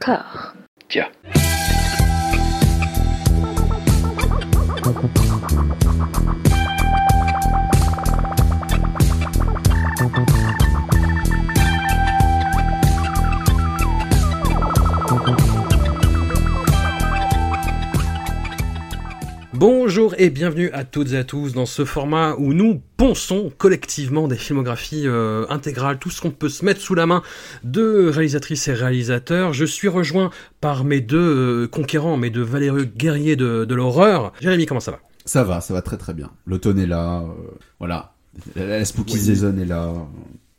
D'accord. Tiens. Bonjour et bienvenue à toutes et à tous dans ce format où nous ponçons collectivement des filmographies euh, intégrales, tout ce qu'on peut se mettre sous la main de réalisatrices et réalisateurs. Je suis rejoint par mes deux euh, conquérants, mes deux valeureux guerriers de, de l'horreur. Jérémy, comment ça va? Ça va, ça va très très bien. L'automne est là, euh, voilà. La, la spooky season est là,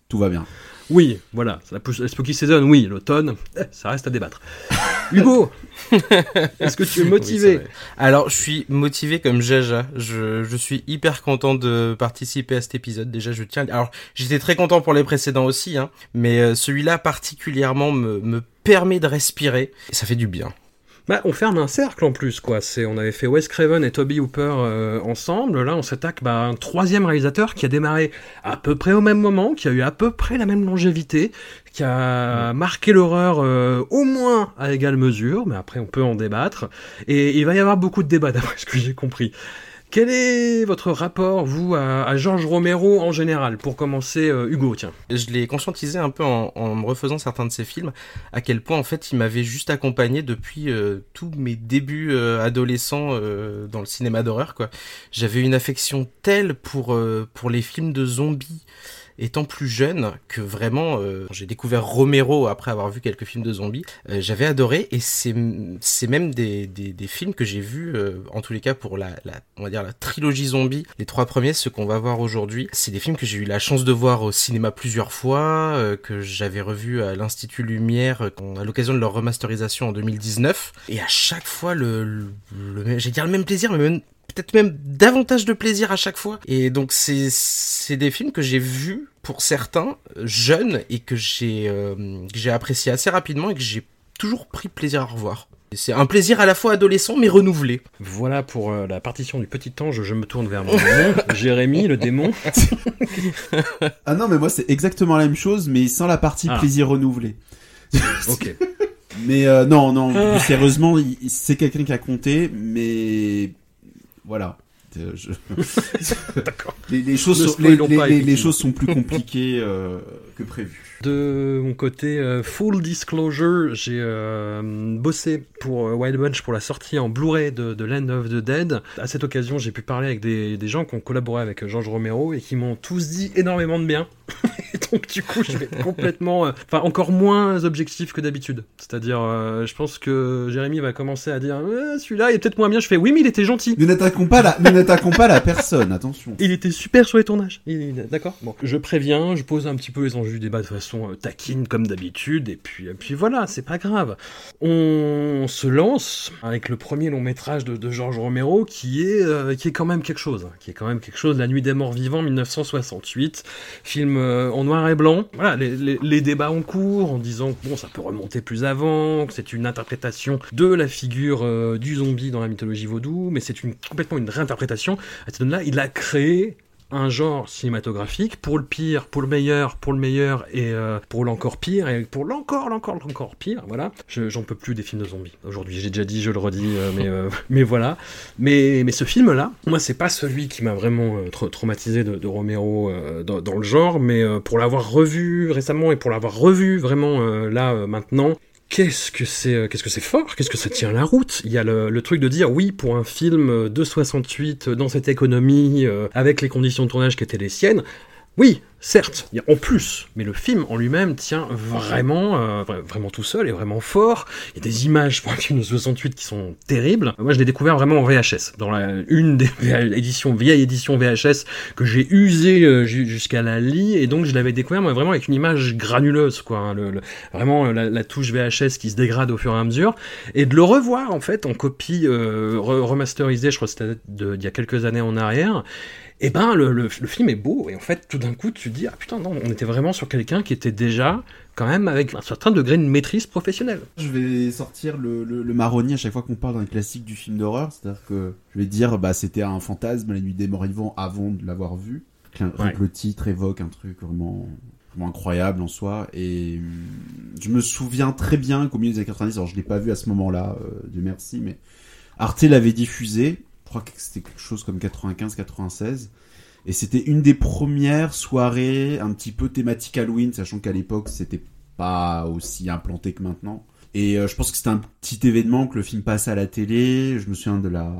tout va bien. Oui, voilà, la, la spooky season, oui, l'automne, ça reste à débattre. Hugo, est-ce que tu es motivé Oui, Alors, je suis motivé comme Jaja. Je, je suis hyper content de participer à cet épisode. Déjà, je tiens. Alors, j'étais très content pour les précédents aussi, hein, mais euh, celui-là particulièrement me, me permet de respirer. Et ça fait du bien. Bah, on ferme un cercle en plus, quoi. C'est, on avait fait Wes Craven et Toby Hooper euh, ensemble. Là, on s'attaque bah, à un troisième réalisateur qui a démarré à peu près au même moment, qui a eu à peu près la même longévité, qui a marqué l'horreur euh, au moins à égale mesure, mais après on peut en débattre. Et il va y avoir beaucoup de débats, d'après ce que j'ai compris. Quel est votre rapport, vous, à, à Georges Romero en général Pour commencer, euh, Hugo, tiens? Je l'ai conscientisé un peu en, me refaisant certains de ses films, à quel point en fait il m'avait juste accompagné depuis euh, tous mes débuts euh, adolescents euh, dans le cinéma d'horreur. quoi. J'avais une affection telle pour, pour les films de zombies étant plus jeune que vraiment euh, j'ai découvert Romero après avoir vu quelques films de zombies euh, j'avais adoré et c'est c'est même des, des, des films que j'ai vus euh, en tous les cas pour la, la on va dire la trilogie zombie les trois premiers ceux qu'on va voir aujourd'hui. C'est des films que j'ai eu la chance de voir au cinéma plusieurs fois euh, que j'avais revu à l'Institut Lumière euh, à l'occasion de leur remasterisation en 2019 et à chaque fois le, le, le j'ai dire le même plaisir mais même peut-être même davantage de plaisir à chaque fois. Et donc c'est c'est des films que j'ai vus pour certains euh, jeunes et que j'ai euh, que j'ai apprécié assez rapidement et que j'ai toujours pris plaisir à revoir. C'est un plaisir à la fois adolescent mais renouvelé. Voilà pour euh, la partition du petit ange, je me tourne vers mon démon. Jérémy, le démon. Ah non, mais moi c'est exactement la même chose, mais sans la partie Ah. plaisir renouvelé. Ok. Mais euh, non, non, sérieusement, c'est quelqu'un qui a compté, mais voilà. Euh, je- D'accord. les, les choses Ne sont, les, spoilons les- pas, les- les effectivement. choses sont plus compliquées euh, que prévu. De mon côté, euh, full disclosure, j'ai euh, bossé pour euh, Wild Bunch pour la sortie en Blu-ray de, de Land of the Dead. À cette occasion, j'ai pu parler avec des, des gens qui ont collaboré avec Georges Romero et qui m'ont tous dit énormément de bien. et donc, du coup, je vais être complètement, euh, enfin, encore moins objectif que d'habitude. C'est-à-dire, je pense que Jérémy va commencer à dire celui-là il est peut-être moins bien. Je fais oui, mais il était gentil. Nous n'attaquons pas la, nous pas la personne, attention. Il était super sur les tournages. Il- D'accord? Bon, je préviens, je pose un petit peu les enjeux du débat de façon euh, taquine comme d'habitude, et puis, et puis voilà, c'est pas grave. On se lance avec le premier long métrage de, de Georges Romero qui est, euh, qui est quand même quelque chose. hein, Qui est quand même quelque chose, La Nuit des Morts Vivants, 1968. Film euh, en noir et blanc. Voilà, les, débats en cours en disant que bon, ça peut remonter plus avant, que c'est une interprétation de la figure du zombie dans la mythologie vaudou, mais c'est une, complètement une réinterprétation. À ce là il a créé un genre cinématographique pour le pire, pour le meilleur, pour le meilleur et euh, pour l'encore pire et pour l'encore, l'encore, l'encore pire. Voilà. Je- J'en peux plus des films de zombies. Aujourd'hui, j'ai déjà dit, je le redis, euh, mais euh, mais voilà. Mais mais ce film-là, moi, c'est pas celui qui m'a vraiment tra- traumatisé de, Romero dans, le genre, mais pour l'avoir revu récemment et pour l'avoir revu vraiment là maintenant. Qu'est-ce que c'est, euh, qu'est-ce que c'est fort, qu'est-ce que ça tient la route? Il y a le, truc de dire oui pour un film de 68 euh, dans cette économie euh, avec les conditions de tournage qui étaient les siennes. Oui, certes, il y a en plus, mais le film en lui-même tient vraiment, euh, vra- vraiment tout seul et vraiment fort. Il y a des images pour un film de 68 qui sont terribles. Moi, je l'ai découvert vraiment en VHS, dans la, une des éditions, vieilles éditions VHS que j'ai usé euh, ju- jusqu'à la lie, et donc je l'avais découvert moi, vraiment avec une image granuleuse, quoi. hein, le, le- vraiment euh, la, la touche VHS qui se dégrade au fur et à mesure, et de le revoir en fait en copie euh, re- remasterisée, je crois que c'était d'il y a quelques années en arrière. Et ben le, le, le film est beau et en fait tout d'un coup tu te dis ah putain non on était vraiment sur quelqu'un qui était déjà quand même avec un certain degré de maîtrise professionnelle. Je vais sortir le, le, le marronnier à chaque fois qu'on parle d'un classique du film d'horreur, c'est-à-dire que je vais dire bah c'était un fantasme la nuit des morts vivants avant de l'avoir vu. Ouais. le titre évoque un truc vraiment incroyable en soi. Et je me souviens très bien qu'au milieu des années 90, alors je l'ai pas vu à ce moment-là, euh, Dieu merci, mais Arte l'avait diffusé. Crois que c'était quelque chose comme 95-96. Et c'était une des premières soirées un petit peu thématique Halloween, sachant qu'à l'époque c'était pas aussi implanté que maintenant. Et euh, je pense que c'était un petit événement que le film passe à la télé. Je me souviens de la,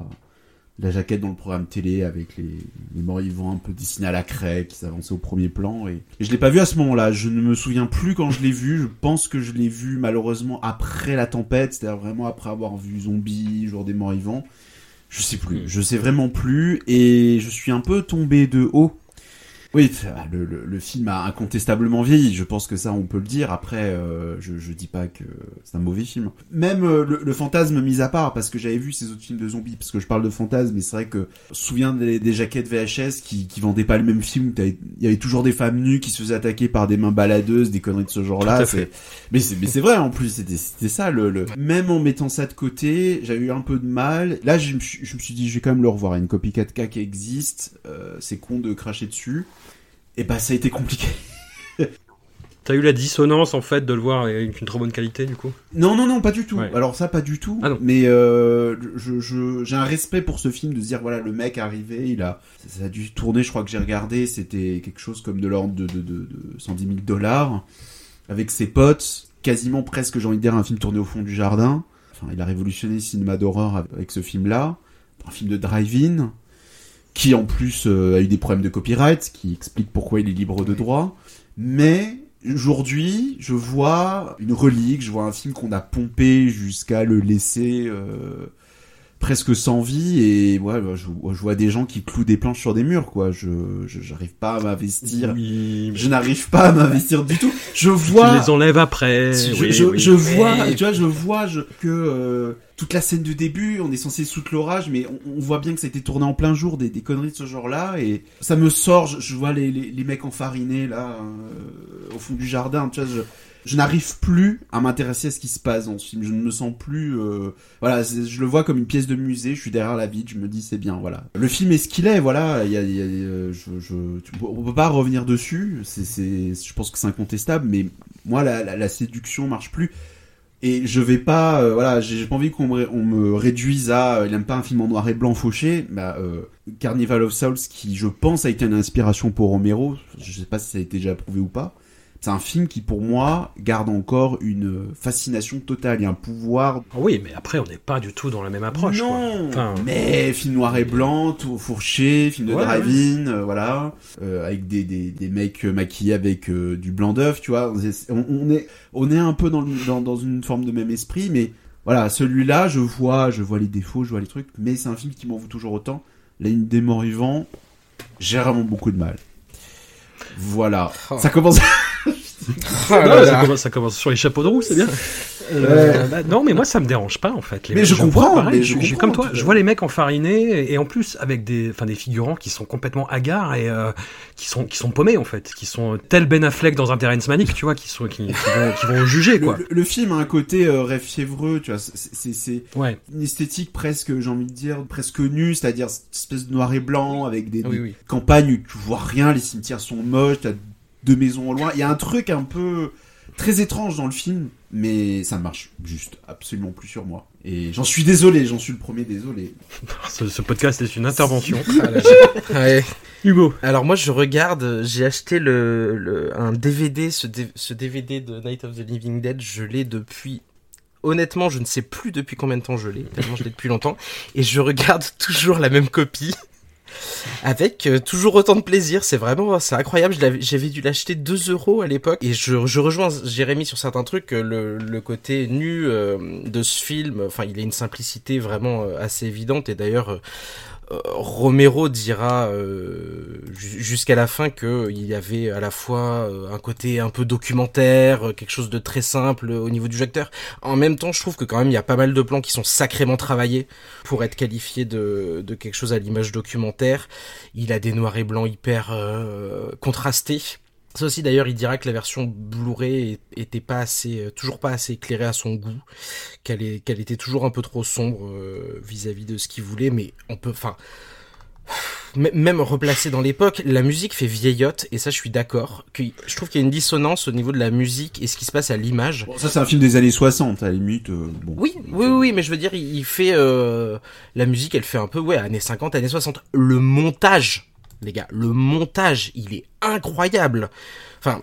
la jaquette dans le programme télé avec les, les morts-vivants un peu dessinés à la craie qui s'avançaient au premier plan. Et, et je l'ai pas vu à ce moment-là. Je ne me souviens plus quand je l'ai vu. Je pense que je l'ai vu malheureusement après la tempête, c'est-à-dire vraiment après avoir vu Zombie, Jour des morts-vivants. Je sais plus. Je sais vraiment plus. Et je suis un peu tombé de haut oui, le, le, le, film a incontestablement vieilli. Je pense que ça, on peut le dire. Après, euh, je, je dis pas que c'est un mauvais film. Même euh, le, le, fantasme mis à part, parce que j'avais vu ces autres films de zombies, parce que je parle de fantasme, mais c'est vrai que je me souviens des, des jaquettes VHS qui, qui vendaient pas le même film. Il y avait toujours des femmes nues qui se faisaient attaquer par des mains baladeuses, des conneries de ce genre-là. Mais c'est mais c'est vrai en plus. C'était c'était ça. Le, le, même en mettant ça de côté, j'avais eu un peu de mal. Là, je me suis, je me suis dit, je vais quand même le revoir. Il y a une copie 4K qui existe. Euh, c'est con de cracher dessus et bah ça a été compliqué. T'as eu la dissonance en fait de le voir avec une trop bonne qualité du coup? Non non non pas du tout. Ouais. Alors ça pas du tout. Ah, mais euh, je j'ai je, un respect pour ce film de se dire voilà le mec est arrivé il a ça a dû tourner je crois que j'ai regardé c'était quelque chose comme de l'ordre de, de, de, de 110 000 dollars avec ses potes quasiment presque j'ai envie de dire un film tourné au fond du jardin. Enfin il a révolutionné le cinéma d'horreur avec ce film là un film de drive-in qui en plus euh, a eu des problèmes de copyright, qui explique pourquoi il est libre de droit. Mais aujourd'hui, je vois une relique, je vois un film qu'on a pompé jusqu'à le laisser euh, presque sans vie et ouais, je, je, vois des gens qui clouent des planches sur des murs quoi. Je j'arrive pas à m'investir. Oui. Je n'arrive pas à m'investir du tout. Je vois. Tu les enlèves après. Je, oui, je, oui. je vois, tu vois, je vois je, que euh, toute la scène de début, on est censé sous l'orage, mais on, voit bien que ça a été tourné en plein jour, des, conneries de ce genre-là, et ça me sort. Je, vois les, les, les, mecs enfarinés là euh, au fond du jardin. Tu vois, je, je n'arrive plus à m'intéresser à ce qui se passe dans ce film. Je ne me sens plus, euh, voilà, je le vois comme une pièce de musée. Je suis derrière la vitre, je me dis c'est bien, voilà. Le film est ce qu'il est, voilà. Il y a, y a euh, je, je, on peut pas revenir dessus. C'est, je pense que c'est incontestable, mais moi la, la, la séduction marche plus. Et je vais pas, euh, voilà, j'ai pas envie qu'on me, réduise à, euh, il aime pas un film en noir et blanc fauché. Bah, euh, Carnival of Souls, qui je pense a été une inspiration pour Romero. Je sais pas si ça a été déjà prouvé ou pas c'est un film qui pour moi garde encore une fascination totale et un pouvoir. Oui, mais après on n'est pas du tout dans la même approche. Non, enfin... mais film noir et blanc, tout fourché, film de ouais, drive-in, ouais. euh, voilà, euh, avec des, des, des mecs maquillés avec euh, du blanc d'œuf, tu vois. On, on, est on est un peu dans, dans dans une forme de même esprit, mais voilà, celui-là, je vois je vois les défauts, je vois les trucs, mais c'est un film qui m'en vaut toujours autant. La ligne des morts vivants, j'ai vraiment beaucoup de mal. Voilà, oh. ça commence. non, ça, commence, ça, commence, sur les chapeaux de roue, c'est bien. Euh, bah, non, mais moi ça me dérange pas en fait. Les mais je, je comprends. Vois, pareil, mais je, je suis comprends, comme toi. Je vois les mecs enfarinés et en plus avec des, des figurants qui sont complètement hagards et euh, qui sont qui sont paumés en fait, qui sont tel Ben Affleck dans un Terrence Malick, tu vois, qui sont qui, qui, vont, qui vont juger quoi. Le, le, film a un côté euh, rêve fiévreux, tu vois. C'est ouais. une esthétique presque, j'ai envie de dire, presque nue, c'est-à-dire espèce de noir et blanc avec des, oui, des oui. campagnes où tu vois rien, les cimetières sont moches, t'as deux maisons au loin. Il y a un truc un peu très étrange dans le film, mais ça marche juste absolument plus sur moi. Et j'en suis désolé, j'en suis le premier désolé. ce, ce, podcast est une intervention. ouais. Hugo. Alors moi je regarde, j'ai acheté le, le, un DVD, ce, ce DVD de Night of the Living Dead, je l'ai depuis honnêtement, je ne sais plus depuis combien de temps je l'ai, tellement je l'ai depuis longtemps, et je regarde toujours la même copie avec euh, toujours autant de plaisir. C'est vraiment, c'est incroyable. J'avais dû l'acheter 2 euros à l'époque. Et je, rejoins Jérémy sur certains trucs. Le, le côté nu euh, de ce film, enfin, il a une simplicité vraiment euh, assez évidente. Et d'ailleurs, Romero dira euh, jusqu'à la fin qu'il y avait à la fois un côté un peu documentaire, quelque chose de très simple au niveau du acteur. En même temps, je trouve que quand même il y a pas mal de plans qui sont sacrément travaillés pour être qualifiés de, de quelque chose à l'image documentaire. Il a des noirs et blancs hyper euh, contrastés. Ça aussi d'ailleurs, il dira que la version Blu-ray était pas assez, toujours pas assez éclairée à son goût, qu'elle était toujours un peu trop sombre vis-à-vis -vis de ce qu'il voulait, mais on peut, enfin, même replacé dans l'époque, la musique fait vieillotte, et ça je suis d'accord. Je trouve qu'il y a une dissonance au niveau de la musique et ce qui se passe à l'image. Bon, ça c'est un film des années 60, à la limite. Euh, bon. Oui, oui, oui, mais je veux dire, il fait... Euh, la musique, elle fait un peu, ouais, années 50, années 60. Le montage, les gars, le montage, il est incroyable. Enfin,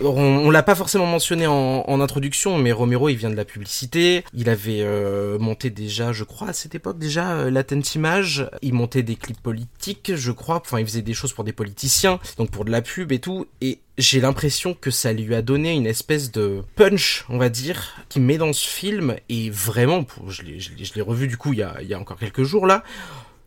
on, l'a pas forcément mentionné en, introduction, mais Romero, il vient de la publicité. Il avait euh, monté déjà, je crois, à cette époque déjà, euh, la Image. Il montait des clips politiques, je crois. Enfin, il faisait des choses pour des politiciens, donc pour de la pub et tout. Et j'ai l'impression que ça lui a donné une espèce de punch, on va dire, qui met dans ce film. Et vraiment, je l'ai revu du coup il y a encore quelques jours là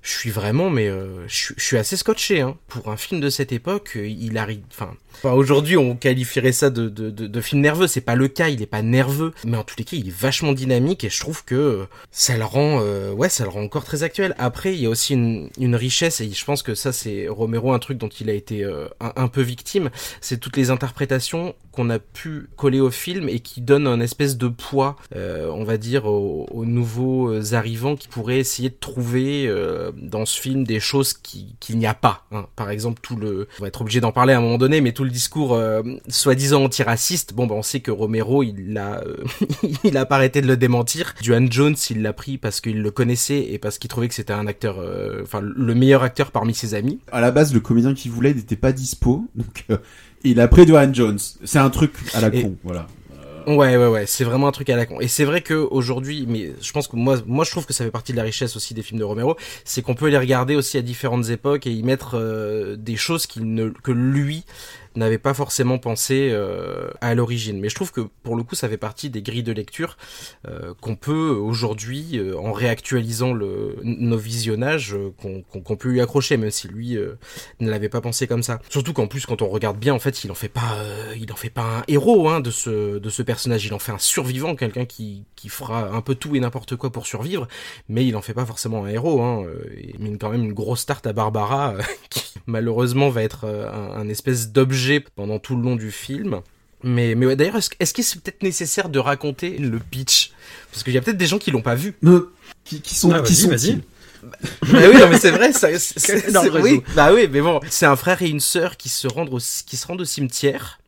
je suis vraiment mais euh, je, suis assez scotché hein. pour un film de cette époque il arrive enfin aujourd'hui, on qualifierait ça de, de, de, film nerveux. C'est pas le cas, il est pas nerveux, mais en tous les cas, il est vachement dynamique et je trouve que ça le rend, euh, ouais, ça le rend encore très actuel. Après, il y a aussi une, une richesse et je pense que ça, c'est Romero un truc dont il a été euh, un, peu victime. C'est toutes les interprétations qu'on a pu coller au film et qui donnent un espèce de poids, euh, on va dire, aux, nouveaux arrivants qui pourraient essayer de trouver dans ce film des choses qu'il n'y a pas. Hein. Par exemple, tout le, on va être obligé d'en parler à un moment donné, mais tout le discours euh, soi-disant antiraciste, bon ben on sait que Romero il a euh, il a pas arrêté de le démentir. Duane Jones il l'a pris parce qu'il le connaissait et parce qu'il trouvait que c'était un acteur, euh, enfin le meilleur acteur parmi ses amis. À la base le comédien qu'il voulait n'était pas dispo, donc il a pris Duane Jones. C'est un truc à la con, voilà. Ouais, ouais, ouais, c'est vraiment un truc à la con. Et c'est vrai que aujourd'hui, mais je pense que moi, moi, je trouve que ça fait partie de la richesse aussi des films de Romero, c'est qu'on peut les regarder aussi à différentes époques et y mettre des choses qu'il ne, que lui n'avait pas forcément pensé euh, à l'origine. Mais je trouve que pour le coup, ça fait partie des grilles de lecture euh, qu'on peut aujourd'hui, euh, en réactualisant le, nos visionnages, qu'on peut lui accrocher, même si lui ne l'avait pas pensé comme ça. Surtout qu'en plus, quand on regarde bien, en fait, il en fait pas, il en fait pas un héros hein, de ce de ce personnage. Il en fait un survivant, quelqu'un qui qui fera un peu tout et n'importe quoi pour survivre, mais il en fait pas forcément un héros. Hein. Il mine quand même une grosse start à Barbara, qui malheureusement va être un, un espèce d'objet pendant tout le long du film. Mais, mais d'ailleurs, est-ce, est-ce qu'il c'est peut-être nécessaire de raconter le pitch? Parce qu'il y a peut-être des gens qui l'ont pas vu. qui, qui, sont, ah, qui sont vas-y. Bah, oui, non, mais c'est vrai, ça, c'est, oui, bah oui, mais bon, c'est un frère et une sœur qui se rendent au, qui se rendent au cimetière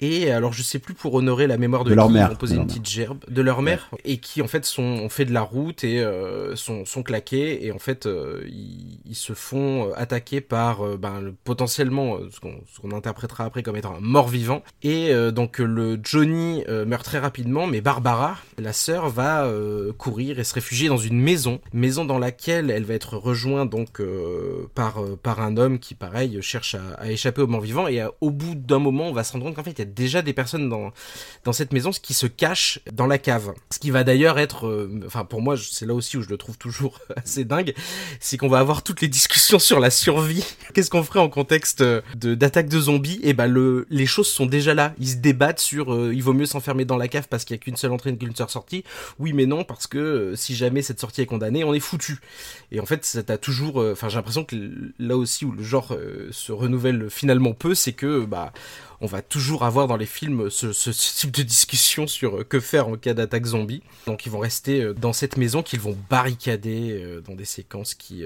et alors je sais plus pour honorer la mémoire de, leur mère, ont posé une petite gerbe de leur mère et qui en fait sont ont fait de la route et euh, sont sont claqués et en fait euh, ils, ils, se font euh, attaquer par euh, ben potentiellement ce qu'on ce qu'on interprétera après comme étant un mort vivant et donc le Johnny meurt très rapidement mais Barbara la sœur va courir et se réfugier dans une maison. Maison dans laquelle elle va être rejointe donc par par un homme qui pareil cherche à, à échapper au mort vivant et au bout d'un moment on va se rendre compte qu'en fait il y a déjà des personnes dans, dans cette maison qui se cachent dans la cave. Ce qui va d'ailleurs être, euh, enfin pour moi c'est là aussi où je le trouve toujours assez dingue, c'est qu'on va avoir toutes les discussions sur la survie. Qu'est-ce qu'on ferait en contexte de d'attaque de zombies? Et eh ben le, les choses sont déjà là. Ils se débattent sur euh, il vaut mieux s'enfermer dans la cave parce qu'il y a qu'une seule entrée et qu'une seule sortie. Oui mais non parce que euh, si jamais cette sortie est condamnée, on est foutu. Et en fait ça t'a toujours, enfin j'ai l'impression que là aussi où le genre se renouvelle finalement peu, c'est que bah on va toujours avoir dans les films ce, type de discussion sur euh, que faire en cas d'attaque zombie. Donc ils vont rester euh, dans cette maison qu'ils vont barricader euh, dans des séquences qui,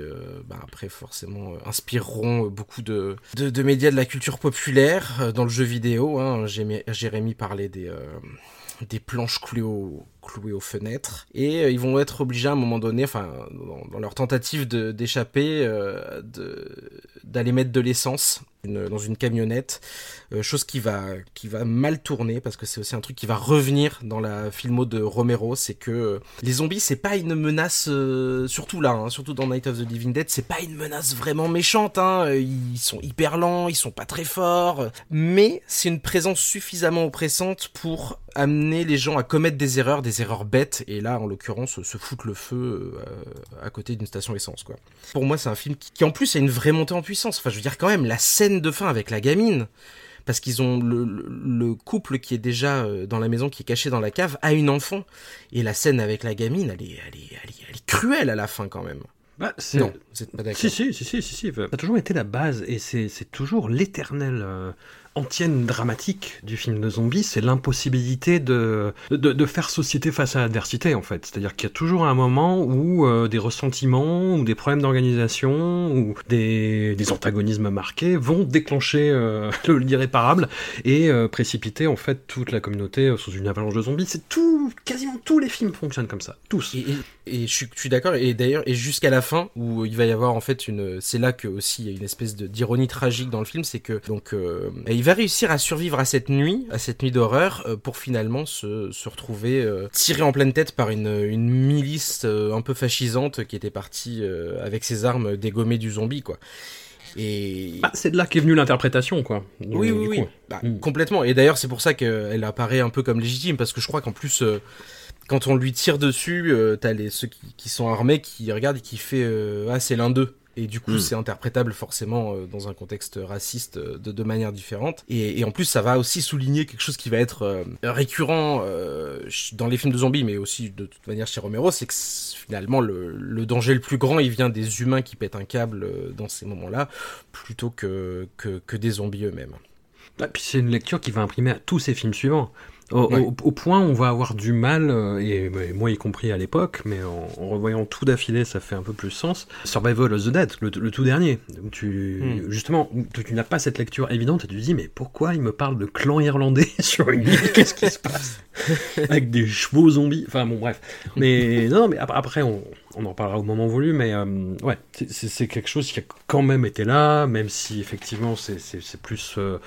bah, après forcément, inspireront beaucoup de, médias de la culture populaire dans le jeu vidéo. Hein. Jérémy parlait des des planches clouées, aux fenêtres. Et ils vont être obligés à un moment donné, enfin dans, leur tentative d'échapper, d'aller mettre de l'essence dans une camionnette, euh, chose qui va qui va mal tourner parce que c'est aussi un truc qui va revenir dans la filmo de Romero, c'est que euh, les zombies c'est pas une menace, euh, surtout là, hein, surtout dans Night of the Living Dead, c'est pas une menace vraiment méchante, hein, ils sont hyper lents, ils sont pas très forts, mais c'est une présence suffisamment oppressante pour amener les gens à commettre des erreurs, des erreurs bêtes, et là en l'occurrence se foutre le feu à côté d'une station essence quoi. Pour moi c'est un film qui, qui en plus a une vraie montée en puissance, enfin je veux dire quand même la scène de fin avec la gamine parce qu'ils ont le, couple qui est déjà euh, dans la maison, qui est caché dans la cave, a une enfant. Et la scène avec la gamine, elle est, elle est, elle est, cruelle à la fin quand même. Bah, non, c'est pas d'accord. Si, si, si, si, si, Ça a toujours été la base et c'est toujours l'éternel euh, antienne dramatique du film de zombies, c'est l'impossibilité de, de, faire société face à l'adversité, en fait. C'est-à-dire qu'il y a toujours un moment où euh, des ressentiments, ou des problèmes d'organisation, ou des, antagonismes marqués vont déclencher euh, l'irréparable et euh, précipiter, en fait, toute la communauté sous une avalanche de zombies. C'est tout, quasiment tous les films fonctionnent comme ça. Tous. Et, je suis, d'accord. Et d'ailleurs, et jusqu'à la fin, où il va y avoir, en fait, une, c'est là que aussi y a une espèce d'ironie tragique dans le film, c'est que, donc, il va réussir à survivre à cette nuit, à cette nuit d'horreur, euh, pour finalement se, se retrouver euh, tiré en pleine tête par une, une milice euh, un peu fascisante qui était partie avec ses armes dégommer du zombie, quoi. Et bah, c'est de là qu'est venue l'interprétation, quoi. Oui, Du oui, oui. Bah, Mm. complètement. Et d'ailleurs, c'est pour ça qu'elle apparaît un peu comme légitime, parce que je crois qu'en plus, euh, quand on lui tire dessus, euh, t'as les ceux qui, qui sont armés qui regardent et qui fait euh, ah c'est l'un d'eux. Et du coup, Mm. c'est interprétable forcément euh, dans un contexte raciste euh, de deux manières différentes. Et, et en plus, ça va aussi souligner quelque chose qui va être euh, récurrent euh, dans les films de zombies, mais aussi de toute manière chez Romero, c'est que finalement le, le danger le plus grand, il vient des humains qui pètent un câble euh, dans ces moments-là, plutôt que, que, que des zombies eux-mêmes. Ah, puis c'est une lecture qui va imprimer à tous ces films suivants. Au, Ouais. au- au point où on va avoir du mal, euh, et, et moi y compris à l'époque, mais en, en revoyant tout d'affilée, ça fait un peu plus sens. Survival of the Dead, le, le tout dernier, tu, Hmm. justement, tu, tu n'as pas cette lecture évidente et tu te dis, mais pourquoi il me parle de clan irlandais sur une île? Qu'est-ce qui se passe? Avec des chevaux zombies. Enfin bon, bref. Mais non, mais ap- après, on, on en parlera au moment voulu, mais euh, ouais, c'est- quelque chose qui a quand même été là, même si effectivement c'est- plus euh,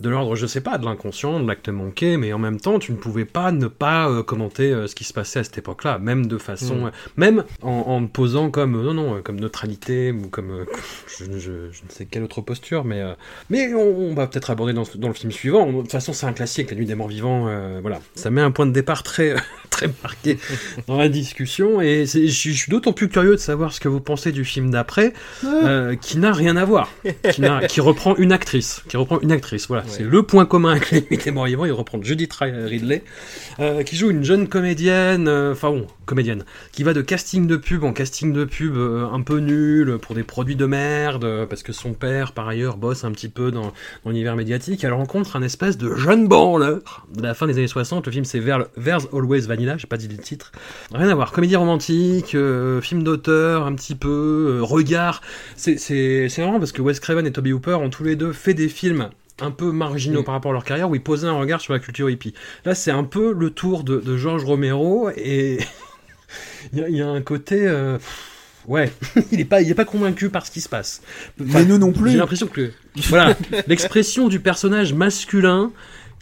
de l'ordre, je sais pas, de l'inconscient, de l'acte manqué, mais en même temps, tu ne pouvais pas ne pas euh, commenter ce qui se passait à cette époque-là, même de façon, Mm. même en, en posant comme, non, non, comme neutralité, ou comme, je, je- je ne sais quelle autre posture, mais, mais on, on va peut-être aborder dans, dans le film suivant. De toute façon, c'est un classique, La Nuit des Morts Vivants, voilà, ça met un point de départ très, très marqué dans la discussion, et je suis je suis d'autant plus curieux de savoir ce que vous pensez du film d'après, euh, qui n'a rien à voir, qui, reprend une actrice, qui reprend une actrice, voilà, Ouais. c'est le point commun avec les Nuits des Morts Vivants, il reprend Judith Ri- Ridley, euh, qui joue une jeune comédienne, euh, enfin bon, comédienne, qui va de casting de pub en casting de pub un peu nul, pour des produits de merde, parce que son père, par ailleurs, bosse un petit peu dans, dans l'univers médiatique, elle rencontre un espèce de jeune branleur de la fin des années 60, le film c'est Ver- There's Always Vanilla, j'ai pas dit le titre, rien à voir, comédie romantique, euh, film d'auteur, un petit peu, euh, regard, c'est marrant parce que Wes Craven et Toby Hooper ont tous les deux fait des films un peu marginaux Mm. par rapport à leur carrière où ils posaient un regard sur la culture hippie. Là, c'est un peu le tour de, de George Romero et il y, a- il y a un côté. euh, Ouais, il est pas, il est pas convaincu par ce qui se passe. Mais nous non plus. J'ai l'impression que, voilà, l'expression du personnage masculin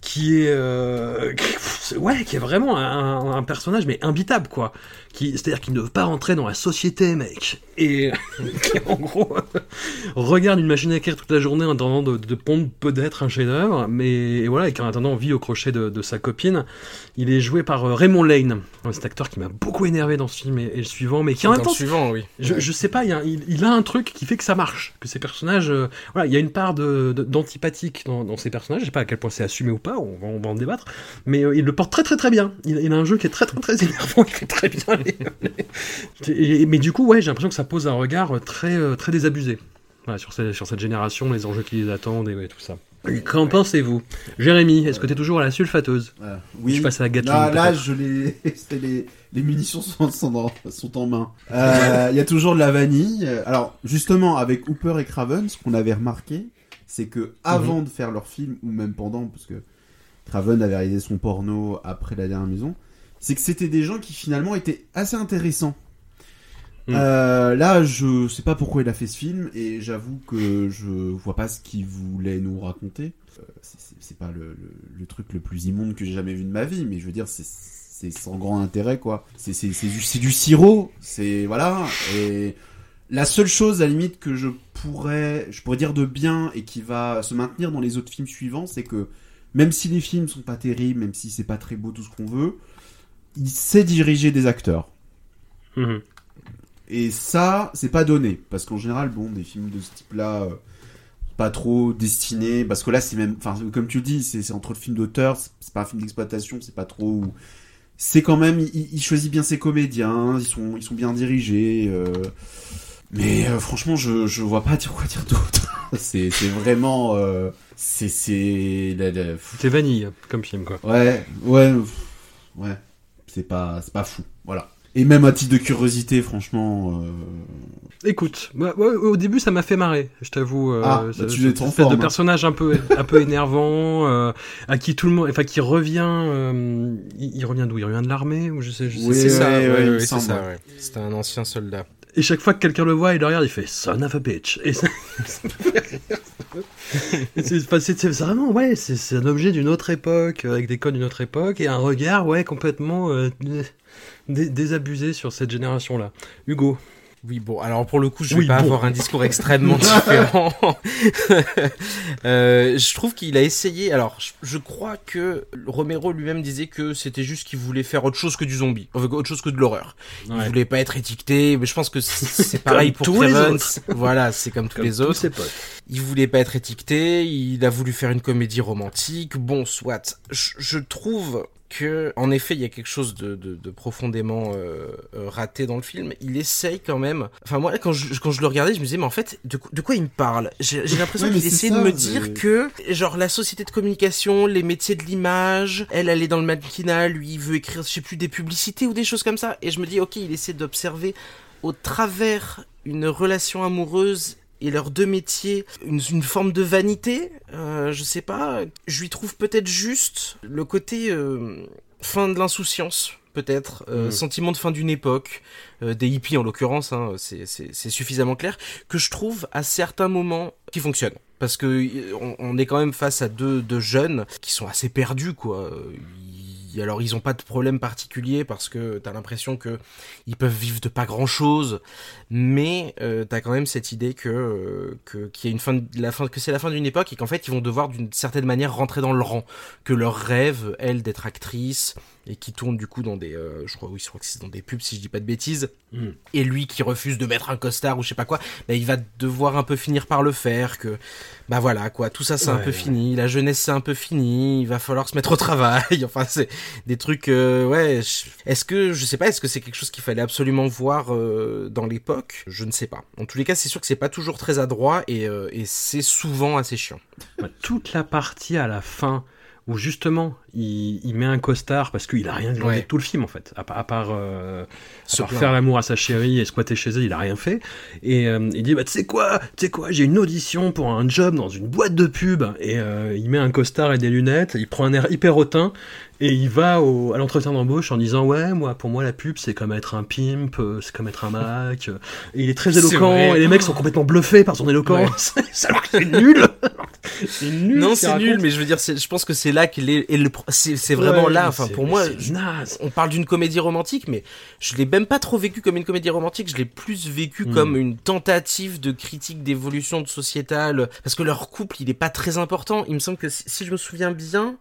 qui est, euh, qui- ouais, qui est vraiment un, un personnage mais imbitable quoi. Qui, c'est-à-dire qu'il ne veut pas rentrer dans la société, mec. Et qui en gros regarde une machine à écrire toute la journée en attendant de, de pondre peut-être un chef-d'œuvre, mais et voilà, et qu'en attendant vit au crochet de, de sa copine. Il est joué par euh, Raymond Lane, cet acteur qui m'a beaucoup énervé dans ce film et, et le suivant, mais qui en même temps suivant, oui. je, je sais pas, il, a, il, il a un truc qui fait que ça marche, que ces personnages, euh, voilà, il y a une part de- d'antipathique dans, dans ces personnages. Je sais pas à quel point c'est assumé ou pas, on va, on va en débattre, mais euh, il le porte très très très bien. Il, il a un jeu qui est très très très énervant, il fait très bien. Les, les- et- mais du coup, ouais, j'ai l'impression que ça pose un regard très euh, très désabusé. Voilà, sur, ces- sur cette génération, les enjeux qui les attendent et ouais, tout ça. Qu'en pensez-vous? Jérémy, est-ce que t'es toujours à la sulfateuse? Oui. Je passe à la Gatling. Là, je les, les, les munitions sont, sont, dans- sont en main. Euh, Il y a toujours de la vanille. Euh, Alors, justement, avec Hooper et Craven, ce qu'on avait remarqué, c'est que avant de faire leur film, ou même pendant, parce que Craven avait réalisé son porno après la dernière maison, c'est que c'était des gens qui finalement étaient assez intéressants. Mm. Euh, là, je sais pas pourquoi il a fait ce film, et j'avoue que je vois pas ce qu'il voulait nous raconter. Euh, c'est- pas le, le- le truc le plus immonde que j'ai jamais vu de ma vie, mais je veux dire, c'est sans grand intérêt, quoi. C'est du, du sirop, c'est voilà. Et la seule chose, à la limite, que je pourrais, je pourrais dire de bien et qui va se maintenir dans les autres films suivants, c'est que même si les films sont pas terribles, même si c'est pas très beau tout ce qu'on veut, il sait diriger des acteurs. Mhm. Et ça, c'est pas donné. Parce qu'en général, bon, des films de ce type-là, euh, pas trop destinés. Parce que là, c'est même. Enfin, comme tu le dis, c'est entre le film d'auteur, c'est- c'est pas un film d'exploitation, c'est pas trop. C'est quand même. Il, il choisit bien ses comédiens, ils sont, ils sont bien dirigés. euh, Mais euh, franchement, je, je vois pas dire quoi dire d'autre. C'est vraiment euh, c'est c'est la- la- C'est vanille comme film, quoi. ouais ouais ouais. C'est pas c'est pas fou voilà et même à titre de curiosité franchement euh, Écoute, au début ça m'a fait marrer, je t'avoue. euh, Ah, bah, tu ce- es trop cette fort, de hein. personnage un peu, un peu énervant, euh, à qui tout le monde, enfin qui revient, euh, il, il revient d'où? Il revient de l'armée ou je sais, je sais Oui, c'est ça, ouais, ouais, ouais, ouais, il me c'est ça, ouais. C'était un ancien soldat. Et chaque fois que quelqu'un le voit, il le regarde, il fait son of a bitch. Et ça, ça me fait rire. c'est vraiment, ouais, c'est un objet d'une autre époque, euh, avec des codes d'une autre époque, et un regard, ouais, complètement euh, dé- désabusé sur cette génération-là. Hugo. Oui, bon, alors pour le coup, je vais pas bon. avoir un discours extrêmement différent. Euh, je trouve qu'il a essayé. Alors, je, je crois que Romero lui-même disait que c'était juste qu'il voulait faire autre chose que du zombie, enfin, autre chose que de l'horreur. Il Ouais. voulait pas être étiqueté, mais je pense que c'est pareil pour tous les autres. Voilà, c'est comme tous Comme les tous autres. ses potes. Il voulait pas être étiqueté, il a voulu faire une comédie romantique. Bon, soit. Je, je trouve que, en effet, il y a quelque chose de, de, de profondément euh, euh, raté dans le film. Il essaye quand même. Enfin, moi, quand je, quand je le regardais, je me disais, mais en fait, de, quoi- de quoi il me parle? J'ai l'impression Ouais, qu'il essaie de me dire que, genre, la société de communication, les métiers de l'image, elle, elle est dans le mannequinat, lui, il veut écrire, je sais plus, des publicités ou des choses comme ça. Et je me dis, ok, il essaie d'observer au travers une relation amoureuse et leurs deux métiers une, une forme de vanité euh, je sais pas je lui trouve peut-être juste le côté euh, fin de l'insouciance peut-être euh, Mm. sentiment de fin d'une époque euh, des hippies en l'occurrence hein, c'est suffisamment clair que je trouve à certains moments qui fonctionnent parce que on est quand même face à deux, deux jeunes qui sont assez perdus quoi Alors ils ont pas de problème particulier parce que t'as l'impression que ils peuvent vivre de pas grand chose mais euh, t'as quand même cette idée que que c'est la fin d'une époque et qu'en fait ils vont devoir d'une certaine manière rentrer dans le rang. Que leur rêve elle d'être actrice et qui tourne du coup dans des euh, je crois oui je crois que c'est dans des pubs si je dis pas de bêtises. Mm. et lui qui refuse de mettre un costard ou je sais pas quoi bah, il va devoir un peu finir par le faire que bah voilà quoi. Tout ça c'est un peu ouais. fini. La jeunesse c'est un peu fini. Il va falloir se mettre au travail. Enfin c'est des trucs euh, ouais je- est-ce que je sais pas est-ce que c'est quelque chose qu'il fallait absolument voir euh, dans l'époque? Je ne sais pas. En tous les cas c'est sûr que c'est pas toujours très adroit et, et c'est souvent assez chiant. Bah, toute la partie à la fin où justement il, il met un costard parce qu'il a rien demandé Ouais. de tout le film en fait, à, part- à part, euh, à part faire l'amour à sa chérie et squatter chez elle, il a rien fait. Et euh, il dit bah tu sais quoi, tu sais quoi, j'ai une audition pour un job dans une boîte de pub et euh, il met un costard et des lunettes, il prend un air hyper hautain et il va au, à l'entretien d'embauche en disant ouais moi pour moi la pub c'est comme être un pimp, c'est comme être un Mac. Et il est très éloquent et les mecs sont complètement bluffés par son éloquence. Alors que c'est nul. c'est nul. non c'est nul mais je veux dire je pense que c'est là qu'il est et le pro- c'est vraiment Ouais, là enfin pour moi je- on parle d'une comédie romantique, mais je l'ai même pas trop vécu comme une comédie romantique, je l'ai plus vécu Hmm. comme une tentative de critique d'évolution de sociétale, parce que leur couple, il est pas très important. Il me semble que si je me souviens bien,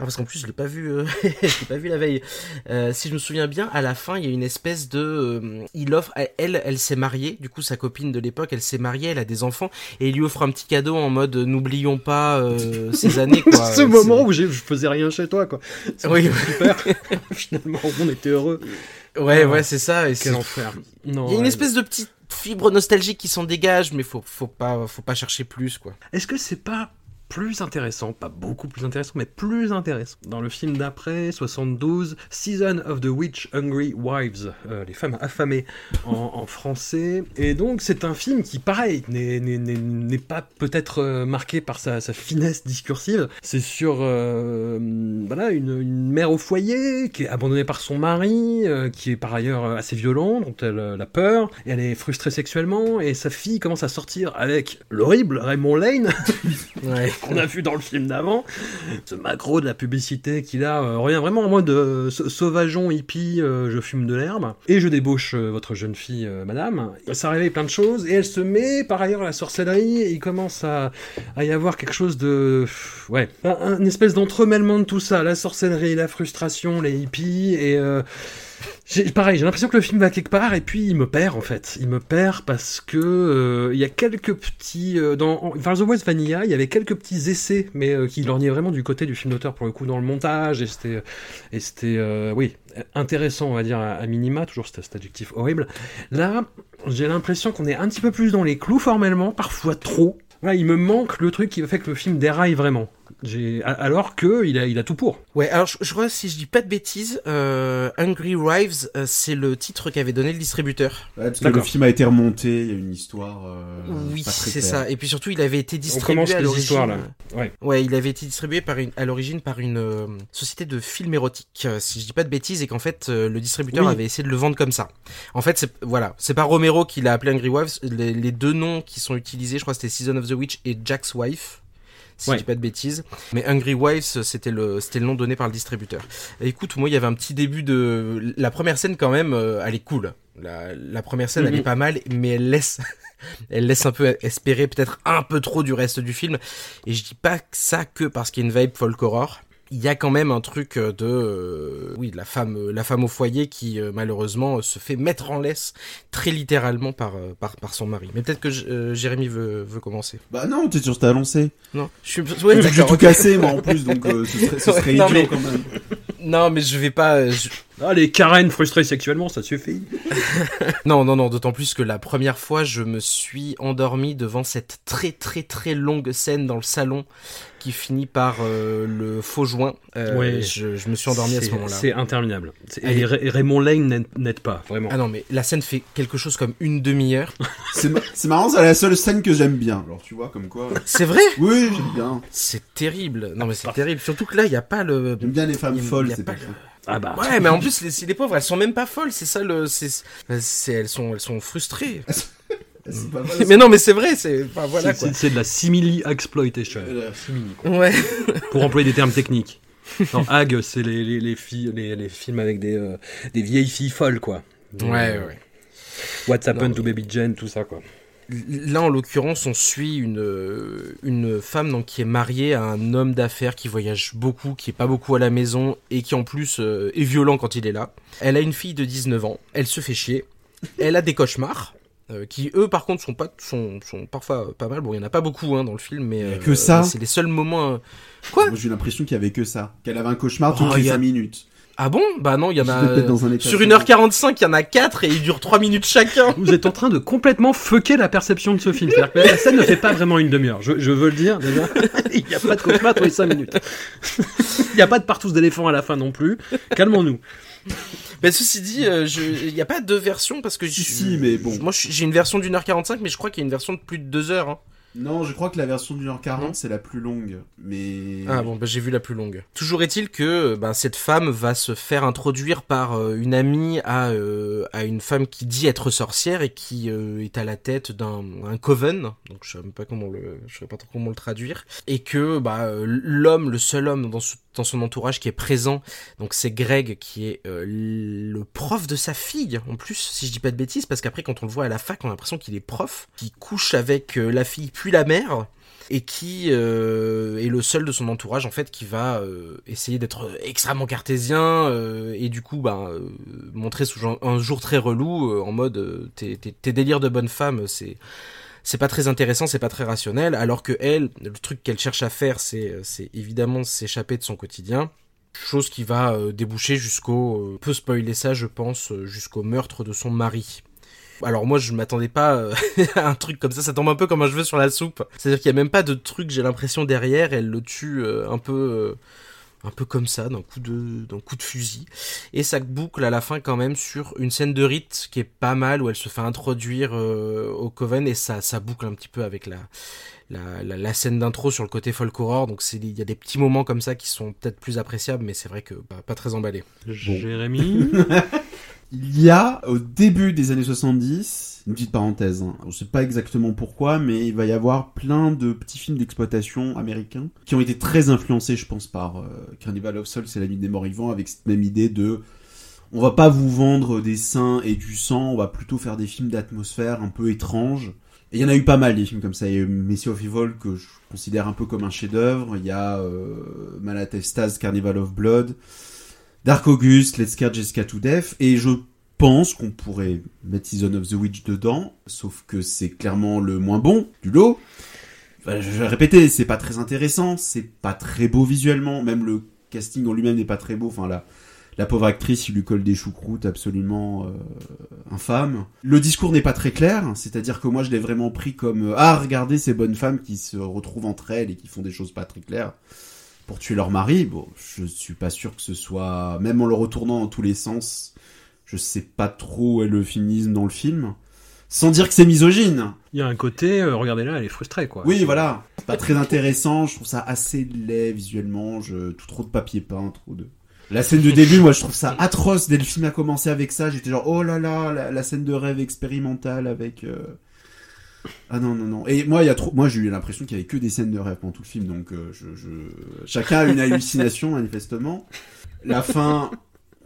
ah, parce qu'en plus je l'ai pas vu, euh, je l'ai pas vu la veille. Euh, si je me souviens bien, à la fin, il y a une espèce de, euh, il offre, elle, elle s'est mariée, du coup sa copine de l'époque, elle s'est mariée, elle a des enfants, et il lui offre un petit cadeau en mode, euh, n'oublions pas euh, ces années quoi. ce moment où je faisais rien chez toi, quoi. Oui. super. Finalement, on était heureux. Ouais, Ah. ouais, c'est ça. Et Quel enfer. Non, Il y a une ouais. espèce de petite fibre nostalgique qui s'en dégage, mais faut, faut pas, faut pas chercher plus, quoi. Est-ce que c'est pas plus intéressant, pas beaucoup plus intéressant, mais plus intéressant. Dans le film d'après, 72, Season of the Witch Hungry Wives, euh, les femmes affamées en, en français. Et donc c'est un film qui, pareil, n'est- pas peut-être euh, marqué par sa, sa finesse discursive. C'est sur euh, voilà, une, une mère au foyer qui est abandonnée par son mari, euh, qui est par ailleurs euh, assez violent, dont elle euh, a peur, et elle est frustrée sexuellement, et sa fille commence à sortir avec l'horrible Raymond Lane. qu'on a vu dans le film d'avant. Ce macro de la publicité qu'il a euh, revient vraiment en mode euh, sa- sauvageon hippie, euh, je fume de l'herbe. Et je débauche euh, votre jeune fille, euh, madame. Ça réveille plein de choses. Et elle se met par ailleurs à la sorcellerie. Et il commence à, à y avoir quelque chose de. Ouais. Un, un espèce d'entremêlement de tout ça. La sorcellerie, la frustration, les hippies. Et. Pareil, j'ai l'impression que le film va quelque part et puis il me perd en fait. Il me perd parce que euh, il y a quelques petits euh, dans Vers the West Vanilla, il y avait quelques petits essais, mais euh, qui lorgnaient vraiment du côté du film d'auteur pour le coup dans le montage et c'était et euh, oui intéressant on va dire à, à minima toujours cet, cet adjectif horrible. Là, j'ai l'impression qu'on est un petit peu plus dans les clous formellement, parfois trop. Voilà, il me manque le truc qui fait que le film déraille vraiment. J'ai, alors que il a, il a tout pour. Ouais, alors je, je crois si je dis pas de bêtises, euh, Hungry Wives, euh, c'est le titre qu'avait donné le distributeur. Ouais, parce que le film a été remonté, il y a une histoire. Euh, oui, pas très c'est claire. ça. Et puis surtout, il avait été On distribué commence à les l'origine. histoires là. Ouais. Ouais, il avait été distribué par une, à l'origine par une euh, société de films érotiques, euh, si je dis pas de bêtises, et qu'en fait euh, le distributeur Oui. avait essayé de le vendre comme ça. En fait, c'est voilà, c'est pas Romero qui l'a appelé Angry Wives. Les, les deux noms qui sont utilisés, je crois, c'était Season of the Witch et Jack's Wife. Si Ouais. je dis pas de bêtises, mais Hungry Wives, c'était le, c'était le nom donné par le distributeur. Et écoute, moi, il y avait un petit début de, la première scène quand même, euh, elle est cool. La, la première scène, elle Mhm. est pas mal, mais elle laisse, elle laisse un peu espérer peut-être un peu trop du reste du film. Et je dis pas ça que parce qu'il y a une vibe folk horror. Il y a quand même un truc de, euh, oui, de la femme, euh, la femme au foyer qui euh, malheureusement euh, se fait mettre en laisse très littéralement par euh, par, par son mari. Mais peut-être que euh, Jérémy veut, veut commencer. Bah non, t'es sûr que t'as lancé. Non, je suis, ouais, J'ai d'accord, tout cassé moi en plus, donc euh, ce serait, ce serait Ouais, non, idiot mais- quand même. Non, mais je vais pas. euh, je- Ah, les Karen frustrées sexuellement, ça suffit. Non, non, non. D'autant plus que la première fois, je me suis endormi devant cette très, très, très longue scène dans le salon qui finit par euh, le faux joint. Euh, Ouais. je, je me suis endormi à ce C'est- moment-là. C'est interminable. Et Ray- Raymond Lane n'aide- pas, vraiment. Ah non, mais la scène fait quelque chose comme une demi-heure. C'est ma- c'est marrant, c'est la seule scène que j'aime bien. Alors tu vois, comme quoi. C'est vrai? Oui, j'aime bien. C'est terrible. Non, mais c'est terrible. Surtout que là, il n'y a pas le. J'aime bien les femmes Il y a- folles, c'est pas le-. Ah bah. Ouais, mais en plus, les, les pauvres, elles sont même pas folles. C'est ça le. C'est, elles sont, elles sont frustrées. C'est pas mal. mais non, mais c'est vrai. C'est. Enfin, voilà de la simili exploitation. Euh, Ouais. pour employer des termes techniques. Non, Hag, c'est les, les, les filles, les, les films avec des, euh, des vieilles filles folles, quoi. Ouais, ouais. What's Happened Non, to Baby Jane, tout ça, quoi. Là, en l'occurrence, on suit une, euh, une femme donc, qui est mariée à un homme d'affaires qui voyage beaucoup, qui est pas beaucoup à la maison et qui en plus euh, est violent quand il est là. Elle a une fille de 19 ans, elle se fait chier, elle a des cauchemars. euh, qui eux par contre sont pas sont, sont parfois pas mal bon il y en a pas beaucoup hein, dans le film mais y a euh, que ça. c'est les seuls moments quoi? Moi j'ai eu l'impression qu'il y avait que ça. Qu'elle avait un cauchemar toutes Oh, les y a- 5 minutes. Ah bon bah non il y en a sur second. 1h45 il y en a 4 et ils durent 3 minutes chacun Vous êtes en train de complètement fucker la perception de ce film. C'est-à-dire que la scène ne fait pas vraiment une demi-heure. Je, je veux le dire, déjà. Il n'y a pas de cauchemar tous les 5 minutes. Il n'y a pas de partous d'éléphants à la fin non plus. Calmons-nous. Mais ceci dit, euh, il n'y a pas deux versions parce que Si, si, mais bon. Moi, j'ai une version d'une heure 45, mais je crois qu'il y a une version de plus de deux heures. hein. Non, je crois que la version du Non. 1h40 c'est la plus longue. Mais. Ah bon, bah, j'ai vu la plus longue. Toujours est-il que ben, cette femme va se faire introduire par euh, une amie à, euh, à une femme qui dit être sorcière et qui euh, est à la tête d'un un coven. Donc je sais même pas comment le, je sais pas trop comment le traduire. Et que bah l'homme, le seul homme dans, ce- dans son entourage qui est présent, donc c'est Greg qui est euh, le prof de sa fille en plus, si je dis pas de bêtises, parce qu'après quand on le voit à la fac, on a l'impression qu'il est prof, qui couche avec euh, la fille puis la mère et qui euh, est le seul de son entourage en fait qui va essayer d'être extrêmement cartésien et du coup bah, montrer sous un- jour très relou en mode tes- tes délires de bonne femme c'est c'est pas très intéressant c'est pas très rationnel alors que elle le truc qu'elle cherche à faire c'est c'est évidemment s'échapper de son quotidien chose qui va euh, déboucher jusqu'au euh, peu spoiler ça je pense euh, jusqu'au meurtre de son mari alors moi je m'attendais pas euh, à un truc comme ça, ça tombe un peu comme un cheveu sur la soupe. C'est-à-dire qu'il y a même pas de truc, j'ai l'impression derrière, elle le tue euh, un peu euh, un peu comme ça d'un coup de d'un coup de fusil et ça boucle à la fin quand même sur une scène de rite qui est pas mal où elle se fait introduire euh, au coven et ça ça boucle un petit peu avec la la, la, la scène d'intro sur le côté folk horror donc c'est il y a des petits moments comme ça qui sont peut-être plus appréciables mais c'est vrai que bah, pas très emballé. Jérémy Il y a, au début des années 70, une petite parenthèse, hein, je sais pas exactement pourquoi, mais il va y avoir plein de petits films d'exploitation américains qui ont été très influencés, je pense, par euh, Carnival of Souls et La Nuit des Morts Vivants, avec cette même idée de on va pas vous vendre des seins et du sang, on va plutôt faire des films d'atmosphère un peu étranges. Et il y en a eu pas mal des films comme ça. Il y a Messi of Evil que je considère un peu comme un chef-d'œuvre. Il y a euh, Malatestas, Carnival of Blood, Dark August, Let's Scare Jessica to Death. Et je pense qu'on pourrait mettre Season of the Witch dedans, sauf que c'est clairement le moins bon du lot. Je vais répéter, c'est pas très intéressant, c'est pas très beau visuellement, même le casting en lui-même n'est pas très beau. Enfin, la, La pauvre actrice, il lui colle des choucroutes absolument euh, infâmes. Le discours n'est pas très clair, c'est-à-dire que moi je l'ai vraiment pris comme euh, ah regardez ces bonnes femmes qui se retrouvent entre elles et qui font des choses pas très claires pour tuer leur mari. Bon, je suis pas sûr que ce soit même en le retournant dans tous les sens, je sais pas trop où est le féminisme dans le film. Sans dire que c'est misogyne. Il y a un côté, euh, regardez là, elle est frustrée, quoi. Oui, voilà. C'est pas très intéressant. Je trouve ça assez laid visuellement. Je... Tout trop de papier peint, trop de. La scène de début, moi, je trouve ça atroce. Dès le film a commencé avec ça, j'étais genre, oh là là, la, la scène de rêve expérimentale avec. euh, Ah non non non. Et moi, trop. Moi, j'ai eu l'impression qu'il y avait que des scènes de rêve pendant tout le film, donc euh, chacun a une hallucination manifestement. La fin,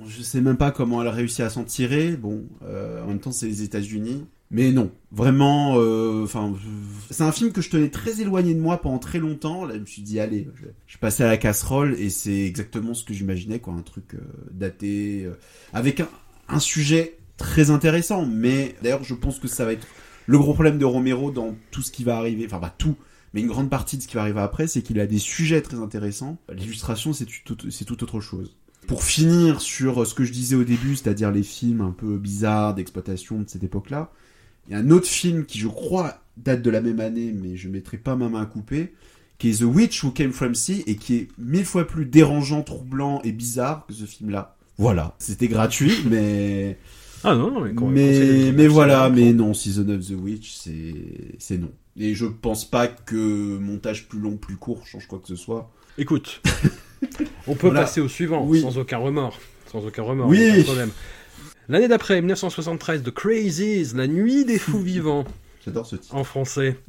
je sais même pas comment elle a réussi à s'en tirer. Bon, euh, en même temps, c'est les États-Unis. Mais non, vraiment, euh, c'est un film que je tenais très éloigné de moi pendant très longtemps. Là, je me suis dit, allez, je, je passais à la casserole et c'est exactement ce que j'imaginais, quoi, un truc daté, avec un, un sujet très intéressant. Mais d'ailleurs, je pense que ça va être le gros problème de Romero dans tout ce qui va arriver, enfin pas tout, mais une grande partie de ce qui va arriver après, c'est qu'il a des sujets très intéressants. L'illustration, c'est tout, autre chose. Pour finir sur ce que je disais au début, c'est-à-dire les films un peu bizarres d'exploitation de cette époque-là, il y a un autre film qui, je crois, date de la même année, mais je mettrai pas ma main à couper, qui est The Witch Who Came From Sea, et qui est mille fois plus dérangeant, troublant et bizarre que ce film-là. Voilà, c'était gratuit, mais Ah non, non, mais quand mais, mais voilà, mais non, Season of the Witch, c'est, c'est non. Et je pense pas que montage plus long, plus court change quoi que ce soit. Écoute, on peut Voilà. passer au suivant, Oui. sans aucun remords. Sans aucun remords, Oui. y a pas de problème. L'année d'après, 1973, The Crazies, La Nuit des Fous Vivants, J'adore ce titre. en français.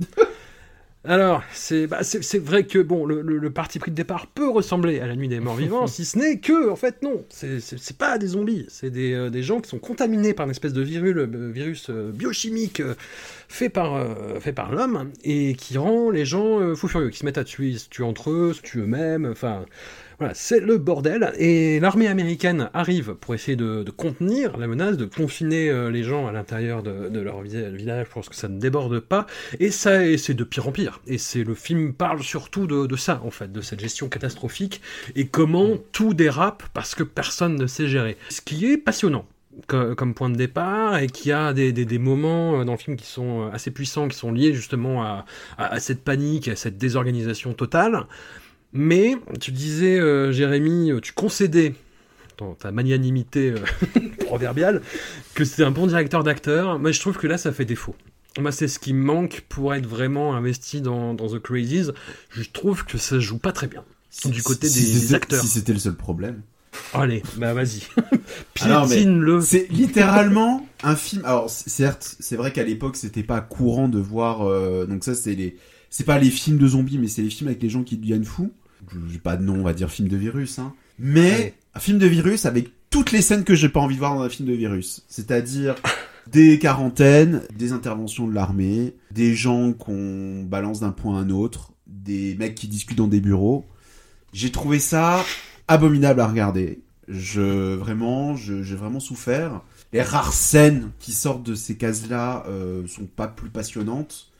Alors, c'est bah, c'est vrai que bon, le, le- le parti pris de départ peut ressembler à la nuit des morts vivants, si ce n'est que, en fait, non, c'est pas des zombies, c'est des, euh, des gens qui sont contaminés par une espèce de virus, euh, virus euh, biochimique euh, fait par, fait par l'homme et qui rend les gens fous furieux, qui se mettent à tuer, ils se tuent entre eux, se tuent eux-mêmes, enfin. Voilà, c'est le bordel. Et l'armée américaine arrive pour essayer de, contenir la menace, de confiner euh, les gens à l'intérieur de, leur vi- village pour que ça ne déborde pas. Et ça, c'est de pire en pire. Et c'est le film parle surtout de, ça, en fait, de cette gestion catastrophique et comment tout dérape parce que personne ne sait gérer. Ce qui est passionnant. co- Comme point de départ, et qui a des, moments euh, dans le film qui sont euh, assez puissants, qui sont liés justement à cette panique, à cette désorganisation totale. Mais tu disais, euh, Jérémy, euh, tu concédais dans ta magnanimité euh, proverbiale que c'est un bon directeur d'acteur. Moi, je trouve que là, ça fait défaut. Moi, c'est ce qui me manque pour être vraiment investi dans, dans The Crazies. Je trouve que ça joue pas très bien. Du côté Si des- acteurs. Si c'était le seul problème. Allez, bah vas-y. Piétine-le. C'est littéralement un film. Alors certes, c'est vrai qu'à l'époque c'était pas courant de voir. euh, donc ça c'est les. C'est pas les films de zombies, mais c'est les films avec les gens qui deviennent fous. J'ai pas de nom, on va dire film de virus. Hein. Mais un film de virus avec toutes les scènes que j'ai pas envie de voir dans un film de virus. C'est-à-dire des quarantaines, des interventions de l'armée, des gens qu'on balance d'un point à un autre, des mecs qui discutent dans des bureaux. J'ai trouvé ça abominable à regarder. Je vraiment, je- j'ai vraiment souffert. Les rares scènes qui sortent de ces cases-là euh, sont pas plus passionnantes.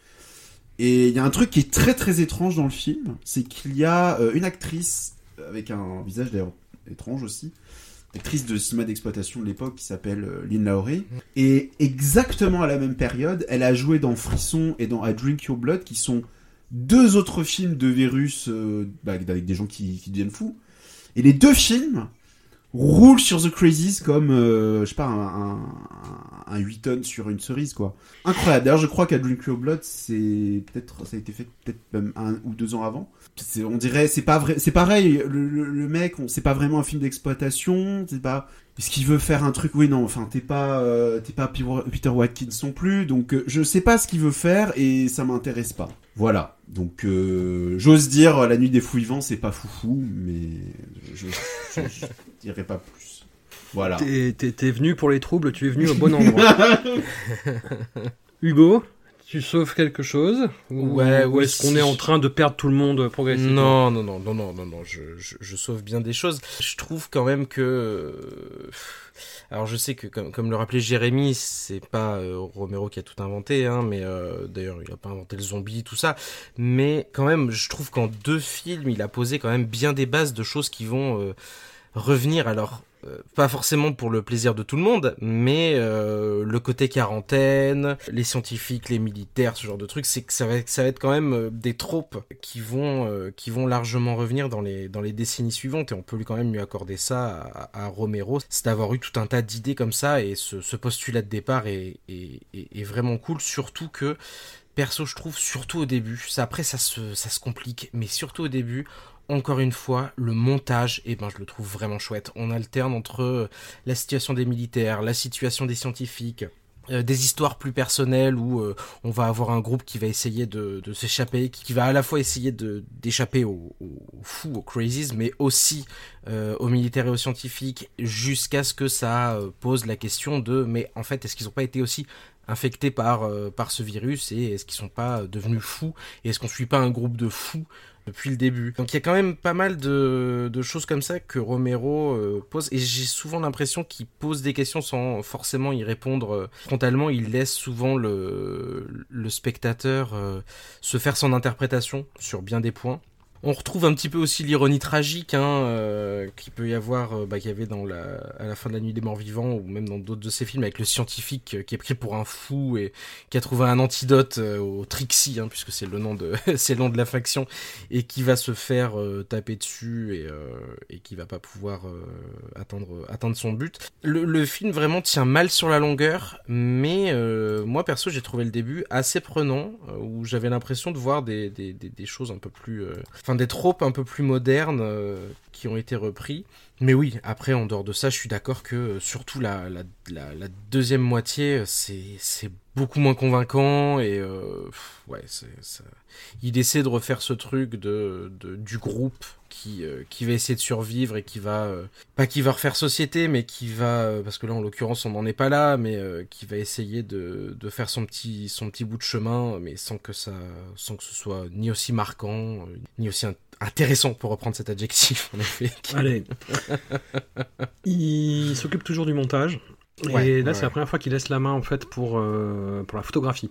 Et il y a un truc qui est très très étrange dans le film, c'est qu'il y a euh, une actrice avec un visage d'ailleurs étrange aussi, actrice de cinéma d'exploitation de l'époque qui s'appelle euh, Lynn Lowry. Et exactement à la même période, elle a joué dans Frisson et dans I Drink Your Blood, qui sont deux autres films de virus euh, bah, avec des gens qui, qui deviennent fous. Et les deux films roulent sur The Crazies comme, euh, je sais pas, un, un, un 8 tonnes sur une cerise, quoi. Incroyable. D'ailleurs, je crois qu'à Drink Your Blood, c'est peut-être, ça a été fait peut-être même un ou deux ans avant. On dirait, c'est pas vrai, c'est pareil, le, mec, c'est pas vraiment un film d'exploitation, c'est pas, est-ce qu'il veut faire un truc? Oui, non, enfin, t'es pas, euh, t'es pas Peter Watkins non plus, donc euh, je sais pas ce qu'il veut faire et ça m'intéresse pas. Voilà. Donc, euh, j'ose dire, La Nuit des Fous Vivants, c'est pas foufou, mais je dirais pas plus. Voilà. T'es- T'es t'es venu pour les troubles, tu es venu au bon endroit. Hugo, tu sauves quelque chose Ou- Ouais, Ou oui, est-ce qu'on si. est en train de perdre tout le monde progressivement? Non, non, non, non, non, non, non, je, je, je sauve bien des choses. Je trouve quand même que... euh, Alors je sais que, comme, comme le rappelait Jérémy, c'est pas euh, Romero qui a tout inventé, hein, mais euh, d'ailleurs il a pas inventé le zombie, tout ça. Mais quand même, je trouve qu'en deux films, il a posé quand même bien des bases de choses qui vont euh, revenir. Alors Euh, pas forcément pour le plaisir de tout le monde, mais euh, le côté quarantaine, les scientifiques, les militaires, ce genre de trucs, c'est que ça va, ça va être quand même euh, des tropes qui vont, qui vont largement revenir dans les, dans les décennies suivantes, et on peut lui quand même lui accorder ça à, Romero, c'est d'avoir eu tout un tas d'idées comme ça, et ce, ce postulat de départ est, est, est, vraiment cool, surtout que perso je trouve surtout au début ça après ça se ça se complique mais surtout au début encore une fois, le montage, eh ben, je le trouve vraiment chouette. On alterne entre euh, la situation des militaires, la situation des scientifiques, euh, des histoires plus personnelles où euh, on va avoir un groupe qui va essayer de, s'échapper, qui, va à la fois essayer d'échapper aux, fous, aux crazies, mais aussi aux militaires et aux scientifiques, jusqu'à ce que ça pose la question de mais en fait est-ce qu'ils n'ont pas été aussi infectés par, par ce virus et est-ce qu'ils sont pas devenus fous et est-ce qu'on suit pas un groupe de fous depuis le début. Donc il y a quand même pas mal de, choses comme ça que Romero euh, pose et j'ai souvent l'impression qu'il pose des questions sans forcément y répondre euh, frontalement. Il laisse souvent le, le spectateur euh, se faire son interprétation sur bien des points. On retrouve un petit peu aussi l'ironie tragique hein, euh, qui peut y avoir, euh, bah, qu'il y avait dans la, à la fin de la nuit des morts vivants ou même dans d'autres de ces films avec le scientifique euh, qui est pris pour un fou et qui a trouvé un antidote au Trixie, hein, puisque c'est le nom de c'est la faction et qui va se faire taper dessus et, et qui va pas pouvoir atteindre son but. Le, le, film vraiment tient mal sur la longueur, mais moi perso j'ai trouvé le début assez prenant où j'avais l'impression de voir des, des, des, des, choses un peu plus des tropes un peu plus modernes euh, qui ont été repris. Mais oui, après, en dehors de ça, je suis d'accord que euh, surtout la, la, deuxième moitié, c'est beaucoup moins convaincant et euh, ouais, il essaie de refaire ce truc de, du groupe qui, qui va essayer de survivre et qui va pas qui va refaire société mais qui va parce que là en l'occurrence on n'en est pas là mais qui va essayer de, de, faire son petit son petit bout de chemin mais sans que ça sans que ce soit ni aussi marquant ni aussi intéressant pour reprendre cet adjectif en effet. Allez. il s'occupe toujours du montage. et là, c'est la première fois qu'il laisse la main en fait pour, euh, pour la photographie.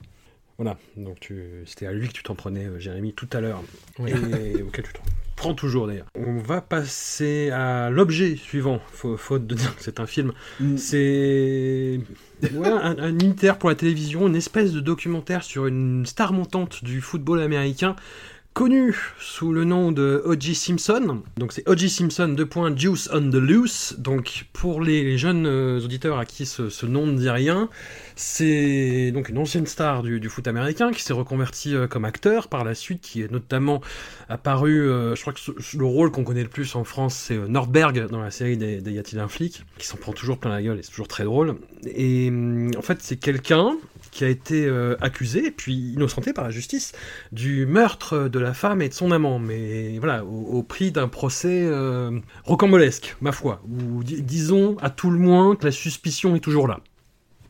Voilà, donc tu... c'était à lui que tu t'en prenais, euh, Jérémy, tout à l'heure. Et auquel tu t'en prends toujours d'ailleurs. On va passer à l'objet suivant, faute de dire que c'est un film. Mm. C'est un, un, unitaire pour la télévision, une espèce de documentaire sur une star montante du football américain connu sous le nom de O.J. Simpson. Donc c'est O.J. Simpson, 2 points, Juice on the Loose. Donc pour les, jeunes euh, auditeurs à qui ce, nom ne dit rien, c'est donc une ancienne star du, foot américain qui s'est reconverti euh, comme acteur par la suite, qui est notamment apparu, euh, je crois que le rôle qu'on connaît le plus en France, c'est Nordberg dans la série des, des Y a-t-il un flic, qui s'en prend toujours plein la gueule et c'est toujours très drôle. Et en fait c'est quelqu'un qui a été euh, accusé, puis innocenté par la justice, du meurtre de la femme et de son amant, mais voilà, au, prix d'un procès euh, rocambolesque, ma foi, ou disons à tout le moins que la suspicion est toujours là.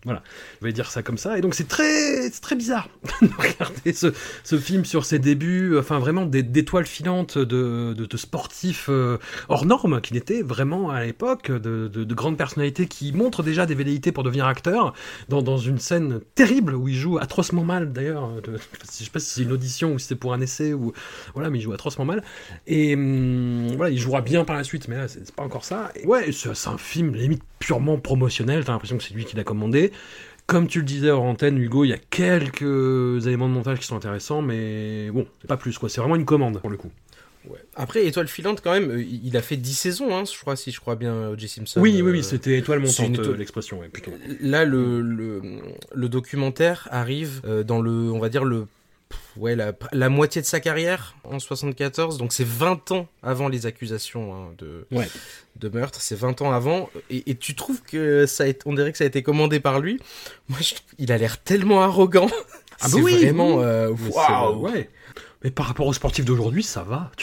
Voilà, je vais dire ça comme ça. Et donc c'est très, très bizarre de regarder ce, film sur ses débuts, enfin vraiment d'étoiles filantes de, de, de sportifs euh, hors normes qu'il était vraiment à l'époque, de, de, grandes personnalités qui montrent déjà des velléités pour devenir acteur, dans, dans une scène terrible où il joue atrocement mal d'ailleurs. Je sais pas si c'est une audition ou si c'est pour un essai ou voilà, mais il joue atrocement mal. Et hum, voilà, il jouera bien par la suite, mais là c'est pas encore ça. Et ouais, c'est un film limite purement promotionnel. T'as l'impression que c'est lui qui l'a commandé. Comme tu le disais hors antenne, Hugo, il y a quelques éléments de montage qui sont intéressants, mais bon, pas plus, quoi. C'est vraiment une commande, pour le coup. Ouais. Après, Étoile filante, quand même, euh, il a fait 10 saisons, hein, je crois, si je crois bien, O.J. Simpson. Oui, oui, oui, euh, c'était Étoile montante, euh, l'expression, plutôt. Là, le, le, le, documentaire arrive dans le, on va dire, le ouais, la, la, moitié de sa carrière en 74, donc c'est 20 ans avant les accusations hein, de, de meurtre, c'est 20 ans avant, et, et, tu trouves que ça a été, on dirait que ça a été commandé par lui? Moi, je, il a l'air tellement arrogant. Ah bah oui, vraiment, euh, waouh, ouais. Mais par rapport aux sportifs d'aujourd'hui, ça va.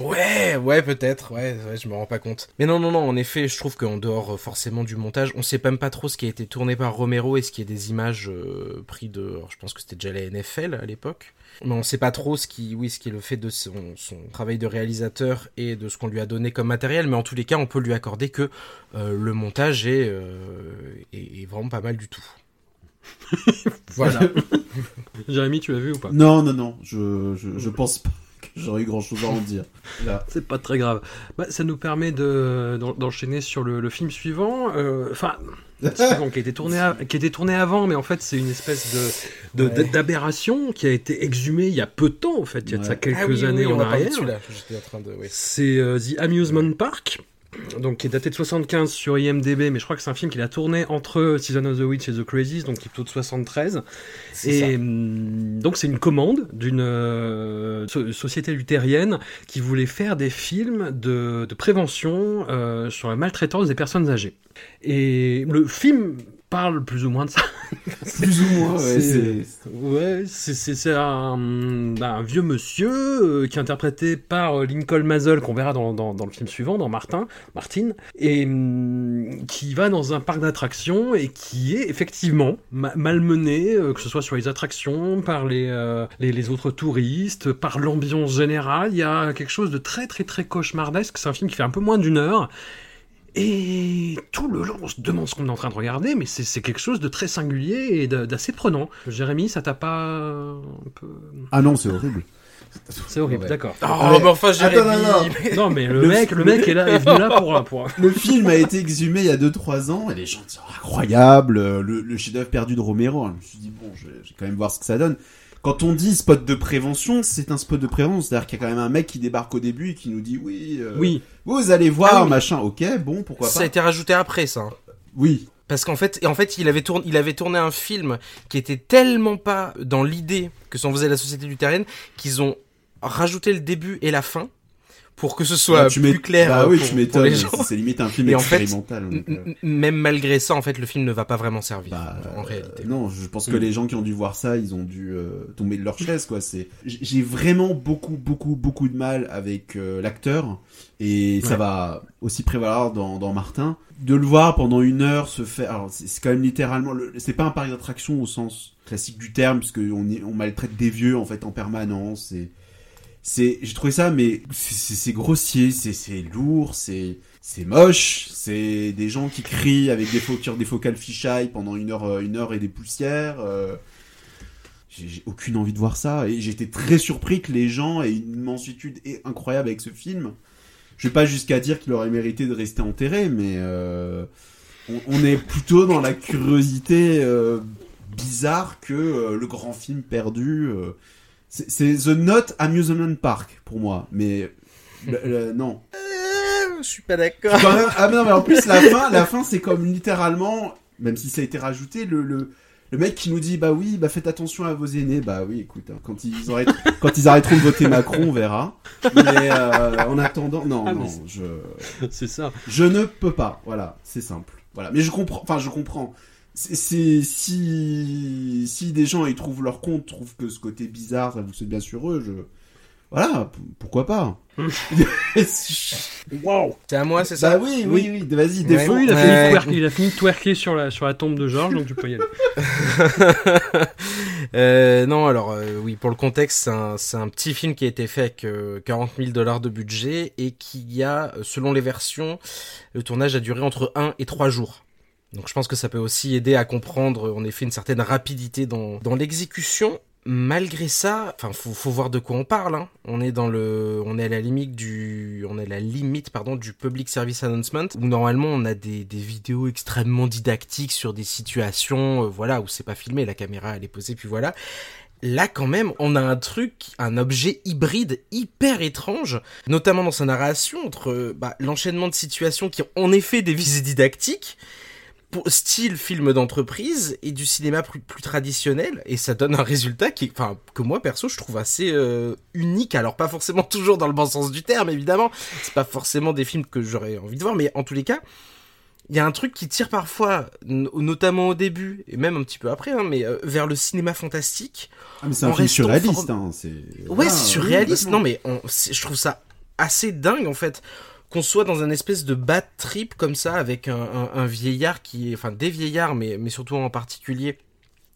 Ouais, ouais, peut-être. Ouais, ouais, je me rends pas compte. Mais non, non, non. En effet, je trouve qu'en dehors euh, forcément du montage, on sait même pas trop ce qui a été tourné par Romero et ce qui est des images euh, prises de. Je pense que c'était déjà la NFL à l'époque. Mais on sait pas trop ce qui, oui, ce qui est le fait de son, travail de réalisateur et de ce qu'on lui a donné comme matériel. Mais en tous les cas, on peut lui accorder que euh, le montage est, est, est vraiment pas mal du tout. Voilà. Jérémy, tu l'as vu ou pas? Non, non, non. Je, je, je pense pas j'aurais eu grand chose à en dire. Là. C'est pas très grave. Bah, ça nous permet de, d'en- d'enchaîner sur le, le film suivant. euh, Enfin, le suivant qui a été tourné, à- qui a été tourné avant, mais en fait c'est une espèce de, Ouais. d'aberration qui a été exhumée il y a peu de temps, en fait, il y a de ça Ouais. quelques Ah oui, années oui, en arrière. C'est euh, The Amusement Park, donc qui est daté de 75 sur IMDb, mais je crois que c'est un film qu'il a tourné entre Season of the Witch et The Crazies, donc qui est plutôt de 73. C'est ça. Et hum, donc c'est une commande d'une euh, so- société luthérienne qui voulait faire des films de, de prévention euh, sur la maltraitance des personnes âgées. Et le film parle plus ou moins de ça. Plus ou moins, ouais. C'est- Ouais, un, un vieux monsieur euh, qui est interprété par euh, Lincoln Mazel qu'on verra dans, dans, dans le film suivant, dans Martin, Martin, et hum, qui va dans un parc d'attractions et qui est effectivement ma- malmené, euh, que ce soit sur les attractions, par les, euh, les, les autres touristes, par l'ambiance générale. Il y a quelque chose de très très très cauchemardesque. C'est un film qui fait un peu moins d'une heure. Et tout le long, on se demande ce qu'on est en train de regarder, mais c'est c'est quelque chose de très singulier et d'assez prenant. Jérémy, ça t'a pas un peu... Ah non, c'est horrible. C'est horrible, Ouais. d'accord. Oh, Allez. mais enfin, Jérémy. Attends, non, non. mais- Non, mais le, Le- mec, le mec est là, est venu là pour, pour... Le film a été exhumé il y a 2-3 ans et les gens disent oh, incroyable, le, le chef-d'œuvre perdu de Romero. Je me suis dit bon, je vais, je vais quand même voir ce que ça donne. Quand on dit spot de prévention, c'est un spot de prévention, c'est-à-dire qu'il y a quand même un mec qui débarque au début et qui nous dit oui, euh, Oui, vous allez voir Ah oui. machin, ok, bon, pourquoi Ça pas. a été rajouté après, ça. Oui, Parce qu'en fait, en fait, il avait tourné, il avait tourné un film qui était tellement pas dans l'idée que s'en faisait la société luthérienne qu'ils ont rajouté le début et la fin pour que ce soit Bah, tu plus clair Bah euh, oui, pour, tu pour les gens. C'est limite un film Et en fait, expérimental. donc, euh, Même malgré ça, en fait, le film ne va pas vraiment servir Bah, en euh, réalité. non, je pense que Mm. les gens qui ont dû voir ça, ils ont dû euh, tomber de leur chaise, quoi. C'est, j'ai vraiment beaucoup, beaucoup, beaucoup de mal avec euh, l'acteur, et ça Ouais. va aussi prévaloir dans, dans Martin. De le voir pendant une heure se faire, alors c'est, c'est quand même littéralement, le- c'est pas un parc d'attraction au sens classique du terme, puisque on, y- on maltraite des vieux en fait en permanence. Et c'est, j'ai trouvé ça, mais c'est, grossier, c'est, lourd, c'est c'est moche, c'est des gens qui crient avec des des focales fisheye pendant une heure, euh, une heure et des poussières. euh, J'ai aucune envie de voir ça et j'étais très surpris que les gens aient une mansuétude et- incroyable avec ce film. Je vais pas jusqu'à dire qu'il aurait mérité de rester enterré, mais euh, on, est plutôt dans la curiosité bizarre que le grand film perdu. C'est The Not Amusement Park pour moi, mais le- le- non. Euh, je suis pas d'accord. Ah mais non mais en plus la fin, la fin c'est comme littéralement, même si ça a été rajouté, le, le, le mec qui nous dit bah oui bah faites attention à vos aînés, bah oui écoute hein, quand ils arrêtent, quand ils arrêteront de voter Macron on verra. Mais euh, en attendant non Ah, non je c'est ça. je ne peux pas voilà c'est simple voilà mais je comprends enfin je comprends c'est si si des gens ils trouvent leur compte trouvent que ce côté bizarre ça vous c'est bien sur eux je voilà pourquoi pas? Waouh C'est à moi, c'est ça? Bah oui oui oui vas-y Ouais. défends Oui, il a, Ouais. fini de twerker, il a fini de twerker sur la, sur la tombe de Georges, donc tu peux y aller. Euh, non, alors euh, oui, pour le contexte, c'est un, c'est un petit film qui a été fait avec euh, 40 000 dollars de budget et qui a, euh, selon les versions, le tournage a duré entre 1 et 3 jours. Donc je pense que ça peut aussi aider à comprendre en effet une certaine rapidité dans, dans l'exécution. Malgré ça, enfin faut, faut voir de quoi on parle. Hein. On est dans le, on est à la limite du, on est à la limite pardon du public service announcement où normalement on a des, des vidéos extrêmement didactiques sur des situations, euh, voilà où c'est pas filmé, la caméra elle est posée puis voilà. Là quand même, on a un truc, un objet hybride hyper étrange, notamment dans sa narration entre bah, l'enchaînement de situations qui ont en effet des visées didactiques pour style film d'entreprise et du cinéma plus, plus traditionnel et ça donne un résultat qui enfin que moi perso je trouve assez euh, unique. Alors pas forcément toujours dans le bon sens du terme évidemment. C'est pas forcément des films que j'aurais envie de voir mais en tous les cas il y a un truc qui tire parfois notamment au début et même un petit peu après hein, mais euh, vers le cinéma fantastique. Ah, mais c'est un film surréaliste, hein, c'est... Ouais, c'est oui, surréaliste. non, mais on- je trouve ça assez dingue en fait qu'on soit dans un espèce de bad trip comme ça avec un, vieillard qui est, enfin des vieillards, mais mais surtout en particulier.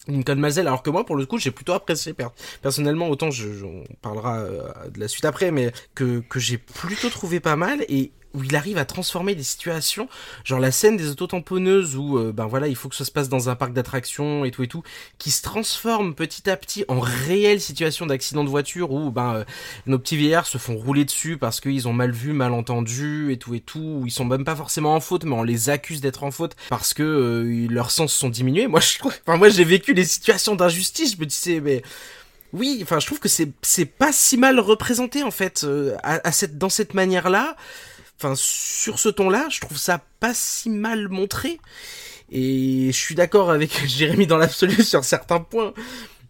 Lincoln Mazel, alors que moi, pour le coup, j'ai plutôt apprécié per- personnellement. Autant, je- on parlera euh, de la suite après, mais que que j'ai plutôt trouvé pas mal. Et où il arrive à transformer des situations, genre la scène des autotamponneuses où euh, ben voilà, il faut que ça se passe dans un parc d'attractions et tout et tout, qui se transforme petit à petit en réelle situation d'accident de voiture où ben euh, nos petits vieillards se font rouler dessus parce qu'ils ont mal vu, mal entendu et tout et tout, où ils sont même pas forcément en faute, mais on les accuse d'être en faute parce que euh, leurs sens sont diminués. Moi je enfin moi j'ai vécu les situations d'injustice, je me disais mais oui, enfin, je trouve que c'est c'est pas si mal représenté en fait euh, à, cette dans cette manière-là. Enfin, sur ce ton-là, je trouve ça pas si mal montré. Et je suis d'accord avec Jérémy dans l'absolu sur certains points.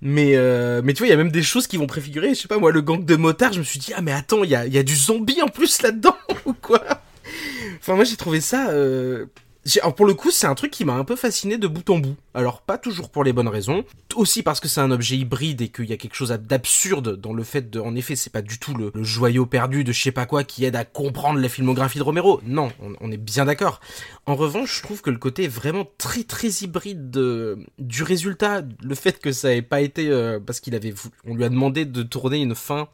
Mais euh, mais tu vois, il y a même des choses qui vont préfigurer. Je sais pas moi, le gang de motards. Je me suis dit ah mais attends, il y a y a du zombie en plus là-dedans ou quoi? Enfin moi j'ai trouvé ça. Euh alors pour le coup, c'est un truc qui m'a un peu fasciné de bout en bout. Alors pas toujours pour les bonnes raisons, aussi parce que c'est un objet hybride et qu'il y a quelque chose d'absurde dans le fait de, en effet, c'est pas du tout le, joyau perdu de je sais pas quoi qui aide à comprendre la filmographie de Romero. Non, on, est bien d'accord. En revanche, je trouve que le côté vraiment très très hybride de, du résultat, le fait que ça ait pas été euh, parce qu'il avait, on lui a demandé de tourner une fin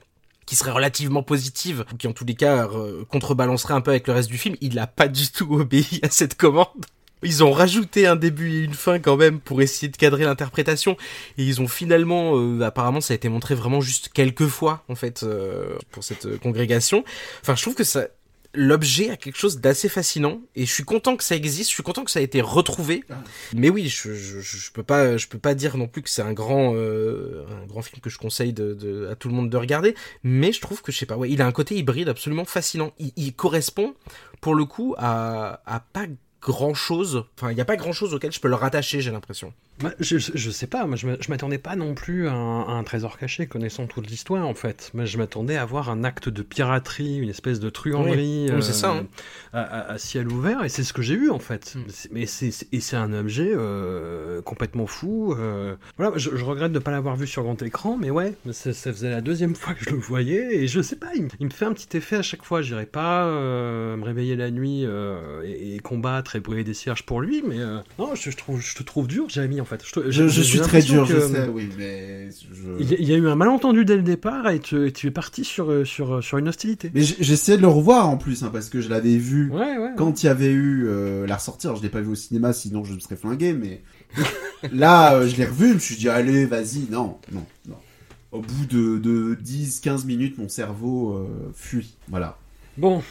qui serait relativement positive, ou qui en tous les cas euh, contrebalancerait un peu avec le reste du film, il n'a pas du tout obéi à cette commande. Ils ont rajouté un début et une fin quand même pour essayer de cadrer l'interprétation et ils ont finalement, euh, apparemment ça a été montré vraiment juste quelques fois en fait euh, pour cette congrégation. Enfin je trouve que ça, l'objet a quelque chose d'assez fascinant et je suis content que ça existe, je suis content que ça ait été retrouvé. Ah. Mais oui, je, je, je, peux pas je peux pas dire non plus que c'est un grand euh, un grand film que je conseille de, de, à tout le monde de regarder, mais je trouve que je sais pas, ouais, il a un côté hybride absolument fascinant. Il, il correspond pour le coup à à pas grand chose. Enfin, il n'y a pas grand chose auquel je peux le rattacher, j'ai l'impression. Je, je, sais pas, moi je m'attendais pas non plus à un, trésor caché, connaissant toute l'histoire en fait. Mais je m'attendais à voir un acte de piraterie, une espèce de truanderie ça, hein. euh, à, ciel ouvert, et c'est ce que j'ai eu en fait. Mm. Mais c'est et c'est un objet euh, complètement fou. Euh. Voilà, je, regrette de ne pas l'avoir vu sur grand écran, mais ouais, ça, faisait la deuxième fois que je le voyais, et je sais pas, il, me fait un petit effet à chaque fois. J'irai pas me réveiller la nuit et, et combattre et des cierges pour lui, mais non, je, trouve, je te trouve dur, Jérémy, en fait. Je, je, suis très dur, je sais, oui, mais. Il, y a eu un malentendu dès le départ et tu, es parti sur, euh, sur, euh, sur une hostilité. Mais j'essayais de le revoir en plus, hein, parce que je l'avais vu quand il y avait eu la ressortie. Alors, je l'ai pas vu au cinéma, sinon je me serais flingué, mais là, je l'ai revu, je me suis dit, allez, vas-y, non, non, non. Au bout de, de 10-15 minutes, mon cerveau fuit. Voilà. Bon.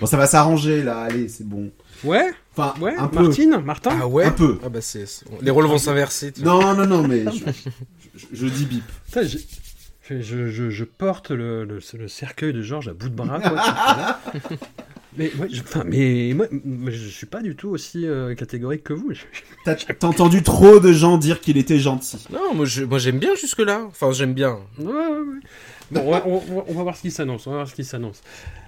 Bon, ça va s'arranger là, allez, c'est bon. Ouais Enfin, ouais, un Martine, Martin Ah ouais Un peu. Ah bah c'est, les rôles vont s'inverser. Non, non, non, mais je, dis bip. je, je, je, porte le, le, le, cercueil de Georges à bout de bras. Quoi, mais, ouais, je, mais moi, je suis pas du tout aussi euh, catégorique que vous. T'as entendu trop de gens dire qu'il était gentil. Non, moi, moi j'aime bien jusque-là. Enfin, j'aime bien. Ouais, ouais, ouais. Bon, on va, on va voir ce qui s'annonce. On va voir ce qui s'annonce.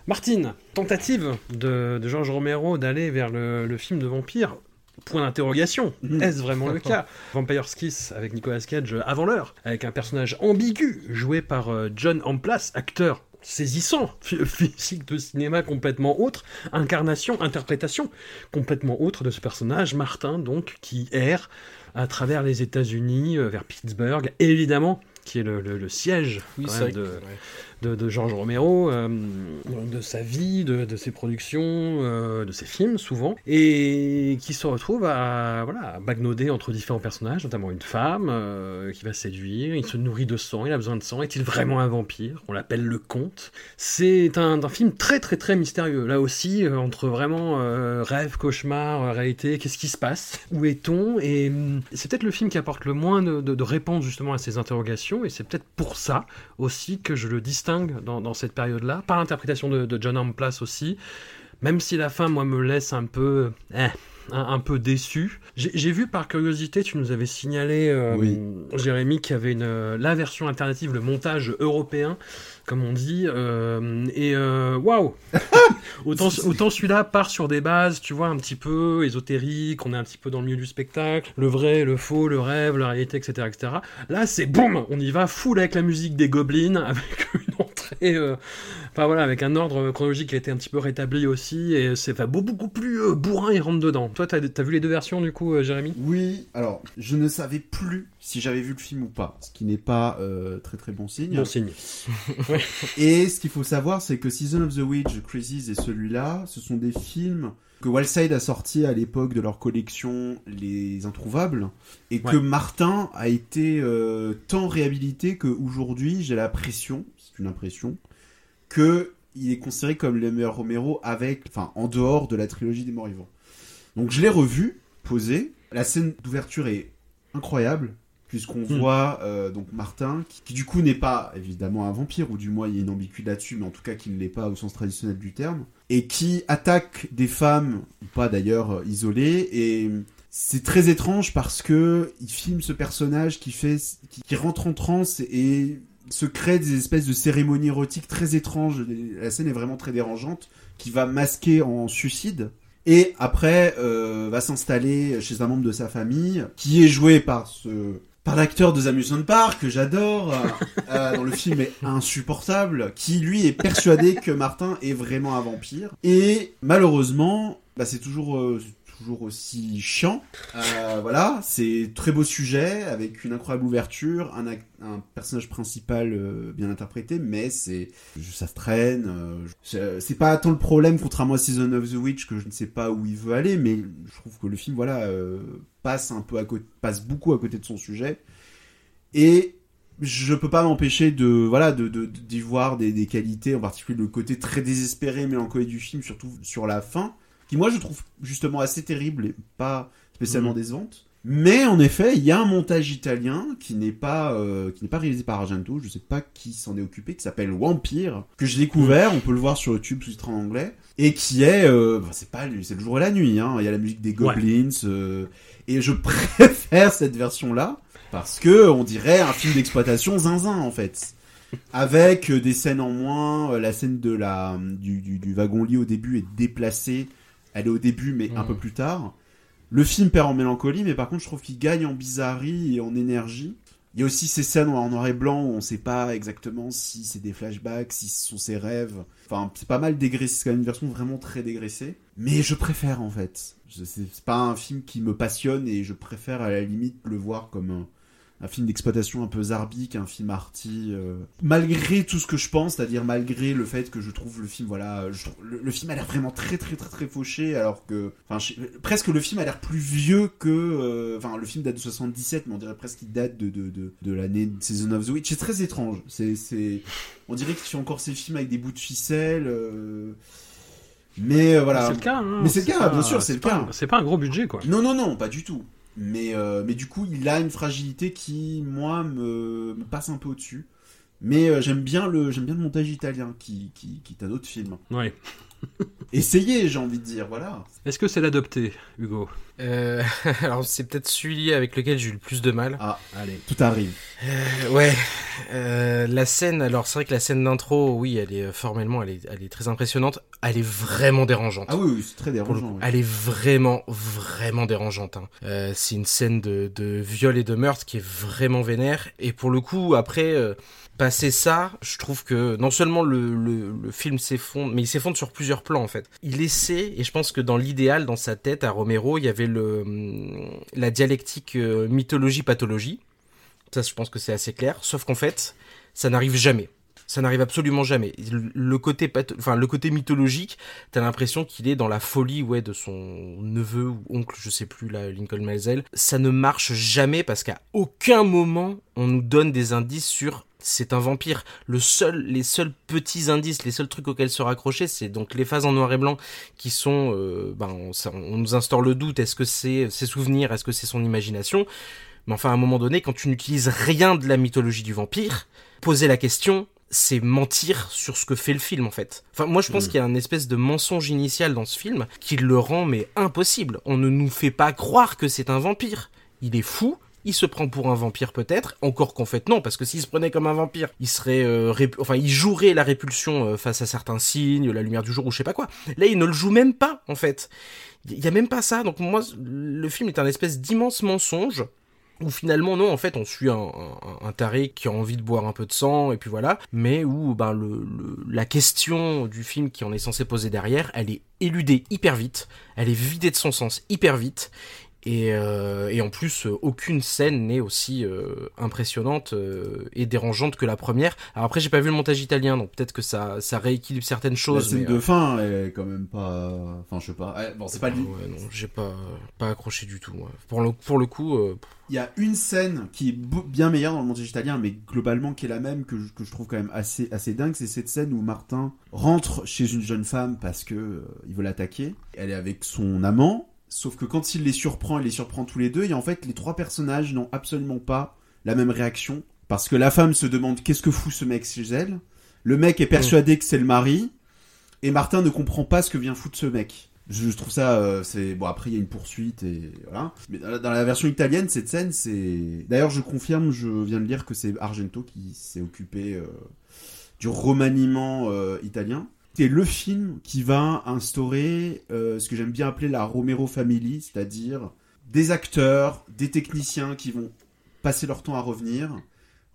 Martine, tentative de, de Georges Romero d'aller vers le, film de vampire? Point d'interrogation. Mhm. Est-ce vraiment le cas? Vampire's Kiss avec Nicolas Cage avant l'heure, avec un personnage ambigu joué par euh, John Amplas, acteur saisissant, physique de cinéma complètement autre, incarnation, interprétation complètement autre de ce personnage, Martin donc, qui erre à travers les États-Unis, euh, vers Pittsburgh, évidemment, qui est le, siège de, de, de Georges Romero, euh, de sa vie, de, ses productions, euh, de ses films souvent, et qui se retrouve à, voilà, bagnoder entre différents personnages, notamment une femme euh, qui va séduire, il se nourrit de sang, il a besoin de sang, est-il vraiment un vampire? On l'appelle le comte. C'est un, un, film très très très mystérieux, là aussi, entre vraiment rêve, cauchemar, réalité, qu'est-ce qui se passe? Où est-on? Et hum, c'est peut-être le film qui apporte le moins de, de réponses justement à ces interrogations, et c'est peut-être pour ça aussi que je le distingue dans, cette période-là, par l'interprétation de, John Amplas aussi, même si la fin, moi, me laisse un peu... Eh, un, peu déçu. J'ai vu par curiosité, tu nous avais signalé, euh, Jérémy, qu'il y avait une, la version alternative, le montage européen, comme on dit. Euh, et euh, waouh Autant, autant celui-là part sur des bases, tu vois, un petit peu ésotériques, on est un petit peu dans le milieu du spectacle, le vrai, le faux, le rêve, la réalité, etc. etc. Là, c'est boum On y va full avec la musique des gobelins, avec une très, euh, enfin voilà, avec un ordre chronologique qui a été un petit peu rétabli aussi, et c'est enfin, beaucoup, beaucoup plus euh, bourrin et rentre dedans. Toi, t'as as vu les deux versions du coup, euh, Jérémy? Oui, alors je ne savais plus si j'avais vu le film ou pas, ce qui n'est pas euh, très très bon signe. Bon signe. Et ce qu'il faut savoir, c'est que Season of the Witch, Crisis et celui-là, ce sont des films que Wildside a sortis à l'époque de leur collection Les Introuvables, et que. Martin a été euh, tant réhabilité qu'aujourd'hui, j'ai l'impression, c'est une impression, que il est considéré comme le meilleur Romero avec, enfin, en dehors de la trilogie des morts vivants. Donc je l'ai revu, posé. La scène d'ouverture est incroyable puisqu'on Hmm. voit euh, donc Martin qui, qui, du coup n'est pas évidemment un vampire ou du moins il y a une ambiguïté là-dessus mais en tout cas qui ne l'est pas au sens traditionnel du terme et qui attaque des femmes ou pas d'ailleurs euh, isolées et c'est très étrange parce que il filme ce personnage qui fait qui, qui rentre en transe et se crée des espèces de cérémonies érotiques très étranges la scène est vraiment très dérangeante qui va masquer en suicide et après euh, va s'installer chez un membre de sa famille qui est joué par ce par l'acteur de Amusement Park que j'adore euh, dont le film est insupportable qui lui est persuadé que Martin est vraiment un vampire. Et malheureusement bah, c'est toujours euh, toujours aussi chiant. Euh, voilà c'est très beau sujet avec une incroyable ouverture un, un personnage principal euh, bien interprété mais c'est ça traîne euh, je- c'est pas tant le problème contrairement à Season of the Witch que je ne sais pas où il veut aller mais je trouve que le film voilà euh, passe un peu à côté passe beaucoup à côté de son sujet. Et je peux pas m'empêcher de voilà de- d'y voir des, des qualités en particulier le côté très désespéré mélancolique du film surtout sur la fin qui moi je trouve justement assez terrible et pas spécialement Mhm. décevante. Mais en effet il y a un montage italien qui n'est pas euh, qui n'est pas réalisé par Argento. Je sais pas qui s'en est occupé qui s'appelle Vampire que j'ai découvert. On peut le voir sur YouTube sous-titré en anglais. Et qui est euh, bah, c'est pas c'est le jour et la nuit hein. Il y a la musique des Ouais. Goblins euh, et je préfère cette version là parce que on dirait un film d'exploitation zinzin en fait. Avec des scènes en moins la scène de la du, du, du wagon lit au début est déplacée elle est au début mais un peu plus tard le film perd en mélancolie mais par contre je trouve qu'il gagne en bizarrerie et en énergie il y a aussi ces scènes en noir et blanc où on sait pas exactement si c'est des flashbacks, si ce sont ses rêves. Enfin, c'est pas mal dégraissé, c'est quand même une version vraiment très dégraissée. Mais je préfère en fait. C'est pas un film qui me passionne et je préfère à la limite le voir comme un, film d'exploitation un peu zarbique, un film arty. euh, Malgré tout ce que je pense, c'est-à-dire malgré le fait que je trouve le film, voilà, je trouve- le, le film a l'air vraiment très très très très fauché, alors que, enfin, je- presque le film a l'air plus vieux que, euh, enfin, le film date de 77, mais on dirait presque qu'il date de de, de, de l'année de Season of the Witch. C'est très étrange. C'est c'est, on dirait qu'il fait encore ses films avec des bouts de ficelle. euh, Mais voilà. C'est le cas, hein. Mais c'est le cas, pas- bien sûr, c'est le pas- cas. C'est pas un gros budget, quoi. Non, non, non, pas du tout. Mais, euh, mais du coup, il a une fragilité qui, moi, me, me passe un peu au-dessus. Mais euh, j'aime bien le j'aime bien le montage italien qui qui, qui t'a d'autres films. Ouais. Essayez, j'ai envie de dire, voilà. Est-ce que c'est l'adopté, Hugo Euh, alors c'est peut-être celui avec lequel j'ai eu le plus de mal. Ah, Allez. tout arrive. Euh, ouais, euh, la scène. Alors c'est vrai que la scène d'intro, oui, elle est formellement, elle est, elle est très impressionnante. Elle est vraiment dérangeante. Ah oui, oui c'est très dérangeant. coup. Elle est vraiment, vraiment dérangeante. hein. Euh, c'est une scène de, de viol et de meurtre qui est vraiment vénère. Et pour le coup, après, euh, passer ça, je trouve que non seulement le, le, le film s'effondre, mais il s'effondre sur plusieurs plans en fait. Il essaie, et je pense que dans l'idéal, dans sa tête, à Romero, il y avait le, hum, la dialectique euh, mythologie-pathologie. Ça, je pense que c'est assez clair. Sauf qu'en fait, ça n'arrive jamais. Ça n'arrive absolument jamais. Le- côté, patho- enfin, le côté mythologique, t'as l'impression qu'il est dans la folie ouais de son neveu ou oncle je sais plus là Lincoln Maisel. Ça ne marche jamais parce qu'à aucun moment on nous donne des indices sur c'est un vampire. Le seul les seuls petits indices les seuls trucs auxquels se raccrocher c'est donc les phases en noir et blanc qui sont euh, ben on, on nous instaure le doute. Est-ce que c'est ses souvenirs? Est-ce que c'est son imagination? Mais enfin à un moment donné quand tu n'utilises rien de la mythologie du vampire poser la question c'est mentir sur ce que fait le film en fait. Enfin moi je pense Mm. qu'il y a un espèce de mensonge initial dans ce film qui le rend mais impossible. On ne nous fait pas croire que c'est un vampire. Il est fou, il se prend pour un vampire peut-être, encore qu'en fait non, parce que s'il se prenait comme un vampire, il serait, euh, enfin, il jouerait la répulsion euh, face à certains signes, la lumière du jour ou je sais pas quoi. Là, il ne le joue même pas en fait. Il y a même pas ça. Donc moi, le film est un espèce d'immense mensonge où finalement non en fait on suit un, un, un, taré qui a envie de boire un peu de sang et puis voilà mais où ben le, le, la question du film qui en est censé poser derrière elle est éludée hyper vite elle est vidée de son sens hyper vite et, euh, et, en plus, euh, aucune scène n'est aussi euh, impressionnante euh, et dérangeante que la première. Alors après, j'ai pas vu le montage italien, donc peut-être que ça, ça rééquilibre certaines choses. La scène mais, de fin est quand même pas. Enfin, je sais pas. Bon, c'est pas ouais, non, j'ai pas pas accroché du tout. Ouais. Pour le pour le coup. Il y a une scène qui est bien meilleure dans le montage italien, mais globalement qui est la même que je, que je trouve quand même assez assez dingue. C'est cette scène où Martin rentre chez une jeune femme parce que il veut l'attaquer. Elle est avec son amant Sauf que quand il les surprend, il les surprend tous les deux, et en fait, les trois personnages n'ont absolument pas la même réaction. Parce que la femme se demande qu'est-ce que fout ce mec chez elle? Le mec est persuadé que c'est le mari. Et Martin ne comprend pas ce que vient foutre ce mec. Je, trouve ça, euh, c'est bon. Après, il y a une poursuite et voilà. Mais dans la version italienne, cette scène, c'est. D'ailleurs, je confirme, je viens de lire que c'est Argento qui s'est occupé euh, du remaniement euh, italien c'est le film qui va instaurer ce que j'aime bien appeler la Romero Family, c'est-à-dire des acteurs, des techniciens qui vont passer leur temps à revenir.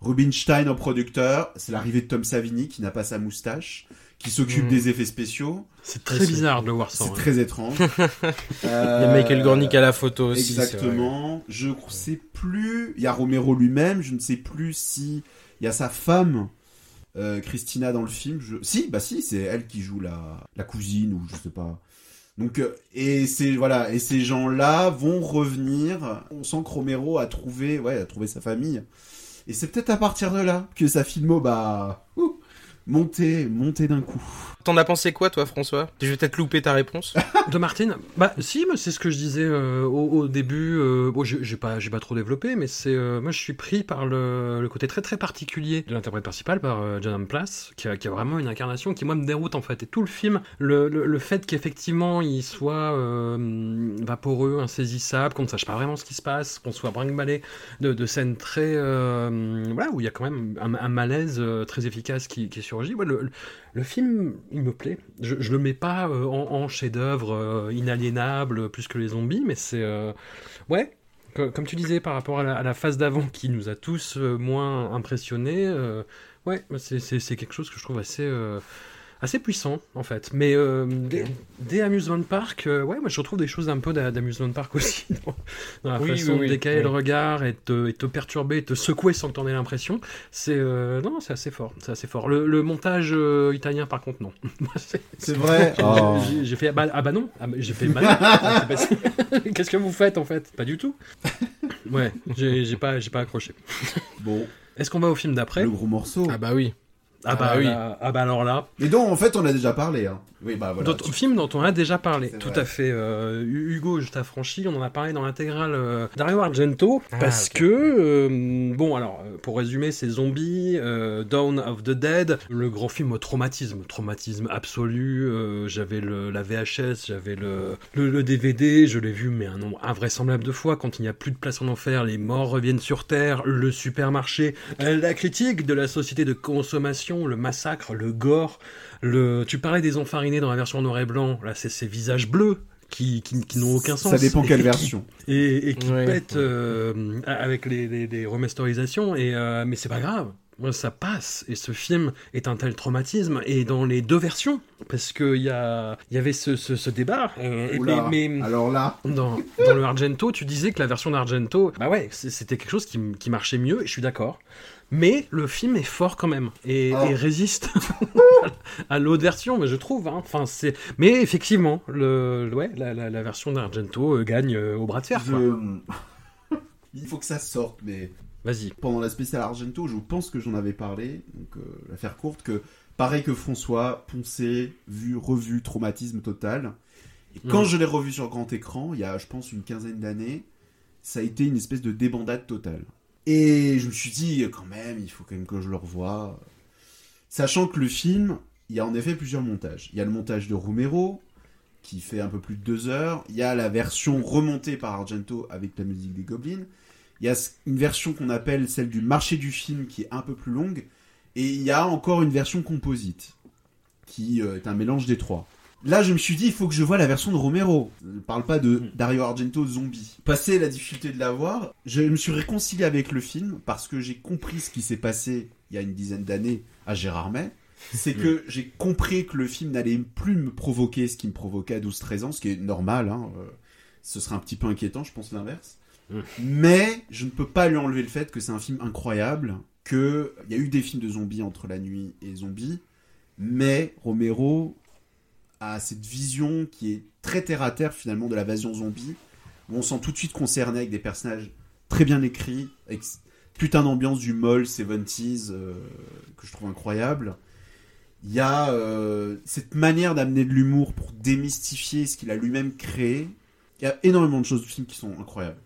Rubinstein en producteur, c'est l'arrivée de Tom Savini qui n'a pas sa moustache, qui s'occupe mmh. des effets spéciaux. C'est très bizarre de le voir ça. C'est très étrange. euh, Il y a Michael Gornick à la photo aussi. Exactement. Je ne sais plus. Il y a Romero lui-même. Je ne sais plus si il y a sa femme euh, Christina dans le film. Je... Si, bah si, c'est elle qui joue la, la cousine ou je sais pas. Donc euh, et c'est voilà et ces gens-là vont revenir. On sent que Romero a trouvé ouais a trouvé sa famille. Et c'est peut-être à partir de là que sa filmo bah ouh, monter monter d'un coup. T'en as pensé quoi, toi, François? Je vais peut-être louper ta réponse. de Martine? Bah, si, mais c'est ce que je disais euh, au, au, début. Euh, bon, j'ai pas, j'ai pas trop développé, mais c'est, euh, moi, je suis pris par le, le, côté très très particulier de l'interprète principal, par euh, John Place, qui a, qui a, vraiment une incarnation qui moi me déroute en fait. Et tout le film, le, le, le fait qu'effectivement il soit euh, vaporeux, insaisissable, qu'on ne sache pas vraiment ce qui se passe, qu'on soit brinque de, de scènes très, euh, voilà, où il y a quand même un, un malaise très efficace qui, qui le, film, il me plaît. Je, je le mets pas euh, en, chef-d'œuvre euh, inaliénable plus que les zombies, mais c'est euh, ouais. Comme tu disais par rapport à la phase d'avant qui nous a tous moins impressionnés, ouais, c'est quelque chose que je trouve assez assez puissant en fait. Mais euh, des, des, amusement park, euh, ouais, moi je retrouve des choses un peu d'amusement park aussi dans, dans la oui, façon oui, de décaler oui. le regard et te, et te perturber, et te secouer sans que t'en aies l'impression. C'est euh, non, c'est assez fort, c'est assez fort. Le, le montage euh, italien par contre non. c'est vrai. Oh. J'ai fait ah bah, ah bah non, ah, j'ai fait bah non. Qu'est-ce que vous faites en fait? Pas du tout. Ouais, j'ai pas j'ai pas accroché. Bon. Est-ce qu'on va au film d'après? Le gros morceau. Ah bah oui. Ah bah, ah oui. Là, ah bah alors là. Et donc en fait on a déjà parlé. Hein. Oui bah voilà. D'autres films dont on a déjà parlé. Tout vrai. à fait. Euh, Hugo, je t'affranchis, on en a parlé dans l'intégrale euh, Dario Argento ah, parce okay. que euh, bon alors pour résumer c'est Zombie, euh, Dawn of the Dead, le grand film au traumatisme, traumatisme absolu. euh, j'avais la VHS, j'avais le, le, le, DVD, je l'ai vu mais un nombre invraisemblable de fois. Quand il n'y a plus de place en enfer, les morts reviennent sur terre, le supermarché, la critique de la société de consommation le massacre, le gore, le... Tu parlais des enfarinés dans la version noir et blanc, là c'est ces visages bleus qui, qui, qui n'ont aucun sens. Ça dépend quelle et version. Qui, et, et, qui ouais. pètent euh, avec les, les, les remasterisations, et, euh, mais c'est pas grave. Ça passe, et ce film est un tel traumatisme, et dans les deux versions, parce qu'il y, a, y avait ce, ce, ce débat. Euh, Oula, mais, mais, alors là dans, dans le Argento, tu disais que la version d'Argento, bah ouais, c'était quelque chose qui, qui marchait mieux, et je suis d'accord mais le film est fort quand même et, et résiste à l'autre version, mais je trouve. Hein. Enfin, c'est. Mais effectivement, le, ouais, la, la, la version d'Argento euh, gagne euh, au bras de fer. Je... Il faut que ça sorte, mais. Vas-y. Pendant la spéciale Argento, je pense que j'en avais parlé, donc euh, la faire courte, que pareil que François, poncé, vu, revu, traumatisme total. Et quand mmh. je l'ai revu sur grand écran, il y a, je pense, une quinzaine d'années, ça a été une espèce de débandade totale. Et je me suis dit, quand même, il faut quand même que je le revoie. Sachant que le film, il y a en effet plusieurs montages. Il y a le montage de Romero, qui fait un peu plus de deux heures. Il y a la version remontée par Argento avec la musique des Goblins. Il y a une version qu'on appelle celle du marché du film, qui est un peu plus longue. Et il y a encore une version composite, qui euh, est un mélange des trois. Là, je me suis dit, il faut que je vois la version de Romero. Je ne parle pas de Mm. Dario Argento zombie. Passé la difficulté de la voir, je me suis réconcilié avec le film parce que j'ai compris ce qui s'est passé il y a une dizaine d'années à Gérard May. C'est que j'ai compris que le film n'allait plus me provoquer ce qui me provoquait à 12-13 ans, ce qui est normal. Hein. euh, Ce serait un petit peu inquiétant, je pense l'inverse. Mm. Mais je ne peux pas lui enlever le fait que c'est un film incroyable, qu'il y a eu des films de zombies entre la nuit et zombies, mais Romero a cette vision qui est très terre à terre finalement de l'invasion zombie, où on sent tout de suite concerné avec des personnages très bien écrits, avec putain d'ambiance du moll 70s euh, que je trouve incroyable. Il y a euh, cette manière d'amener de l'humour pour démystifier ce qu'il a lui-même créé. Il y a énormément de choses du film qui sont incroyables.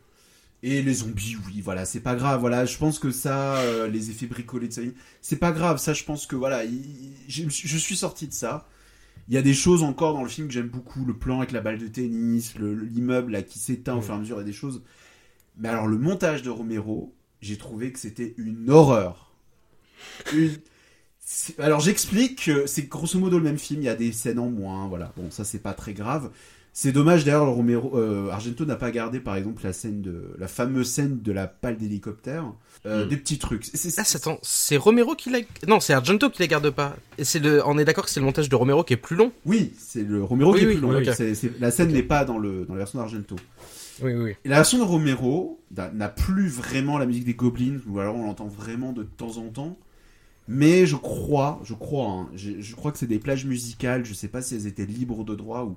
Et les zombies, oui, voilà, c'est pas grave. Voilà, je pense que ça, euh, les effets bricolés de ça, c'est pas grave. Ça, je pense que voilà, il- je, je suis sorti de ça. Il y a des choses encore dans le film que j'aime beaucoup, le plan avec la balle de tennis, le- l'immeuble là qui s'éteint au Ouais. fur et à mesure, il y a des choses. Mais alors le montage de Romero, j'ai trouvé que c'était une horreur. Une- Alors j'explique que c'est grosso modo le même film, il y a des scènes en moins, voilà. Bon, ça c'est pas très grave. C'est dommage d'ailleurs, le Romero, euh, Argento n'a pas gardé par exemple la scène de la fameuse scène de la pale d'hélicoptère, Euh, Mm. des petits trucs. C'est- Ah, c'est- attends, c'est Romero qui la... Non, c'est Argento qui la garde pas. Et c'est le... On est d'accord que c'est le montage de Romero qui est plus long Oui, c'est le Romero Oui, qui est oui, plus long. oui, ok. C'est- c'est- la scène n'est pas dans, le, dans la version d'Argento. Oui, oui. Et la version de Romero n'a n'a plus vraiment la musique des Goblins, ou alors on l'entend vraiment de temps en temps. Mais je crois, je crois, hein, je, je crois que c'est des plages musicales, je sais pas si elles étaient libres de droit ou.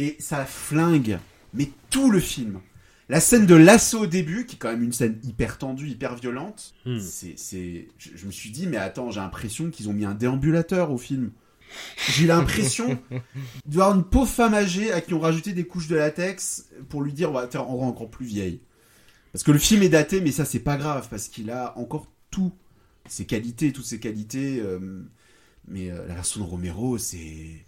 Et ça flingue, mais tout le film. La scène de l'assaut au début, qui est quand même une scène hyper tendue, hyper violente, Hmm. c'est, c'est, je, je me suis dit, mais attends, j'ai l'impression qu'ils ont mis un déambulateur au film. J'ai l'impression d'avoir une pauvre femme âgée à qui on rajouté des couches de latex pour lui dire on va te rendre encore plus vieille. Parce que le film est daté, mais ça c'est pas grave parce qu'il a encore tout ses qualités, toutes ses qualités. euh, mais euh, la version de Romero, c'est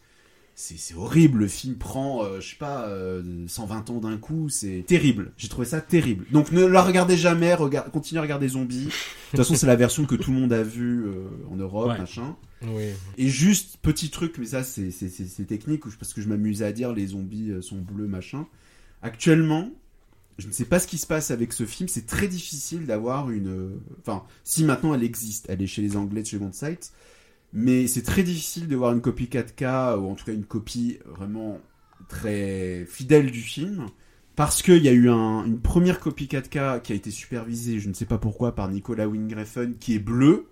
c'est horrible. Le film prend, euh, je sais pas, euh, 120 ans d'un coup. C'est terrible. J'ai trouvé ça terrible. Donc ne la regardez jamais. Regard... Continuez à regarder Zombie. De toute façon, c'est la version que tout le monde a vue euh, en Europe, Ouais. machin. Oui. Et juste, petit truc, mais ça c'est technique, parce que je m'amusais à dire les zombies euh, sont bleus, machin. Actuellement, je ne sais pas ce qui se passe avec ce film, c'est très difficile d'avoir une... Enfin, si maintenant elle existe, elle est chez les Anglais de chez Sight, mais c'est très difficile de voir une copie 4K, ou en tout cas une copie vraiment très fidèle du film, parce qu'il y a eu un- une première copie 4K qui a été supervisée, je ne sais pas pourquoi, par Nicolas Wingreffen, qui est bleu,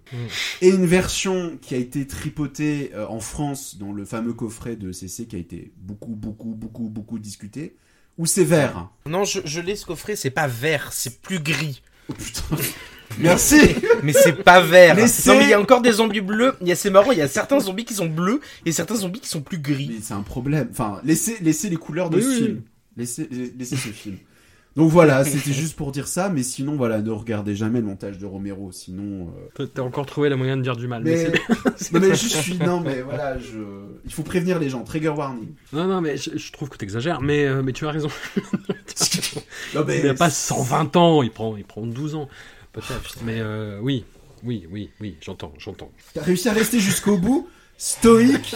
et une version qui a été tripotée euh, en France dans le fameux coffret de CC qui a été beaucoup, beaucoup, beaucoup, beaucoup discuté, où c'est vert. Non, je, je l'ai ce coffret, c'est pas vert, c'est plus gris. Oh putain. Merci. Mais c'est pas vert. Laissez- Non, mais il y a encore des zombies bleus. Il y a, c'est marrant, il y a certains zombies qui sont bleus et certains zombies qui sont plus gris. Mais c'est un problème. Enfin, laissez, laissez les couleurs de Oui, ce oui, film. Laissez, laissez ce film. Donc voilà, c'était juste pour dire ça, mais sinon, voilà, ne regardez jamais le montage de Romero, sinon... euh, T'as- encore trouvé la moyen de dire du mal. Mais, c'est- non, mais je suis... Non, mais voilà, je... Il faut prévenir les gens, trigger warning. Non, non, mais je, je trouve que t'exagères, mais, euh, mais tu as raison. Non, mais... Il n'a pas 120 ans, il prend, il prend 12 ans, peut-être. mais euh, oui, oui, oui, oui, j'entends, j'entends. T'as réussi à rester jusqu'au bout, stoïque,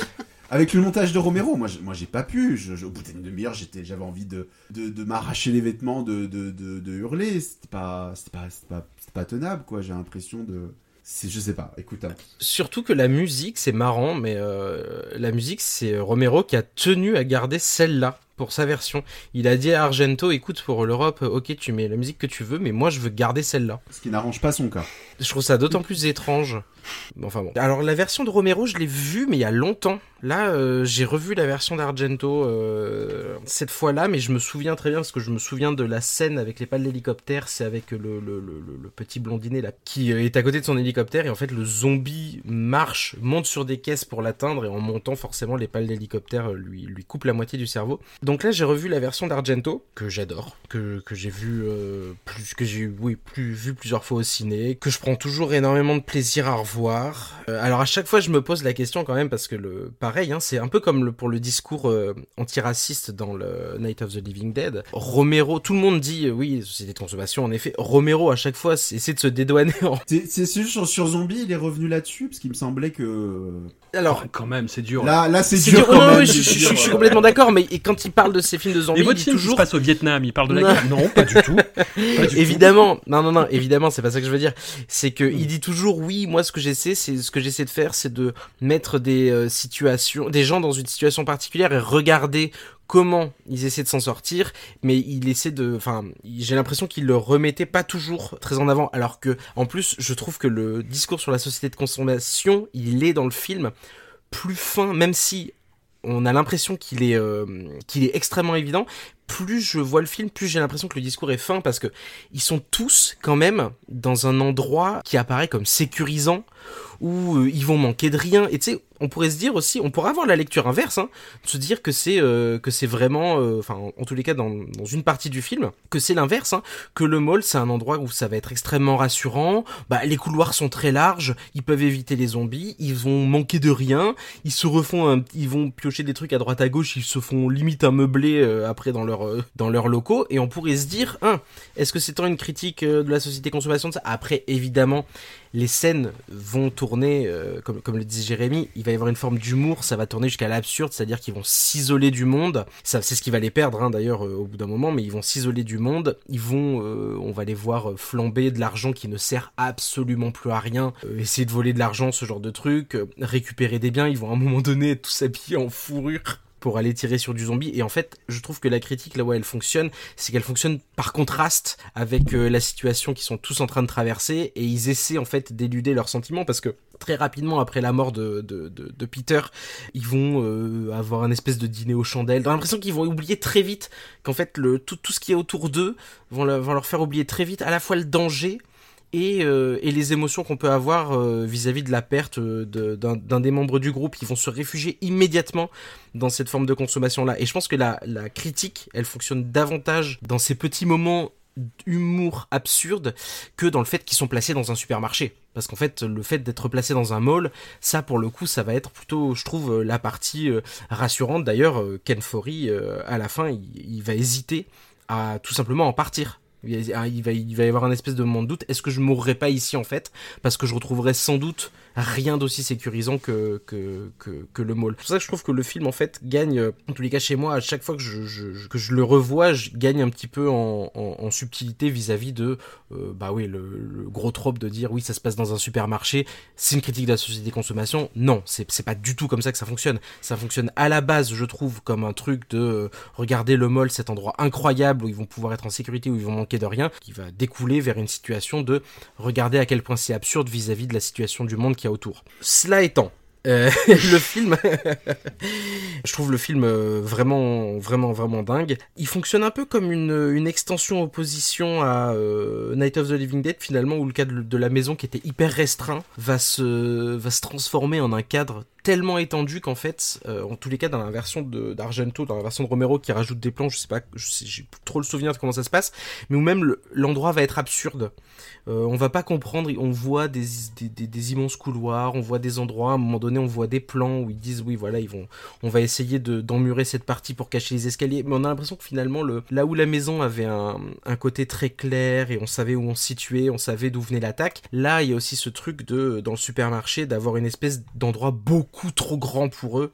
avec le montage de Romero. Moi, j'ai- moi, j'ai pas pu. Je- je- au bout d'une demi-heure, j'étais, j'avais envie de, de, de m'arracher les vêtements, de, de, de, de hurler. C'était pas, c'était pas, c'était pas, c'était pas tenable, quoi. J'ai l'impression de, c'est, je sais pas. Écoute, hein. Surtout que la musique, c'est marrant, mais euh, la musique, c'est Romero qui a tenu à garder celle-là pour sa version. Il a dit à Argento, écoute, pour l'Europe, ok, tu mets la musique que tu veux, mais moi, je veux garder celle-là. ce qui n'arrange pas son cas. Je trouve ça d'autant plus étrange. Enfin bon. Alors la version de Romero, je l'ai vue, mais il y a longtemps. Là, euh, j'ai revu la version d'Argento euh, cette fois-là, mais je me souviens très bien parce que je me souviens de la scène avec les pales d'hélicoptère. C'est avec le, le, le, le- le petit blondinet là qui euh, est à côté de son hélicoptère et en fait le zombie marche, monte sur des caisses pour l'atteindre et en montant forcément les pales d'hélicoptère euh, lui lui coupe la moitié du cerveau. Donc donc là j'ai revu la version d'Argento que j'adore, que, que j'ai vu euh, plus que j'ai oui plus vu plusieurs fois au ciné, que je prends toujours énormément de plaisir à revoir. Euh, alors à chaque fois je me pose la question quand même parce que le pareil hein, c'est un peu comme le, pour le discours euh, antiraciste dans le Night of the Living Dead. Romero, tout le monde dit oui société de consommation en effet. Romero à chaque fois essaie de se dédouaner. En... C'est sur, sur Zombie il est revenu là-dessus? Parce qu'il me semblait que alors, quand même, c'est dur. Là, là, c'est dur. Quand même, oui, je, je, suis complètement d'accord, mais quand il parle de ces films de zombies, il dit toujours. se passe au Vietnam, il parle de la guerre. Non, pas du tout. Pas du évidemment, tout. non, non, non, évidemment, c'est pas ça que je veux dire. C'est que il dit toujours, oui, moi, ce que j'essaie, c'est ce que j'essaie de faire, c'est de mettre des euh, situations, des gens dans une situation particulière et regarder comment ils essaient de s'en sortir, mais il essaie de, enfin, j'ai l'impression qu'il le remettait pas toujours très en avant, alors que, en plus, je trouve que le discours sur la société de consommation, il est dans le film plus fin, même si on a l'impression qu'il est, euh, qu'il est extrêmement évident. Plus je vois le film, plus j'ai l'impression que le discours est fin parce que ils sont tous quand même dans un endroit qui apparaît comme sécurisant où euh, ils vont manquer de rien. Et tu sais, on pourrait se dire aussi, on pourrait avoir la lecture inverse, hein, se dire que c'est euh, que c'est vraiment, euh, enfin en tous les cas dans, dans une partie du film, que c'est l'inverse, hein, que le mall c'est un endroit où ça va être extrêmement rassurant. Bah les couloirs sont très larges, ils peuvent éviter les zombies, ils vont manquer de rien, ils se refont, un, ils vont piocher des trucs à droite à gauche, ils se font limite un meublé après dans leur dans leurs locaux. Et on pourrait se dire, hein, est-ce que c'est tant une critique de la société consommation de ça Après évidemment les scènes vont tourner, euh, comme, le disait Jérémy, il va y avoir une forme d'humour, ça va tourner jusqu'à l'absurde, c'est-à-dire qu'ils vont s'isoler du monde. Ça, c'est ce qui va les perdre hein, d'ailleurs euh, au bout d'un moment, mais ils vont s'isoler du monde. Ils vont, euh, on va les voir flamber de l'argent qui ne sert absolument plus à rien, essayer de voler de l'argent, ce genre de truc, récupérer des biens. Ils vont à un moment donné tous habillés en fourrure pour aller tirer sur du zombie. Et en fait, je trouve que la critique, là où elle fonctionne, c'est qu'elle fonctionne par contraste avec euh, la situation qu'ils sont tous en train de traverser et ils essaient en fait d'éluder leurs sentiments parce que très rapidement après la mort de, Peter, ils vont euh, avoir un espèce de dîner aux chandelles. J'ai l'impression qu'ils vont oublier très vite qu'en fait tout, tout ce qui est autour d'eux vont leur faire oublier très vite à la fois le danger et, euh, et les émotions qu'on peut avoir euh, vis-à-vis de la perte euh, d'un des membres du groupe qui vont se réfugier immédiatement dans cette forme de consommation là et je pense que la, critique elle fonctionne davantage dans ces petits moments d'humour absurde que dans le fait qu'ils sont placés dans un supermarché. Parce qu'en fait le fait d'être placé dans un mall ça pour le coup ça va être plutôt je trouve la partie rassurante. D'ailleurs Ken Forey à la fin il va hésiter à tout simplement en partir il va, il va y avoir un espèce de moment de doute. Est-ce que je mourrais pas ici en fait? Parce que je retrouverais sans doute rien d'aussi sécurisant que, que, que, le mall. C'est pour ça que je trouve que le film en fait gagne, euh, en tous les cas chez moi, à chaque fois que je, que je le revois, je gagne un petit peu en, subtilité vis-à-vis de, euh, bah oui, le, gros trope de dire oui ça se passe dans un supermarché, c'est une critique de la société consommation. Non, c'est pas du tout comme ça que ça fonctionne. Ça fonctionne à la base, je trouve, comme un truc de euh, regarder le mall, cet endroit incroyable où ils vont pouvoir être en sécurité, où ils vont manquer de rien, qui va découler vers une situation de regarder à quel point c'est absurde vis-à-vis -vis de la situation du monde autour. Cela étant, euh, le film, je trouve le film euh, vraiment, vraiment, vraiment dingue. Il fonctionne un peu comme une, une extension opposition à euh, Night of the Living Dead, finalement, où le cadre de la maison qui était hyper restreint va se, va se transformer en un cadre tellement étendu qu'en fait, en tous les cas, dans la version d'Argento, dans la version de Romero qui rajoute des plans, je sais pas, j'ai trop le souvenir de comment ça se passe, mais où même l'endroit va être absurde. Euh, on va pas comprendre, on voit des, des, des, immenses couloirs, on voit des endroits, à un moment donné on voit des plans où ils disent oui voilà ils vont, on va essayer de d'emmurer cette partie pour cacher les escaliers, mais on a l'impression que finalement le, là où la maison avait un, un côté très clair et on savait où on se situait, on savait d'où venait l'attaque, là il y a aussi ce truc de dans le supermarché d'avoir une espèce d'endroit beaucoup trop grand pour eux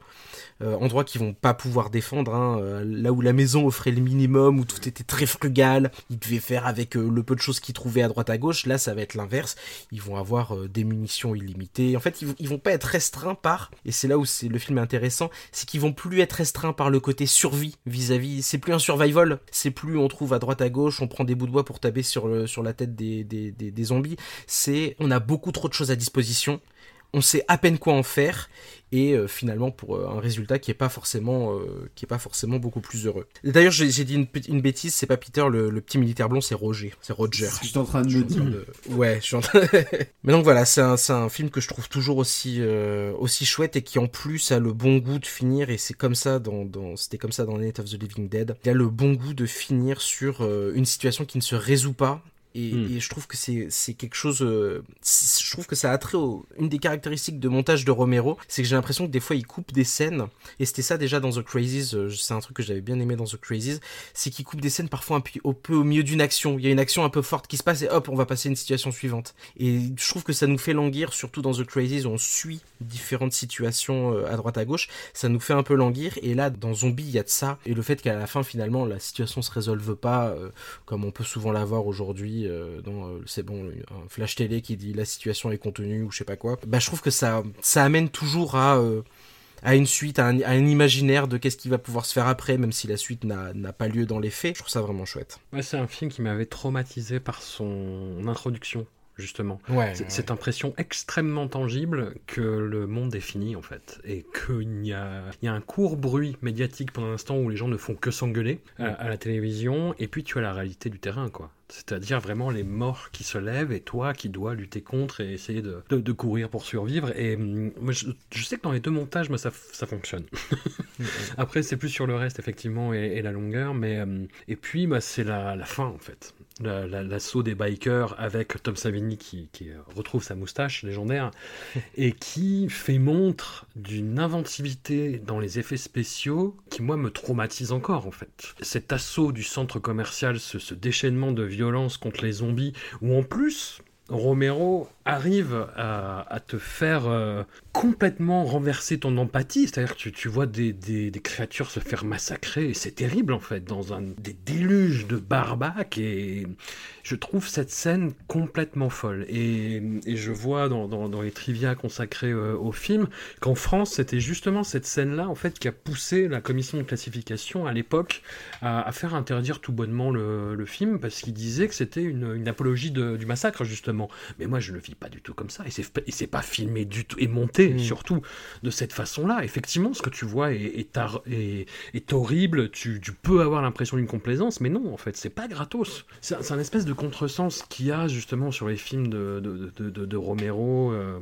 euh, endroits qu'ils vont pas pouvoir défendre. Hein, euh, là où la maison offrait le minimum, où tout était très frugal, ils devaient faire avec euh, le peu de choses qu'ils trouvaient à droite à gauche. Là, ça va être l'inverse. Ils vont avoir des munitions illimitées. En fait, ils, vont pas être restreints par, et c'est là où c'est le film est intéressant, c'est qu'ils vont plus être restreints par le côté survie vis-à-vis. C'est plus un survival. C'est plus on trouve à droite à gauche, on prend des bouts de bois pour taper sur sur la tête des, des, des, des zombies. C'est on a beaucoup trop de choses à disposition on sait à peine quoi en faire et euh, finalement pour euh, un résultat qui est pas forcément euh, qui est pas forcément beaucoup plus heureux. D'ailleurs, j'ai dit une, une bêtise, c'est pas Peter le, le, petit militaire blond, c'est Roger, c'est Roger. Je suis en train de me dire. Ouais, je suis en train... Mais donc voilà, c'est un, un film que je trouve toujours aussi aussi chouette et qui en plus a le bon goût de finir et c'est comme ça dans, dans c'était comme ça dans Night of the Living Dead. Il a le bon goût de finir sur une situation qui ne se résout pas et, hmm. et, je trouve que c'est quelque chose euh, je trouve que ça a trait au, une des caractéristiques de montage de Romero c'est que j'ai l'impression que des fois il coupe des scènes. Et c'était ça déjà dans The Crazies euh, c'est un truc que j'avais bien aimé dans The Crazies c'est qu'il coupe des scènes parfois un peu, au, peu au milieu d'une action. Il y a une action un peu forte qui se passe et hop on va passer à une situation suivante. Et je trouve que ça nous fait languir surtout dans The Crazies où on suit différentes situations euh, à droite à gauche. Ça nous fait un peu languir. Et là dans Zombie il y a de ça. Et le fait qu'à la fin finalement la situation se résolve pas comme on peut souvent l'avoir aujourd'hui euh, dans euh, c'est bon un flash télé qui dit la situation est contenue ou je sais pas quoi bah je trouve que ça ça amène toujours à euh, à une suite, à un, à un imaginaire de qu'est-ce qui va pouvoir se faire après, même si la suite n'a pas lieu dans les faits. Je trouve ça vraiment chouette. Ouais, c'est un film qui m'avait traumatisé par son introduction justement. Ouais, cette impression extrêmement tangible que le monde est fini, en fait. Et qu'il y a, il y a un court bruit médiatique pendant l'instant où les gens ne font que s'engueuler à, la télévision, et puis tu as la réalité du terrain, quoi. C'est-à-dire vraiment les morts qui se lèvent et toi qui dois lutter contre et essayer de, de, courir pour survivre. Et hum, moi, je, sais que dans les deux montages, moi, ça, ça fonctionne. Après, c'est plus sur le reste, effectivement, et, la longueur. Mais, hum, et puis, bah, c'est la, la fin, en fait l'assaut des bikers avec Tom Savini qui, retrouve sa moustache légendaire et qui fait montre d'une inventivité dans les effets spéciaux qui moi me traumatise encore en fait. Cet assaut du centre commercial, ce, ce déchaînement de violence contre les zombies où en plus Romero arrive à, te faire euh, complètement renverser ton empathie, c'est-à-dire que tu, vois des, créatures se faire massacrer, c'est terrible en fait, dans un, des déluges de barbac, et je trouve cette scène complètement folle. Et, je vois dans, les trivia consacrés euh, au film qu'en France, c'était justement cette scène-là en fait qui a poussé la commission de classification à l'époque à, faire interdire tout bonnement le, film, parce qu'il disait que c'était une, apologie du massacre justement. Mais moi je ne vis pas du tout comme ça. Et c'est pas filmé du tout, et monté mm. surtout de cette façon-là. Effectivement, ce que tu vois est, est, horrible, tu, peux avoir l'impression d'une complaisance, mais non, en fait, c'est pas gratos. C'est un espèce de contresens qu'il y a justement sur les films de, de, Romero. Euh,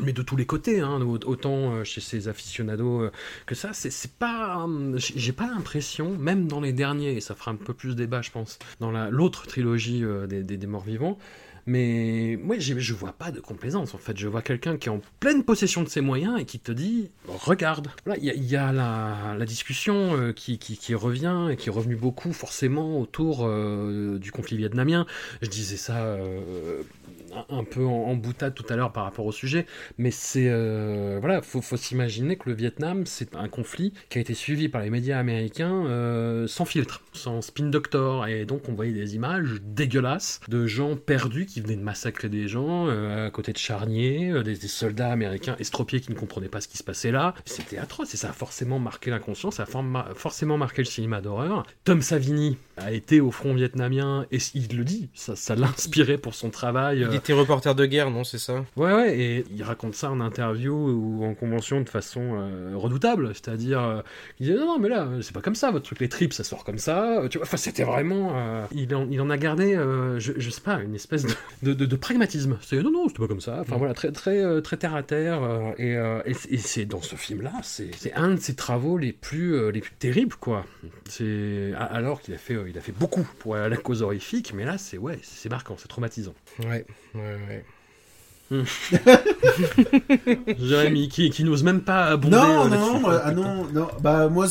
mais de tous les côtés, hein, autant euh, chez ces aficionados euh, que ça, c'est pas. J'ai pas l'impression, même dans les derniers, et ça fera un peu plus débat, je pense, dans l'autre trilogie des, des, morts vivants, mais moi, je vois pas de complaisance en fait. Je vois quelqu'un qui est en pleine possession de ses moyens et qui te dit regarde. Il y, a, la, discussion euh, qui, revient et qui est revenue beaucoup forcément autour euh, du conflit vietnamien. Je disais ça euh, un peu en, boutade tout à l'heure par rapport au sujet, mais c'est euh, voilà, faut, faut s'imaginer que le Vietnam c'est un conflit qui a été suivi par les médias américains euh, sans filtre, sans spin doctor, et donc on voyait des images dégueulasses de gens perdus qui venaient de massacrer des gens euh, à côté de charniers, des, soldats américains estropiés qui ne comprenaient pas ce qui se passait là. C'était atroce et ça a forcément marqué l'inconscience, ça a forcément marqué le cinéma d'horreur. Tom Savini a été au front vietnamien et il le dit, ça, l'a inspiré pour son travail. Il était reporter de guerre, non, c'est ça? Ouais, ouais, et il raconte ça en interview ou en convention de façon euh, redoutable, c'est-à-dire, euh, il dit non, non, mais là, c'est pas comme ça, votre truc, les tripes, ça sort comme ça, tu vois, enfin, c'était vraiment, euh, il, en, il en a gardé, je, je, sais pas, une espèce de, de, de, pragmatisme, c'est non, non, c'était pas comme ça, enfin voilà, très, très, très terre à terre, et, et, c'est dans ce film-là, c'est un de ses travaux les plus, les plus terribles, quoi, alors qu'il a fait, il a fait beaucoup pour la cause horrifique, mais là, c'est, ouais, c'est marquant, c'est traumatisant. Ouais, ouais, ouais. Jérémy, qui, qui n'ose même pas abonder. Non, euh, non, non, ah non, non, bah moi,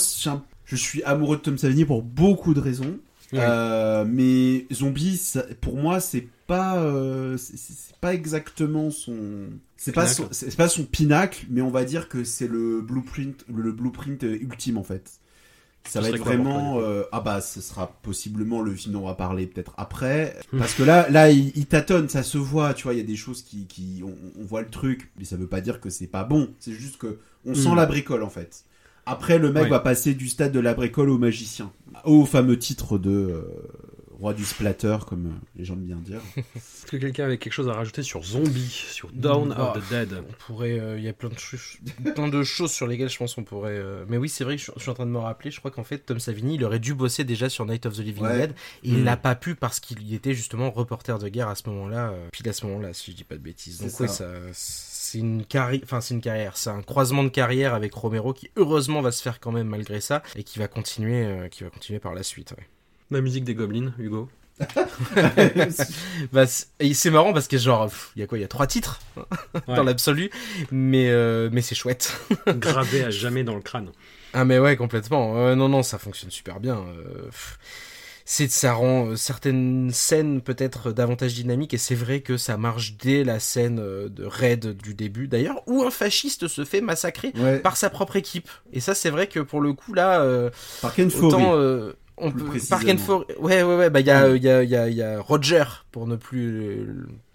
je suis amoureux de Tom Savini pour beaucoup de raisons. Euh, mais Zombie, pour moi, c'est pas, euh, c'est pas exactement son, c'est pas c'est pas son pinacle, mais on va dire que c'est le blueprint, le blueprint ultime en fait. Ça va être vraiment euh, ah bah ce sera possiblement le film dont on va parler peut-être après. Hmm. parce que là là il, tâtonne ça se voit tu vois il y a des choses qui qui on, voit le truc mais ça veut pas dire que c'est pas bon. C'est juste que on sent hmm. la bricole en fait. Après le mec va passer du stade de la bricole au magicien au fameux titre de euh, roi du splatter, comme euh, les gens aiment bien dire. Est-ce que quelqu'un avait quelque chose à rajouter sur Zombie, sur Dawn Bah, of the Dead On pourrait, euh, il y a plein de, choses- plein de choses sur lesquelles je pense qu'on pourrait. euh, Mais oui, c'est vrai que je, suis- je suis en train de me rappeler. Je crois qu'en fait, Tom Savini, il aurait dû bosser déjà sur Night of the Living Ouais. Dead et il Mm. n'a pas pu parce qu'il était justement reporter de guerre à ce moment-là, euh, pile à ce moment-là, si je dis pas de bêtises. C'est Donc ça. oui, ça, c'est une carrière, enfin c'est une carrière, c'est un croisement de carrière avec Romero qui heureusement va se faire quand même malgré ça et qui va continuer, euh, qui va continuer par la suite. ouais. La musique des Goblins, Hugo. Bah, c'est marrant parce que genre, il y a quoi, il y a trois titres Ouais. dans l'absolu, mais euh, mais c'est chouette. Gravé à jamais dans le crâne. Ah mais ouais complètement. Euh, non non ça fonctionne super bien. Euh, c'est ça rend euh, certaines scènes peut-être davantage dynamiques et c'est vrai que ça marche dès la scène de raid du début d'ailleurs où un fasciste se fait massacrer Ouais, par sa propre équipe. Et ça c'est vrai que pour le coup là euh, par Ken autant euh, on peut. Park and For- ouais ouais ouais bah il y a il y a il y a il y a Roger pour ne plus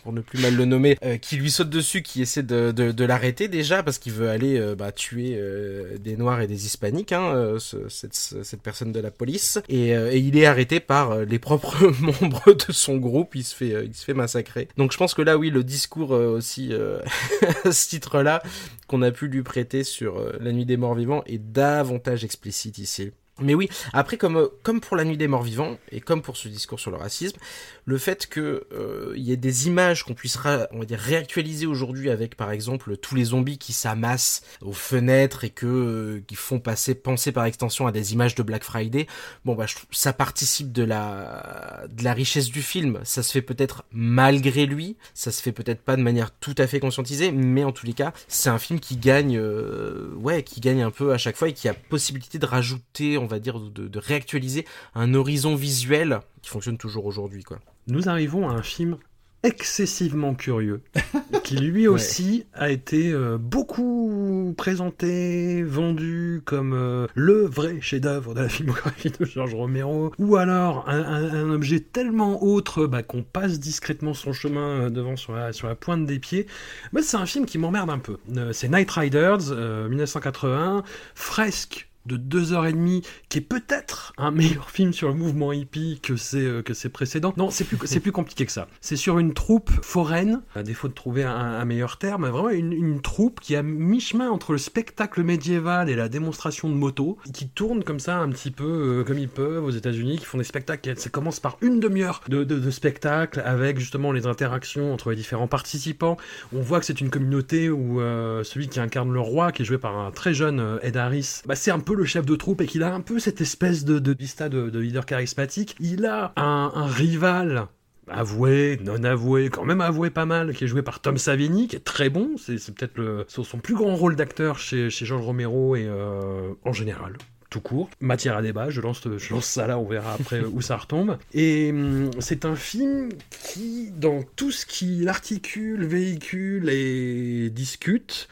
pour ne plus mal le nommer euh, qui lui saute dessus qui essaie de, de, de l'arrêter déjà parce qu'il veut aller euh, bah, tuer euh, des noirs et des hispaniques hein, ce- cette, cette personne de la police. Et, et il est arrêté par les propres membres de son groupe. Il se fait il se fait massacrer. Donc je pense que là oui le discours aussi à ce titre là qu'on a pu lui prêter sur la nuit des morts vivants est davantage explicite ici mais oui, après comme euh, comme pour la nuit des morts vivants et comme pour ce discours sur le racisme, le fait que euh, y ait des images qu'on puisse on va dire réactualiser aujourd'hui avec par exemple tous les zombies qui s'amassent aux fenêtres et que euh, qui font passer penser par extension à des images de Black Friday. Bon bah je ça participe de la de la richesse du film. Ça se fait peut-être malgré lui, ça se fait peut-être pas de manière tout à fait conscientisée, mais en tous les cas, c'est un film qui gagne euh, ouais, qui gagne un peu à chaque fois et qui a possibilité de rajouter, on va dire de, de réactualiser un horizon visuel qui fonctionne toujours aujourd'hui quoi. Nous arrivons à un film excessivement curieux, qui lui aussi a été euh, beaucoup présenté, vendu comme euh, le vrai chef-d'œuvre de la filmographie de George Romero, ou alors un, un- un objet tellement autre bah, qu'on passe discrètement son chemin euh, devant sur la, sur la pointe des pieds. Moi, c'est un film qui m'emmerde un peu. Euh, c'est Night Riders, euh, 1981, fresque de deux heures et demie, qui est peut-être un meilleur film sur le mouvement hippie que ses, euh, que ses précédents. Non, c'est plus, plus compliqué que ça. C'est sur une troupe foraine, à défaut de trouver un, meilleur terme, vraiment une, troupe qui a mi-chemin entre le spectacle médiéval et la démonstration de moto, qui tourne comme ça un petit peu euh, comme ils peuvent aux États-Unis, qui font des spectacles. Ça commence par une demi-heure de, spectacle avec justement les interactions entre les différents participants. On voit que c'est une communauté où euh, celui qui incarne le roi, qui est joué par un très jeune Ed Harris, bah, c'est un peu le chef de troupe et qu'il a un peu cette espèce de, de vista de, de leader charismatique. Il a un, un rival avoué, non avoué, quand même avoué pas mal, qui est joué par Tom Savini, qui est très bon. C'est peut-être son plus grand rôle d'acteur chez, chez George Romero et euh, en général. Tout court, matière à débat, je lance, je lance ça là, on verra après où ça retombe. Et hum, c'est un film qui, dans tout ce qu'il articule, véhicule et discute,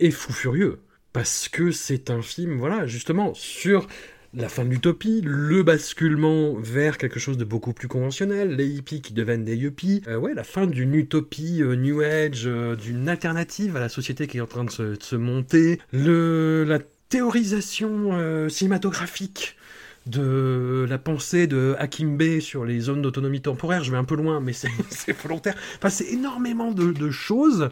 est fou furieux. Parce que c'est un film, voilà, justement, sur la fin de l'utopie, le basculement vers quelque chose de beaucoup plus conventionnel, les hippies qui deviennent des yuppies, euh, ouais, la fin d'une utopie euh, New Age, euh, d'une alternative à la société qui est en train de se, monter, le, la théorisation cinématographique de la pensée de Hakim Bey sur les zones d'autonomie temporaire, je vais un peu loin, mais c'est volontaire. Enfin, c'est énormément de choses.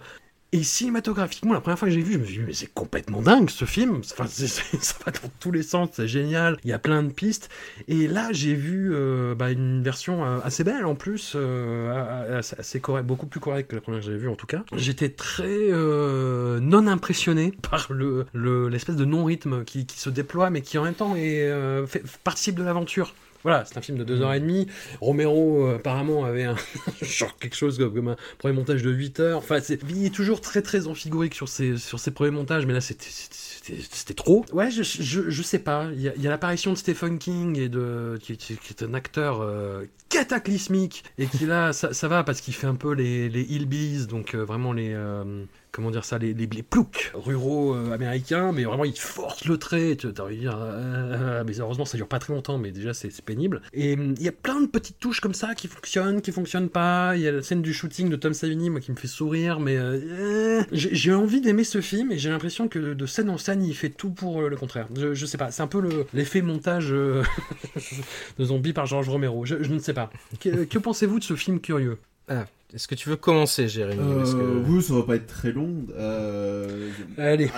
Et cinématographiquement, la première fois que j'ai vu, je me suis dit, mais c'est complètement dingue ce film. Enfin, ça va dans tous les sens, c'est génial. Il y a plein de pistes. Et là, j'ai vu euh, bah, une version euh, assez belle en plus, euh, assez, correct, beaucoup plus correcte que la première que j'avais vue en tout cas. J'étais très non impressionné par le le- l'espèce de non-rythme qui, qui se déploie, mais qui en même temps est, fait- participe de l'aventure. Voilà, c'est un film de deux heures et demie. Romero, euh, apparemment, avait un, genre quelque chose comme, un premier montage de 8 heures. Enfin, c'est, il est toujours très très amphigorique sur ses, sur ses premiers montages, mais là, c'était, c'était, c'était trop. Ouais, je, je, je sais pas. Il y a, il y a l'apparition de Stephen King, et de, qui, qui- qui est un acteur euh, cataclysmique, et qui là, ça, ça va parce qu'il fait un peu les, les hillbillies, donc euh, vraiment les, euh, comment dire ça, les, les, ploucs ruraux euh, américains, mais vraiment ils forcent le trait. Tu envie de dire, euh, mais heureusement ça dure pas très longtemps, mais déjà c'est pénible. Et il y a plein de petites touches comme ça qui fonctionnent, qui fonctionnent pas. Il y a la scène du shooting de Tom Savini, moi qui me fait sourire, mais euh, j'ai envie d'aimer ce film et j'ai l'impression que de scène en scène il fait tout pour le contraire. Je, sais pas, c'est un peu l'effet montage de zombie par George Romero. Je, ne sais pas. Que, que pensez-vous de ce film curieux? Ah, est-ce que tu veux commencer, Jérémy euh, Oui, ça va pas être très long. Euh... Allez.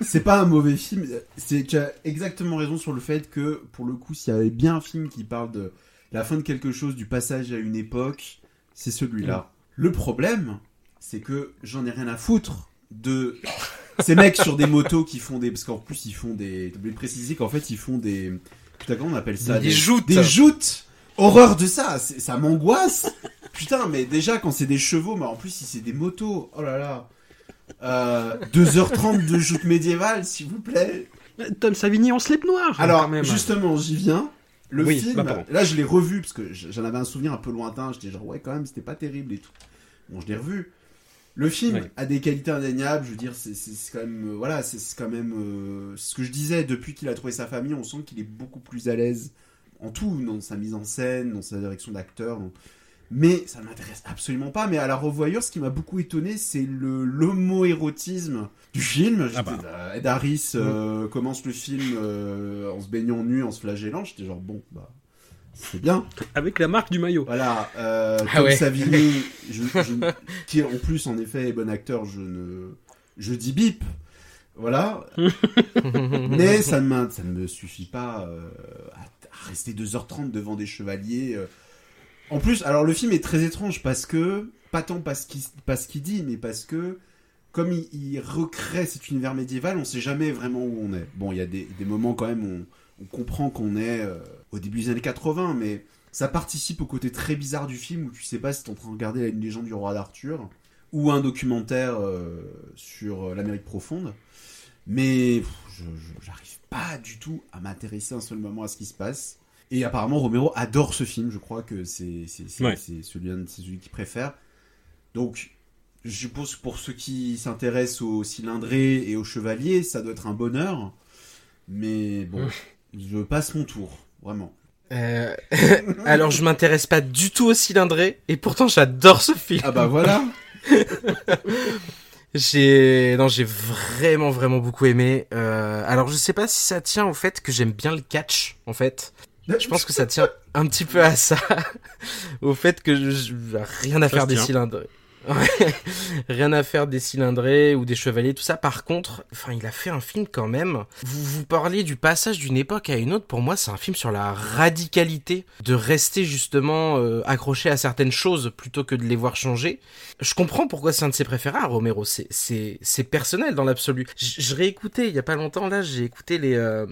C'est pas un mauvais film. C'est tu as exactement raison sur le fait que, pour le coup, s'il y avait bien un film qui parle de la fin de quelque chose, du passage à une époque, c'est celui-là. Le problème, c'est que j'en ai rien à foutre de ces mecs sur des motos qui font des. Parce qu'en plus, ils font des. Tu préciser qu'en fait, ils font des. Putain, comment on appelle ça? Des, joutes Des joutes Horreur de ça Ça m'angoisse Putain, mais déjà, quand c'est des chevaux, mais en plus, si c'est des motos, oh là là. Euh, 2h30 de joute médiévale, s'il vous plaît. Tom Savini en slip noir. Alors, justement, j'y viens. Le film, bah, là, je l'ai revu parce que j'en avais un souvenir un peu lointain. J'étais genre, ouais, quand même, c'était pas terrible et tout. Bon, je l'ai revu. Le film a des qualités indéniables. Je veux dire, c'est quand même, euh, voilà, c'est quand même euh, ce que je disais. Depuis qu'il a trouvé sa famille, on sent qu'il est beaucoup plus à l'aise en tout, dans sa mise en scène, dans sa direction d'acteur. Mais ça ne m'intéresse absolument pas. Mais à la revoyure, ce qui m'a beaucoup étonné, c'est le l'homo-érotisme du film. Ah bah. Euh, Ed Harris euh, mm. commence le film euh, en se baignant nu, en se flagellant. J'étais genre, bon, bah, c'est bien. Avec la marque du maillot. Voilà. Euh, ah Savini, qui en plus, en effet, est bon acteur, je ne. Je dis bip. Voilà. Mais ça ne, ça ne me suffit pas à, rester 2h30 devant des chevaliers. En plus, alors le film est très étrange parce que, pas tant parce qu'il dit, mais parce que, comme il, recrée cet univers médiéval, on sait jamais vraiment où on est. Bon, il y a des, moments quand même où on, comprend qu'on est euh, au début des années 80, mais ça participe au côté très bizarre du film où tu sais pas si es en train de regarder une légende du roi d'Arthur ou un documentaire euh, sur l'Amérique profonde. Mais j'arrive pas du tout à m'intéresser un seul moment à ce qui se passe. Et apparemment, Romero adore ce film. Je crois que c'est celui, celui qu'il préfère. Donc, je pense que pour ceux qui s'intéressent aux cylindrés et aux chevaliers, ça doit être un bonheur. Mais bon, je passe mon tour, vraiment. Euh... Alors, je m'intéresse pas du tout aux cylindrés, et pourtant, j'adore ce film. Ah bah voilà. j'ai non, j'ai vraiment vraiment beaucoup aimé. Euh... Alors, je sais pas si ça tient au fait que j'aime bien le catch, en fait. Je pense que ça tient un petit peu à ça, au fait que je, rien à faire des cylindres. Rien à faire des cylindrés ou des chevaliers, tout ça. Par contre, enfin, il a fait un film quand même. Vous vous parlez du passage d'une époque à une autre. Pour moi, c'est un film sur la radicalité de rester justement euh, accroché à certaines choses plutôt que de les voir changer. Je comprends pourquoi c'est un de ses préférés, Romero. C'est personnel dans l'absolu. Je réécoutais il y a pas longtemps là, j'ai écouté les euh,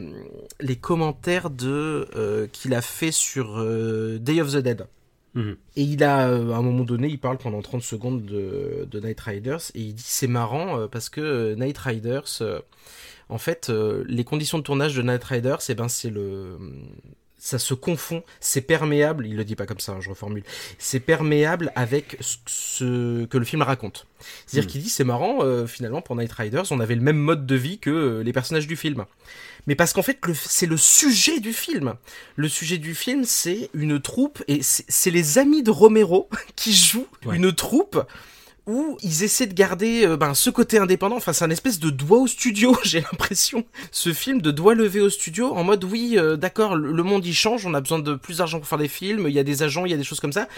commentaires euh, qu'il a fait sur Day of the Dead. Mhm. Et il a, euh, à un moment donné, il parle pendant 30 secondes de, de Night Riders et il dit c'est marrant euh, parce que euh, Night Riders, en fait, les conditions de tournage de Night Riders, eh ben, c'est le, ça se confond, c'est perméable, il le dit pas comme ça, hein, je reformule, c'est perméable avec ce que le film raconte. C'est-à-dire mhm. qu'il dit c'est marrant, finalement pour Night Riders, on avait le même mode de vie que les personnages du film mais parce qu'en fait, c'est le sujet du film. Le sujet du film, c'est une troupe, et c'est les amis de Romero qui jouent une troupe où ils essaient de garder euh, ben, ce côté indépendant. Enfin, c'est un espèce de doigt au studio, j'ai l'impression. Ce film de doigt levé au studio, en mode oui, euh, d'accord, le monde y change, on a besoin de plus d'argent pour faire des films, il y a des agents, il y a des choses comme ça.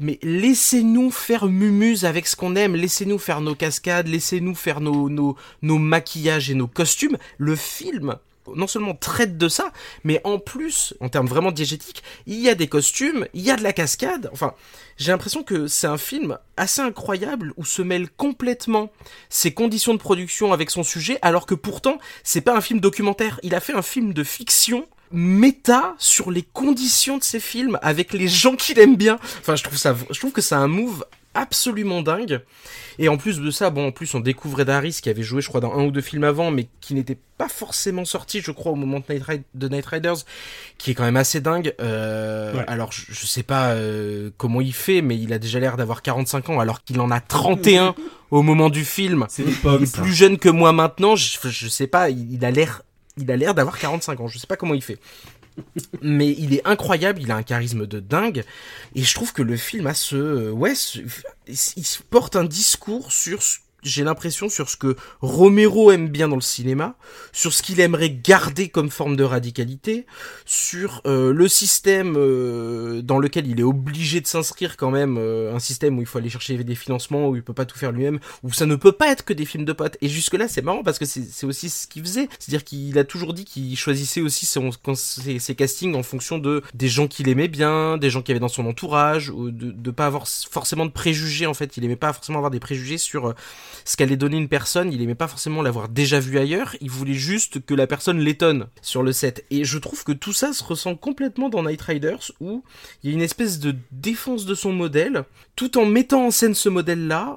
Mais laissez-nous faire mumuse avec ce qu'on aime, laissez-nous faire nos cascades, laissez-nous faire nos, nos, nos maquillages et nos costumes. Le film non seulement traite de ça, mais en plus, en termes vraiment diégétiques, il y a des costumes, il y a de la cascade. Enfin, j'ai l'impression que c'est un film assez incroyable où se mêlent complètement ses conditions de production avec son sujet, alors que pourtant, c'est pas un film documentaire. Il a fait un film de fiction méta sur les conditions de ses films avec les gens qu'il aime bien. Enfin, je trouve ça, je trouve que c'est un move absolument dingue. Et en plus de ça, bon, en plus on découvrait Daris qui avait joué, je crois, dans un ou deux films avant, mais qui n'était pas forcément sorti, je crois, au moment de Night, de Night Riders, qui est quand même assez dingue. Euh, Alors, je, je, sais pas euh, comment il fait, mais il a déjà l'air d'avoir 45 ans, alors qu'il en a 31 au moment du film. C'est il est plus jeune que moi maintenant. Je, je sais pas, il, il a l'air, il a l'air d'avoir 45 ans. Je sais pas comment il fait mais il est incroyable, il a un charisme de dingue, et je trouve que le film a ce, ouais, ce, il porte un discours sur j'ai l'impression, sur ce que Romero aime bien dans le cinéma, sur ce qu'il aimerait garder comme forme de radicalité, sur euh, le système euh, dans lequel il est obligé de s'inscrire quand même, euh, un système où il faut aller chercher des financements, où il peut pas tout faire lui-même, où ça ne peut pas être que des films de potes. Et jusque-là, c'est marrant parce que c'est aussi ce qu'il faisait. C'est-à-dire qu'il a toujours dit qu'il choisissait aussi ses, castings en fonction de des gens qu'il aimait bien, des gens qui avaient dans son entourage, ou de, de pas avoir forcément de préjugés en fait. Il aimait pas forcément avoir des préjugés sur ce qu'allait donner une personne, il aimait pas forcément l'avoir déjà vu ailleurs, il voulait juste que la personne l'étonne sur le set. Et je trouve que tout ça se ressent complètement dans Night Riders, où il y a une espèce de défense de son modèle, tout en mettant en scène ce modèle-là,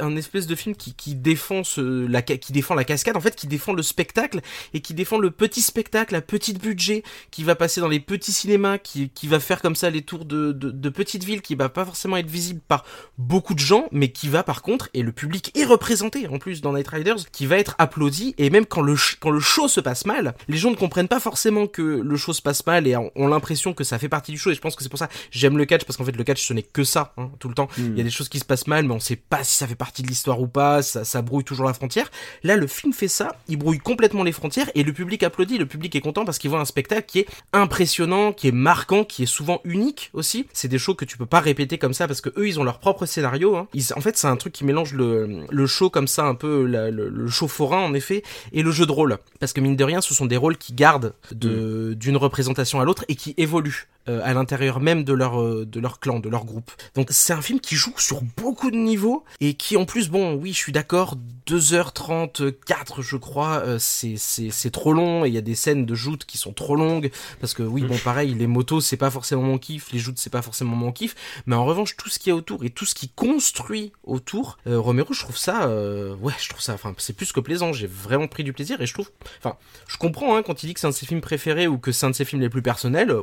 un espèce de film qui, défend la, qui défend la cascade, en fait, qui défend le spectacle, et qui défend le petit spectacle à petit budget, qui va passer dans les petits cinémas, qui, va faire comme ça les tours de, de, de petites villes, qui va pas forcément être visible par beaucoup de gens, mais qui va par contre, et le public est représenté en plus dans Night Riders, qui va être applaudi, et même quand le, quand le show se passe mal, les gens ne comprennent pas forcément que le show se passe mal et ont l'impression que ça fait partie du show, et je pense que c'est pour ça j'aime le catch, parce qu'en fait le catch ce n'est que ça, hein, tout le temps. Mm. Il y a des choses qui se passent mal, mais on sait pas si ça fait partie de l'histoire ou pas, ça, ça brouille toujours la frontière. Là, le film fait ça, il brouille complètement les frontières, et le public applaudit, le public est content parce qu'il voit un spectacle qui est impressionnant, qui est marquant, qui est souvent unique aussi. C'est des shows que tu peux pas répéter comme ça parce que eux ils ont leur propre scénario. Hein. Ils, en fait, c'est un truc qui mélange le, le show comme ça, un peu la, le, le, show forain en effet, et le jeu de rôle. Parce que mine de rien, ce sont des rôles qui gardent de mm. d'une représentation à l'autre et qui évoluent euh, à l'intérieur même de leur euh, de leur clan, de leur groupe. Donc c'est un film qui joue sur beaucoup de niveaux et qui en plus, bon, oui, je suis d'accord, 2h34 je crois, euh, c'est c'est c'est trop long et il y a des scènes de joutes qui sont trop longues parce que oui, bon, pareil, les motos c'est pas forcément mon kiff, les joutes c'est pas forcément mon kiff, mais en revanche tout ce qui est autour et tout ce qui construit autour, Romero, je trouve ça, ouais, je trouve ça, enfin, c'est plus que plaisant. J'ai vraiment pris du plaisir et je trouve, enfin, je comprends hein, quand il dit que c'est un de ses films préférés ou que c'est un de ses films les plus personnels.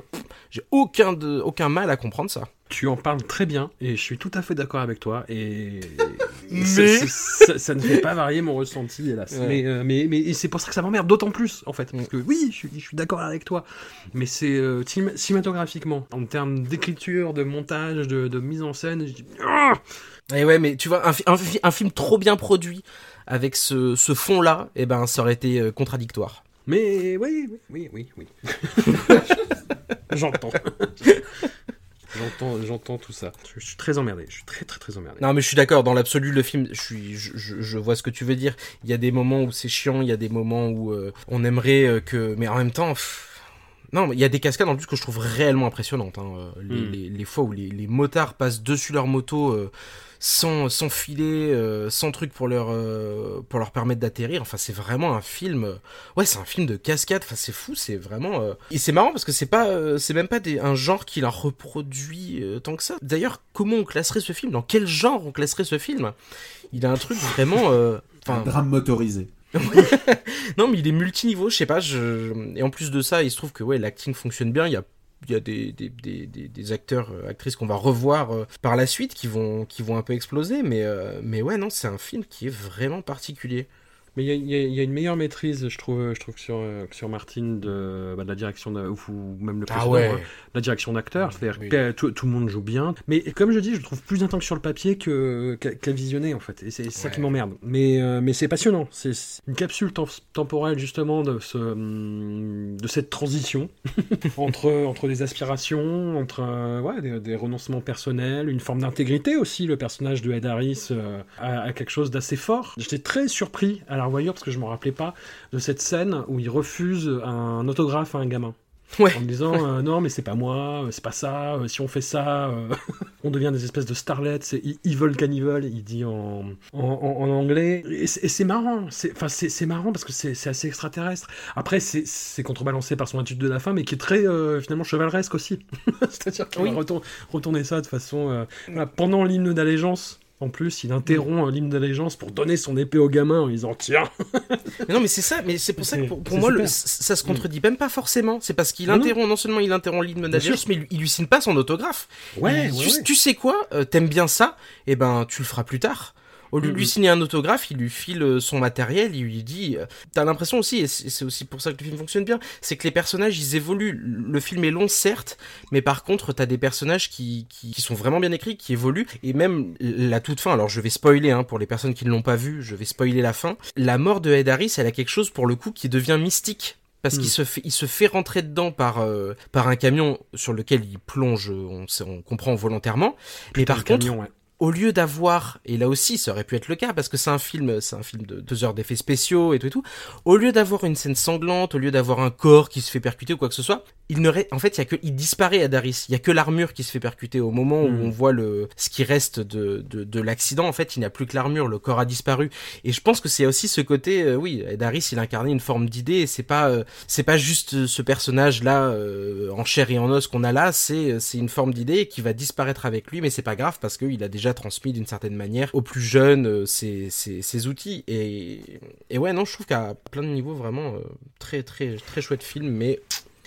J'ai aucun, de, aucun mal à comprendre ça. Tu en parles très bien et je suis tout à fait d'accord avec toi et, mais... ça, ça, ne fait pas varier mon ressenti hélas. Ouais. Mais, euh, mais, mais c'est pour ça que ça m'emmerde d'autant plus en fait parce que oui je suis, je suis d'accord avec toi mais c'est euh, cinématographiquement en termes d'écriture, de montage, de, de, mise en scène. Je dis, ah et ouais mais tu vois un, un, un film trop bien produit avec ce, ce fond là et eh ben ça aurait été euh, contradictoire. Mais oui oui oui oui. oui. J'entends. J'entends, j'entends tout ça. Je suis très emmerdé. Je suis très, très, très emmerdé. Non, mais je suis d'accord. Dans l'absolu, le film, je suis, je, je, je, vois ce que tu veux dire. Il y a des moments où c'est chiant. Il y a des moments où euh, on aimerait euh, que, mais en même temps. Pff... Non, il y a des cascades en plus que je trouve réellement impressionnantes. Hein. Les, mm. les, les, fois où les, les, motards passent dessus leur moto euh, sans, sans filet, euh, sans truc pour leur, euh, pour leur permettre d'atterrir. Enfin, c'est vraiment un film. Ouais, c'est un film de cascade. Enfin, c'est fou. C'est vraiment. Euh... Et c'est marrant parce que c'est pas, c'est même pas des, un genre qu'il a reproduit tant que ça. D'ailleurs, comment on classerait ce film? Dans quel genre on classerait ce film? Il a un truc vraiment. un drame motorisé. non mais il est multiniveau, je sais pas, je... et en plus de ça, il se trouve que ouais, l'acting fonctionne bien, il y a il y a des, des, des, des acteurs, actrices qu'on va revoir euh, par la suite qui vont, qui vont un peu exploser, mais, euh, mais ouais, non, c'est un film qui est vraiment particulier. Mais il y, y, y a, une meilleure maîtrise, je trouve, je trouve sur, sur Martine de, bah, de la direction, de, ou même le ah ouais. hein, la direction d'acteur. C'est-à-dire oui. que tout, tout, le monde joue bien. Mais comme je dis, je trouve plus intense sur le papier que qu'à qu visionner en fait. Et c'est ouais. ça qui m'emmerde. Mais, euh, mais c'est passionnant. C'est une capsule tem temporelle justement de, ce, de cette transition entre, entre des aspirations, entre euh, ouais, des, des, renoncements personnels, une forme d'intégrité aussi. Le personnage de Ed Harris euh, a, a, quelque chose d'assez fort. J'étais très surpris à la revoyure parce que je me rappelais pas de cette scène où il refuse un autographe à un gamin. Ouais. en disant euh, non mais c'est pas moi, euh, c'est pas ça, euh, si on fait ça, euh, on devient des espèces de starlets, c'est evil cannibal, il dit en, en, anglais. Et c'est marrant, c'est enfin, c'est- marrant parce que c'est assez extraterrestre. Après c'est contrebalancé par son attitude de la fin, mais qui est très finalement chevaleresque aussi. C'est-à-dire qu'il Oui. va retour- retourner ça de façon... voilà, pendant l'hymne d'allégeance, en plus, il interrompt euh, l'hymne d'allégeance pour donner son épée au gamin en disant Tiens Mais non, mais c'est ça, mais c'est pour ça que pour, pour moi, le- ça se contredit même pas forcément. C'est parce qu'il interrompt, non seulement il interrompt l'hymne d'Algérie, mais il, lui signe pas son autographe. Ouais, Il- ouais, tu, ouais. tu sais quoi, euh, t'aimes bien ça, et ben tu le feras plus tard. Au lieu de lui signer un autographe, il lui file euh, son matériel, il lui dit... euh, T'as l'impression aussi, et c'est aussi pour ça que le film fonctionne bien, c'est que les personnages, ils évoluent. Le film est long, certes, mais par contre, t'as des personnages qui, qui, qui sont vraiment bien écrits, qui évoluent, et même la toute fin, alors je vais spoiler, hein, pour les personnes qui ne l'ont pas vu, je vais spoiler la fin. La mort de Ed Harris, elle a quelque chose, pour le coup, qui devient mystique. Parce qu'il se fait, il se fait rentrer dedans par euh, par un camion sur lequel il plonge, on, on comprend volontairement. Mais par contre, camion, ouais. Au lieu d'avoir, et là aussi ça aurait pu être le cas parce que c'est un film, c'est un film de deux heures d'effets spéciaux et tout et tout, au lieu d'avoir une scène sanglante, au lieu d'avoir un corps qui se fait percuter ou quoi que ce soit, il ne ré- en fait il y a que, il disparaît à Daris, il y a que l'armure qui se fait percuter au moment où Mm. on voit le, ce qui reste de, de, de l'accident, en fait il n'y a plus que l'armure, le corps a disparu, et je pense que c'est aussi ce côté, euh, oui, Daris il incarnait une forme d'idée, et c'est pas, euh, c'est pas juste euh, ce personnage là en chair et en os qu'on a là, c'est, c'est une forme d'idée qui va disparaître avec lui, mais c'est pas grave parce qu'il a déjà transmis d'une certaine manière aux plus jeunes euh, ses outils, et, et ouais, non, je trouve qu'à plein de niveaux vraiment euh, très très très chouette film, mais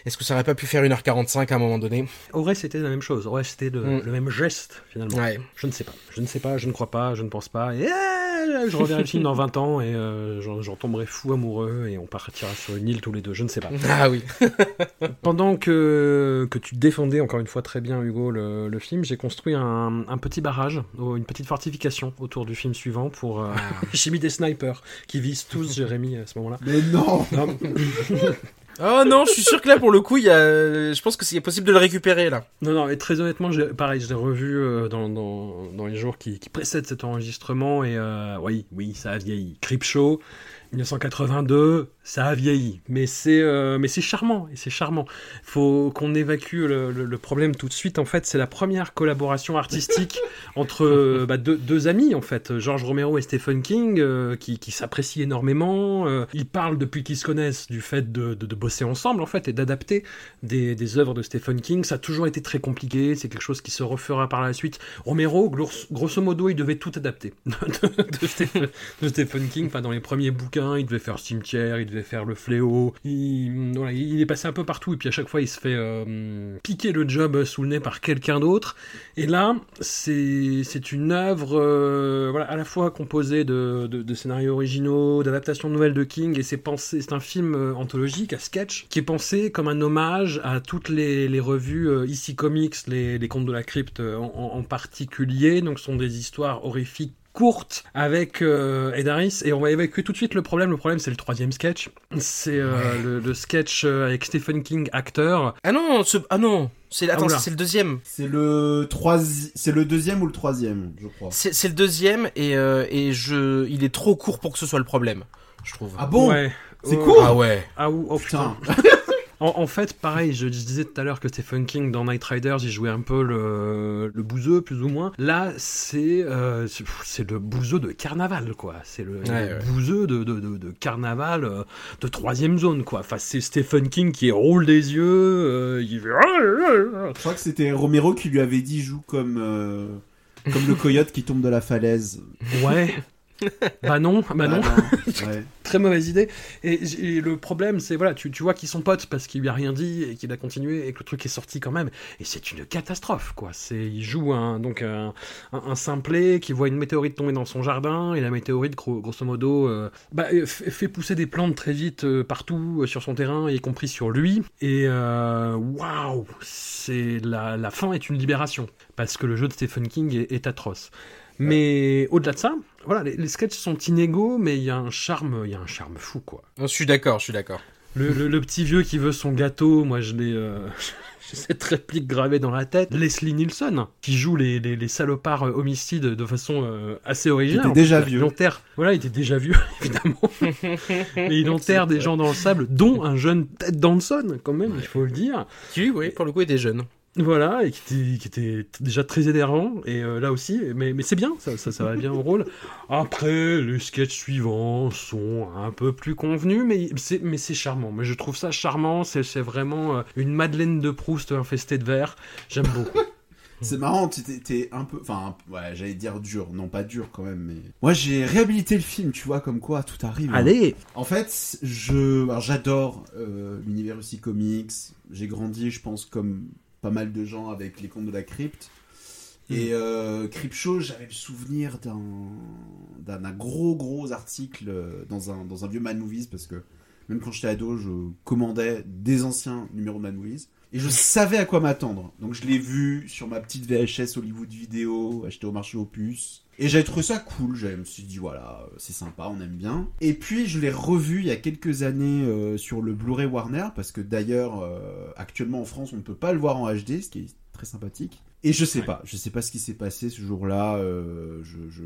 est-ce que ça aurait pas pu faire 1h45 à un moment donné? Au vrai, c'était la même chose. Au vrai, c'était le, Mm. le même geste, finalement. Ouais. Je ne sais pas. Je ne sais pas, je ne crois pas, je ne pense pas. Et euh, je reverrai le film dans 20 ans et euh, j'en tomberai fou amoureux et on partira sur une île tous les deux. Je ne sais pas. Ah oui. Pendant que, que tu défendais encore une fois très bien, Hugo, le, le film, j'ai construit un, un petit barrage, une petite fortification autour du film suivant pour. Euh, j'ai mis des snipers qui visent tous Jérémy à ce moment-là. Mais non Non, Oh non, je suis sûr que là pour le coup, il y a, je pense que c'est possible de le récupérer là. Non, non, et très honnêtement, pareil, je l'ai revu euh, dans, les jours qui, qui précèdent cet enregistrement, et euh, oui, oui, ça a vieilli. Creepshow, 1982, ça a vieilli, mais c'est euh, mais c'est charmant, et c'est charmant. Faut qu'on évacue le, le- le problème tout de suite. En fait, c'est la première collaboration artistique entre euh, bah, deux, deux amis, en fait, George Romero et Stephen King, euh, qui, qui s'apprécient énormément. Euh, ils parlent depuis qu'ils se connaissent du fait de, de, de bosser ensemble, en fait, et d'adapter des, des œuvres de Stephen King. Ça a toujours été très compliqué, c'est quelque chose qui se refera par la suite. Romero, grosso modo, il devait tout adapter de, de Stephen, de Stephen King. Enfin, dans les premiers bouquins, il devait faire Cimetière, il devait faire Le Fléau. Il, il est passé un peu partout, et puis à chaque fois, il se fait euh, piquer le job sous le nez par quelqu'un d'autre. Et là, c'est une œuvre euh, à la fois composée de, de, scénarios originaux, d'adaptations nouvelles de King, et c'est pensé, c'est un film euh, anthologique à sketch qui est pensé comme un hommage à toutes les, les revues ici comics, les, les contes de la crypte en, en- en particulier. Donc, ce sont des histoires horrifiques courtes avec euh, Ed Harris et on va évacuer tout de suite le problème. Le problème c'est le troisième sketch. C'est euh, le, le sketch euh, avec Stephen King acteur. Ah non, ce... ah non, c'est attends, oula. c'est le deuxième. C'est le troisi- c'est le deuxième ou le troisième, je crois. C'est le deuxième et euh, et je, il est trop court pour que ce soit le problème, je trouve. Ah bon Ouais. C'est court Ah ouais. Ah ou- oh putain. Putain. En, en fait, pareil, je disais tout à l'heure que Stephen King dans Night Riders, il jouait un peu le, le bouseux, plus ou moins. Là, c'est euh, c'est- le bouseux de carnaval, quoi. C'est le, le ouais. bouseux de, de, de, de carnaval euh, de troisième zone, quoi. Enfin, c'est Stephen King qui roule des yeux, euh, il fait... Je crois que c'était Romero qui lui avait dit joue comme euh, comme le coyote qui tombe de la falaise. Ouais. Bah non, bah non. Ah ouais. Très mauvaise idée. Et, le problème, c'est voilà, tu, tu vois qu'ils sont potes parce qu'il lui a rien dit et qu'il a continué et que le truc est sorti quand même. Et c'est une catastrophe, quoi. C'est, il joue un, donc un, un, un simplet qui voit une météorite tomber dans son jardin et la météorite, gros- grosso modo, euh, bah, fait pousser des plantes très vite euh, partout euh, sur son terrain, y compris sur lui. Et waouh, c'est la, la fin est une libération parce que le jeu de Stephen King est, est atroce. Mais au-delà de ça, voilà, les, les sketchs sont inégaux, mais il y a un charme, il y a un charme fou, quoi. Je suis d'accord, je suis d'accord. Le, le- le petit vieux qui veut son gâteau, moi je l'ai. euh, J'ai cette réplique gravée dans la tête. Leslie Nielsen, qui joue les, les, les salopards euh, homicides de façon euh, assez originale. était En plus, déjà il vieux. enterre- Voilà, il était déjà vieux, évidemment. Mais il enterre des gens dans le sable, dont un jeune Ted Danson, quand même, il faut le dire. Qui, oui, pour le coup, était jeune. Voilà, et qui était, qui était déjà très énervant, et euh, là aussi, mais, mais c'est bien, ça, ça, ça va bien au rôle. Après, les sketchs suivants sont un peu plus convenus, mais c'est, mais c'est charmant. Mais je trouve ça charmant, c'est, c'est vraiment euh, une Madeleine de Proust infestée de verre. J'aime beaucoup. C'est marrant, tu t'es- un peu. Enfin, ouais, j'allais dire dur. Non, pas dur quand même, mais. Moi, j'ai réhabilité le film, tu vois, comme quoi tout arrive. hein. Allez En fait, je, alors, j'adore euh, l'univers aussi comics. J'ai grandi, je pense, comme pas mal de gens avec les contes de la crypte. Et euh, Cryptshow, j'avais le souvenir d'un, gros gros article euh, dans un, dans un vieux Mad Movies parce que même quand j'étais ado, je commandais des anciens numéros de Mad Movies. Et je savais à quoi m'attendre. Donc je l'ai vu sur ma petite VHS Hollywood vidéo, acheté au marché puces. Et j'avais trouvé ça cool. Je me suis dit, voilà, euh, c'est sympa, on aime bien. Et puis je l'ai revu il y a quelques années euh, sur le Blu-ray Warner, parce que d'ailleurs, euh, actuellement en France, on ne peut pas le voir en HD, ce qui est très sympathique. Et je sais Ouais. pas, je sais pas ce qui s'est passé ce jour-là. euh,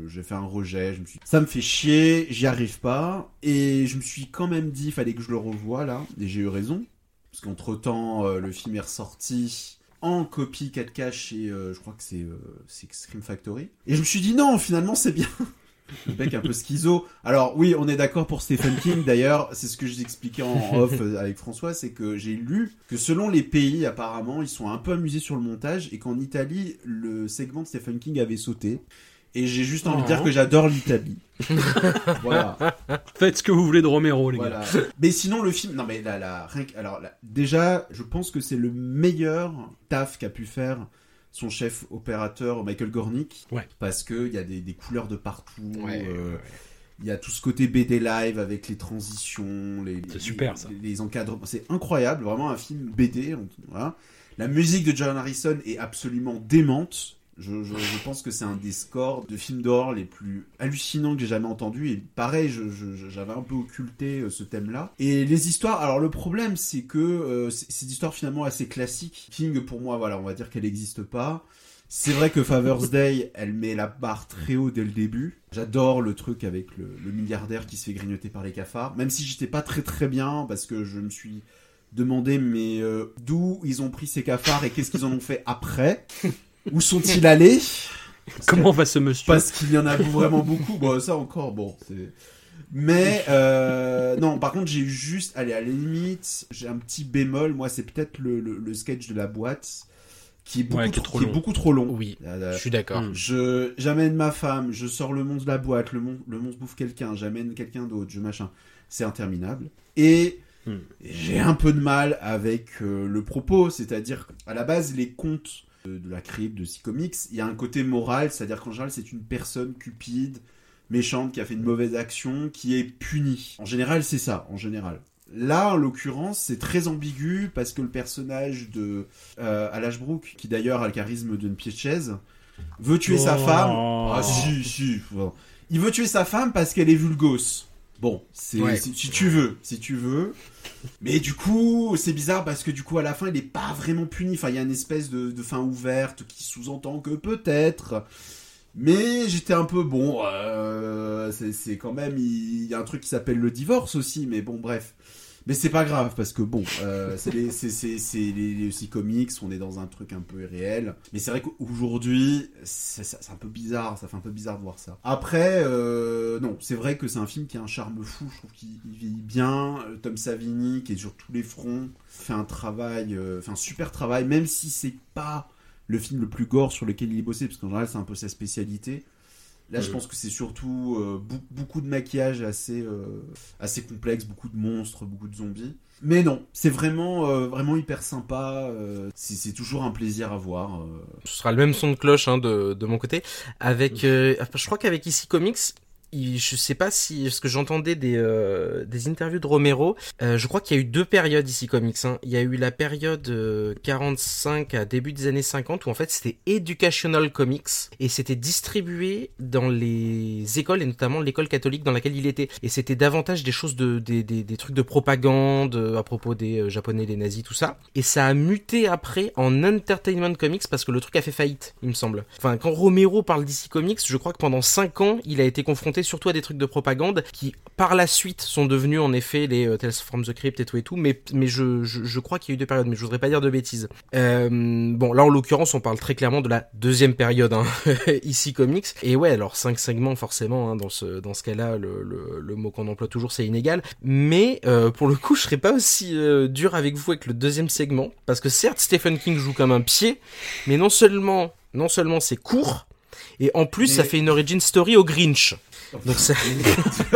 j'ai fait un rejet. Je me suis, ça me fait chier, j'y arrive pas. Et je me suis quand même dit, fallait que je le revoie là. Et j'ai eu raison, parce qu'entre temps, le film est ressorti en copie 4K chez, euh, je crois que c'est, euh, c'est Scream Factory. Et je me suis dit non, finalement c'est bien. Le mec un peu schizo. Alors oui, on est d'accord pour Stephen King. D'ailleurs, c'est ce que j'ai expliqué en off euh, avec François, c'est que j'ai lu que selon les pays, apparemment, ils sont un peu amusés sur le montage et qu'en Italie, le segment de Stephen King avait sauté. Et j'ai juste envie de dire Oh. que j'adore l'Italie. voilà. Faites ce que vous voulez de Romero, les gars. Mais sinon, le film, non mais là, là, rien que- alors là, déjà, je pense que c'est le meilleur taf qu'a pu faire son chef opérateur Michael Gornick. Ouais. Parce que il y a des, des couleurs de partout. Ouais, euh, ouais. Il y a tout ce côté BD live avec les transitions, les, super, ça. les, les encadrements. C'est incroyable, vraiment un film BD. Voilà. La musique de John Harrison est absolument démente. Je, pense que c'est un des scores de films d'horreur les plus hallucinants que j'ai jamais entendu. Et pareil, j'avais un peu occulté euh, ce thème-là. Et les histoires, alors le problème, c'est que euh, c'est des histoires finalement assez classiques. King, pour moi, voilà, on va dire qu'elle n'existe pas. C'est vrai que Father's Day, elle met la barre très haut dès le début. J'adore le truc avec le, le milliardaire qui se fait grignoter par les cafards. Même si j'étais pas très très bien, parce que je me suis demandé, mais euh, d'où ils ont pris ces cafards et qu'est-ce qu'ils en ont fait après? Où sont-ils allés? Comment va ce monsieur? Parce qu'il y en a vraiment beaucoup. Bon, ça encore, bon, c'est. Mais euh, non, par contre, j'ai eu juste, allez, à la limite, j'ai un petit bémol. Moi, c'est peut-être le, le, le sketch de la boîte qui est beaucoup, Ouais, qui est trop, trop qui est long. beaucoup trop long. Oui, Euh, je suis d'accord. Hmm. je j'amène ma femme, je sors le monstre de la boîte, le, mon- le monstre bouffe quelqu'un, j'amène quelqu'un d'autre, je machin. C'est interminable. Et Hmm. j'ai un peu de mal avec euh, le propos, c'est-à-dire à la base les contes de, de la crypte, de Comics, il y a un côté moral, c'est-à-dire qu'en général c'est une personne cupide, méchante, qui a fait une mauvaise action, qui est punie. En général c'est ça, en général. Là, en l'occurrence, c'est très ambigu parce que le personnage de euh, Al Ashbrook, qui d'ailleurs a le charisme d'une pied de chaise, veut tuer sa Oh. femme. Ah si, si. Il veut tuer sa femme parce qu'elle est vulgose. Bon, c'est Ouais. si, si tu veux, si tu veux. Mais du coup, c'est bizarre parce que du coup, à la fin, il n'est pas vraiment puni. Enfin, il y a une espèce de, de fin ouverte qui sous-entend que peut-être. Mais j'étais un peu bon. euh, c'est c'est quand même. Il y a un truc qui s'appelle le divorce aussi. Mais bon, bref. Mais c'est pas grave parce que bon, euh, c'est les, les, aussi comics, on est dans un truc un peu irréel. Mais c'est vrai qu'aujourd'hui, c'est, un peu bizarre, ça fait un peu bizarre de voir ça. Après, euh, non, c'est vrai que c'est un film qui a un charme fou, je trouve qu'il il vieillit bien. Euh, Tom Savini, qui est sur tous les fronts, fait un travail, euh, fait un super travail, même si c'est pas le film le plus gore sur lequel il est bossé, parce qu'en général c'est un peu sa spécialité. Là, je Mhm. pense que c'est surtout euh, beaucoup de maquillage assez, euh, assez complexe, beaucoup de monstres, beaucoup de zombies. Mais non, c'est vraiment, euh, vraiment hyper sympa. c'est toujours un plaisir à voir. Ce sera le même son de cloche hein, de, de mon côté. Avec, euh, je crois qu'avec ici Comics, je sais pas si ce que j'entendais des euh, des interviews de Romero, euh, je crois qu'il y a eu deux périodes ici comics. Hein. Il y a eu la période euh, 45 à début des années 50 où en fait c'était educational comics et c'était distribué dans les écoles et notamment l'école catholique dans laquelle il était et c'était davantage des choses de des, des, des trucs de propagande euh, à propos des japonais, des nazis, tout ça. Et ça a muté après en entertainment comics parce que le truc a fait faillite, il me semble. Enfin, quand Romero parle d'ici comics, je crois que pendant 5 ans, il a été confronté surtout à des trucs de propagande qui, par la suite, sont devenus en effet les euh, Tales from the Crypt et tout et tout. Mais, mais je, je, je crois qu'il y a eu deux périodes, mais je voudrais pas dire de bêtises. Euh, bon, là en l'occurrence, on parle très clairement de la deuxième période, hein, ici comics. Et ouais, alors 5 segments forcément, hein, dans ce, dans ce cas-là, le, le, le mot qu'on emploie toujours, c'est inégal. Mais euh, pour le coup, je serais pas aussi euh, dur avec vous avec le deuxième segment, parce que certes, Stephen King joue comme un pied, mais non seulement, non seulement c'est court, et en plus, Mais- ça fait une origin story au Grinch. Donc ça...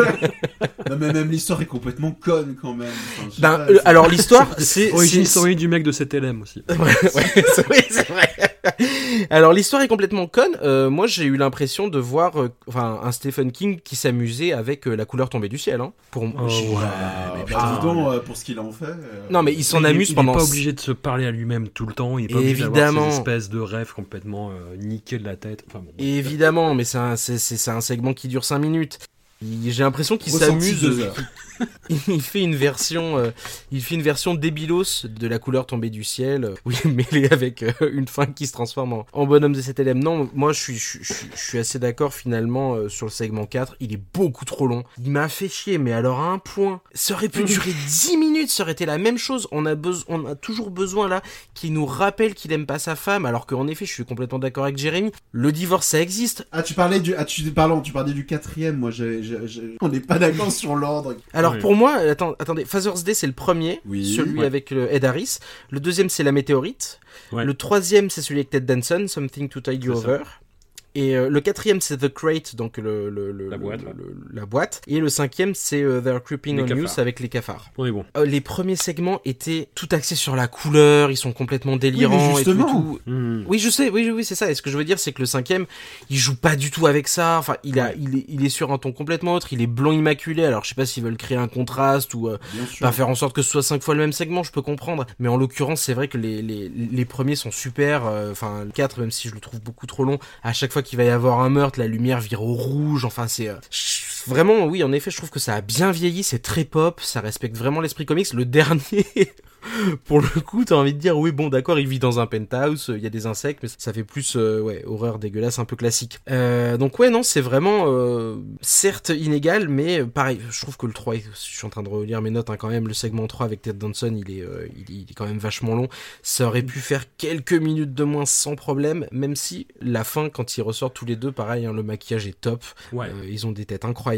non, mais même l'histoire est complètement conne quand même. Enfin, Ben, pas, euh, c'est- alors l'histoire, c'est Origin c'est- story du mec de CTLM aussi. Ouais, ouais, c'est oui, c'est vrai. Alors l'histoire est complètement conne. Euh, moi, j'ai eu l'impression de voir, euh, enfin, un Stephen King qui s'amusait avec euh, la couleur tombée du ciel. Hein, pour Oh, ouais. Ah, mais bah, putain. dis donc, euh, pour ce qu'il en fait. euh, Non, mais il s'en Il- amuse il, pendant. est pas obligé de se parler à lui-même tout le temps. Il est pas obligé d'avoir Évidemment. ces espèces de rêves complètement euh, niqués de la tête. Enfin, bon. Évidemment, mais c'est un, c'est, c'est, c'est un segment qui dure 5 minutes. Il- J'ai l'impression qu'il s'amuse. Il fait une version, euh, il fait une version débilos de la couleur tombée du ciel, euh, oui, mêlée avec euh, une fin qui se transforme en, en bonhomme de cet élève. Non, moi je suis, je, je- je suis assez d'accord finalement euh, sur le segment 4. Il est beaucoup trop long. Il m'a fait chier, mais alors à un point. Ça aurait pu durer 10 minutes, ça aurait été la même chose. On a, on a toujours besoin là qu'il nous rappelle qu'il aime pas sa femme, alors qu'en effet, je suis complètement d'accord avec Jérémy. Le divorce, ça existe. Ah, tu parlais du, ah, tu, pardon, tu parlais du quatrième. Moi, j'ai- on n'est pas d'accord sur l'ordre. Alors Oui. pour moi, attends, attendez, Father's Day c'est le premier, Oui. celui Ouais. avec euh, Ed Harris. Le deuxième c'est la météorite. Ouais. Le troisième c'est celui avec Ted Danson, Something to Tide You ça. Et euh, le quatrième c'est The Crate, donc le, le, le- La boîte, le- ouais. le- la boîte. Et le cinquième c'est euh, They're Creeping Les on avec les cafards. On est bon. Euh, les premiers segments étaient tout axés sur la couleur, ils sont complètement délirants et tout. Hmm. Oui, je sais, oui, oui, oui, c'est ça. Et ce que je veux dire, c'est que le cinquième, il joue pas du tout avec ça. Enfin, il a, Ouais. il est, il est sur un ton complètement autre. Il est blanc immaculé. Alors, je sais pas s'ils veulent créer un contraste ou euh, pas faire en sorte que ce soit cinq fois le même segment. Je peux comprendre. Mais en l'occurrence, c'est vrai que les, les, les premiers sont super. euh, Enfin, le 4, même si je le trouve beaucoup trop long. À chaque fois qu'il va y avoir un meurtre, la lumière vire au rouge. Enfin, c'est euh, vraiment, oui, en effet, je trouve que ça a bien vieilli. C'est très pop. Ça respecte vraiment l'esprit comics. Le dernier. pour le coup, t'as envie de dire, oui, bon, d'accord, il vit dans un penthouse, il y a des insectes, mais ça fait plus, euh, ouais, horreur dégueulasse, un peu classique. Euh, donc, ouais, non, c'est vraiment, euh, certes inégal, mais pareil, je trouve que le 3, est- je suis en train de relire mes notes, hein, quand même, le segment 3 avec Ted Danson, il est, il, est- il est quand même vachement long. Ça aurait pu faire quelques minutes de moins sans problème, même si la fin, quand ils ressortent tous les deux, pareil, hein, le maquillage est top, Ouais. Ils ont des têtes incroyables.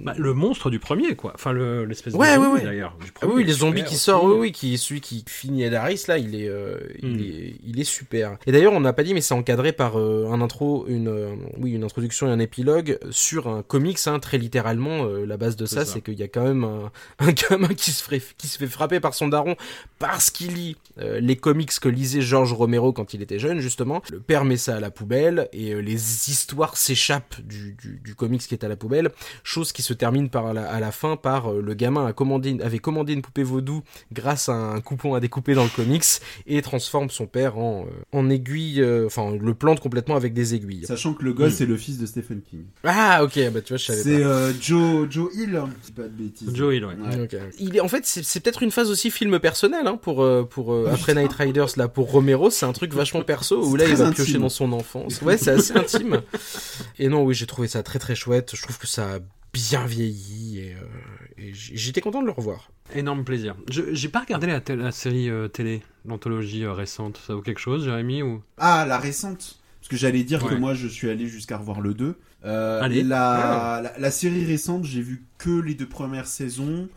Bah, le monstre du premier, quoi. Enfin, le- l'espèce Ouais, de ouais, zombie, ouais. d'ailleurs. Ah oui, les zombies qui sortent, oui, oui, qui celui qui finit Ed Harris là, il est, euh, il Hmm. est, il est super. Et d'ailleurs, on n'a pas dit, mais c'est encadré par euh, un intro, une, euh, oui, une introduction et un épilogue sur un comics, hein, très littéralement. la base de ça, ça. c'est qu'il y a quand même un, un gamin qui se, ferait, qui se fait frapper par son daron parce qu'il lit les comics que lisait George Romero quand il était jeune, justement. Le père met ça à la poubelle et les histoires s'échappent du, du, du comics qui est à la poubelle. Chose qui se termine par la- à la fin par euh, le gamin a commandé, une- avait commandé une poupée vaudou grâce à un coupon à découper dans le comics et transforme son père en, euh, en aiguille, euh, enfin le plante complètement avec des aiguilles. Sachant que le gosse Mm. c'est le fils de Stephen King. Ah ok, bah tu vois je savais C'est pas. euh, Joe Joe Hill, hein, je dis pas de bêtises. Joe Hill, ouais. Il est en fait c'est c'est peut-être une phase aussi film personnel hein, pour pour euh, après Night Riders là pour Romero c'est un truc vachement perso où C'est là il va intime. piocher dans son enfance ouais c'est assez intime et non oui j'ai trouvé ça très très chouette je trouve que ça a bien vieilli et, euh, et j'étais content de le revoir Énorme plaisir. Je- J'ai pas regardé la, série euh, télé, l'anthologie euh, récente. Ça vaut quelque chose, Jérémy ou... Ah, la récente. Parce que j'allais dire que moi je suis allé jusqu'à revoir le 2. Euh, Allez. La, la, la série récente, j'ai vu que les deux premières saisons.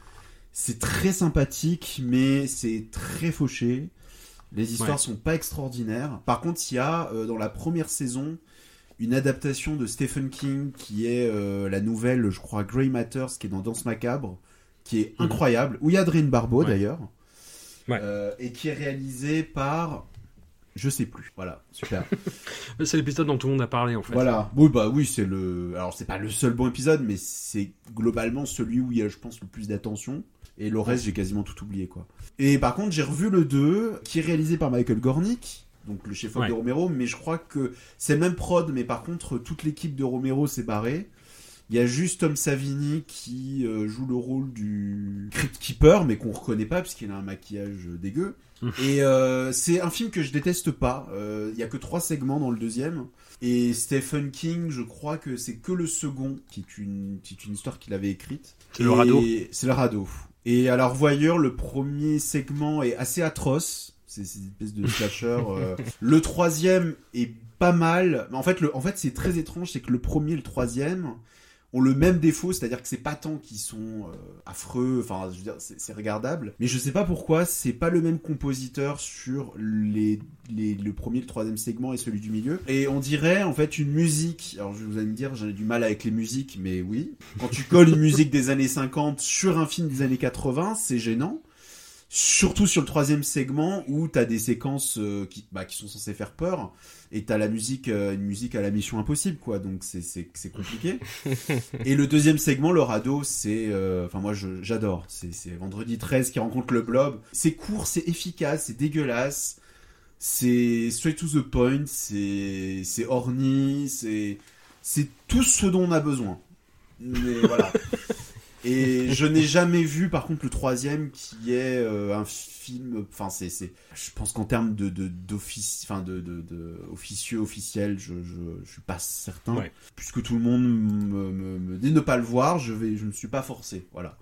C'est très sympathique, mais c'est très fauché. Les histoires Ouais. sont pas extraordinaires. Par contre, il y a euh, dans la première saison une adaptation de Stephen King qui est euh, la nouvelle, je crois, Grey Matters, qui est dans Danse Macabre, qui est Mhm. incroyable. Où il y a Adrien Barbeau Ouais. d'ailleurs. Ouais. Euh, et qui est réalisé par Je sais plus. Voilà, super. c'est l'épisode dont tout le monde a parlé en fait. Voilà. Oui, bah oui, c'est le. Alors, c'est pas le seul bon épisode, mais c'est globalement celui où il y a, je pense, le plus d'attention. Et le reste, j'ai quasiment tout oublié, quoi. Et par contre, j'ai revu le 2, qui est réalisé par Michael Gornick, donc le chef de Romero, mais je crois que c'est même prod, mais par contre, toute l'équipe de Romero s'est barrée. Il y a juste Tom Savini qui euh, joue le rôle du Crypt Keeper, mais qu'on reconnaît pas puisqu'il a un maquillage dégueu. et euh, c'est un film que je déteste pas. Euh, il y a que trois segments dans le deuxième. Et Stephen King, je crois que c'est que le second qui est une, qui est une histoire qu'il avait écrite. C'est le radeau. C'est le radeau. Et à la le premier segment est assez atroce. C'est une espèce de slasher. le troisième est pas mal. En fait, c'est très étrange, c'est que le premier et le troisième, ont le même défaut, c'est-à-dire que c'est pas tant qu'ils sont euh, affreux, enfin, je veux dire, c'est regardable, mais je sais pas pourquoi, c'est pas le même compositeur sur les, le premier, le troisième segment et celui du milieu. Et on dirait, en fait, une musique, alors je vous allez me dire, j'ai du mal avec les musiques, mais oui, quand tu colles une musique des années 50 sur un film des années 80, c'est gênant. Surtout sur le troisième segment où t'as des séquences euh, qui, bah, qui sont censées faire peur et t'as la musique, euh, une musique à la Mission Impossible, quoi. Donc c'est c'est compliqué. et le deuxième segment, le radeau, c'est, euh, enfin moi j'adore. C'est Vendredi 13 qui rencontre le blob. C'est court, c'est efficace, c'est dégueulasse, c'est straight to the point, c'est c'est orny, c'est c'est tout ce dont on a besoin. Mais voilà. Et je n'ai jamais vu, par contre, le troisième qui est euh, un film. Enfin, c'est, c'est. Je pense qu'en termes de, d'office, enfin de, de, de, officieux, officiel, je, je, je suis pas certain. Puisque tout le monde me, me, me, dit de ne pas le voir, je vais, je ne suis pas forcé. Voilà.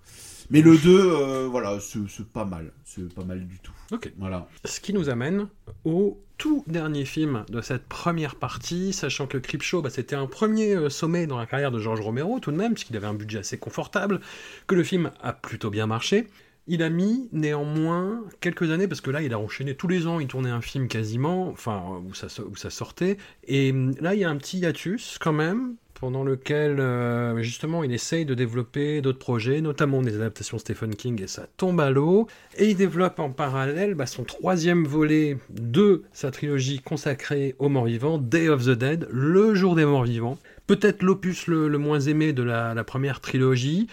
Mais le 2, euh, voilà, c'est pas mal. C'est pas mal du tout. Ok. Voilà. Ce qui nous amène au tout dernier film de cette première partie, sachant que Creepshow, bah, c'était un premier euh, sommet dans la carrière de George Romero, tout de même, puisqu'il avait un budget assez confortable, que le film a plutôt bien marché. Il a mis néanmoins quelques années, parce que là, il a enchaîné tous les ans, il tournait un film quasiment, enfin, où ça, où ça sortait. Et hum, là, il y a un petit hiatus quand même, pendant lequel euh, justement il essaye de développer d'autres projets, notamment des adaptations Stephen King, et ça tombe à l'eau. Et il développe en parallèle bah, son troisième volet de sa trilogie consacrée aux morts vivants, Day of the Dead, le jour des morts vivants. Peut-être l'opus le, moins aimé de la, la première trilogie.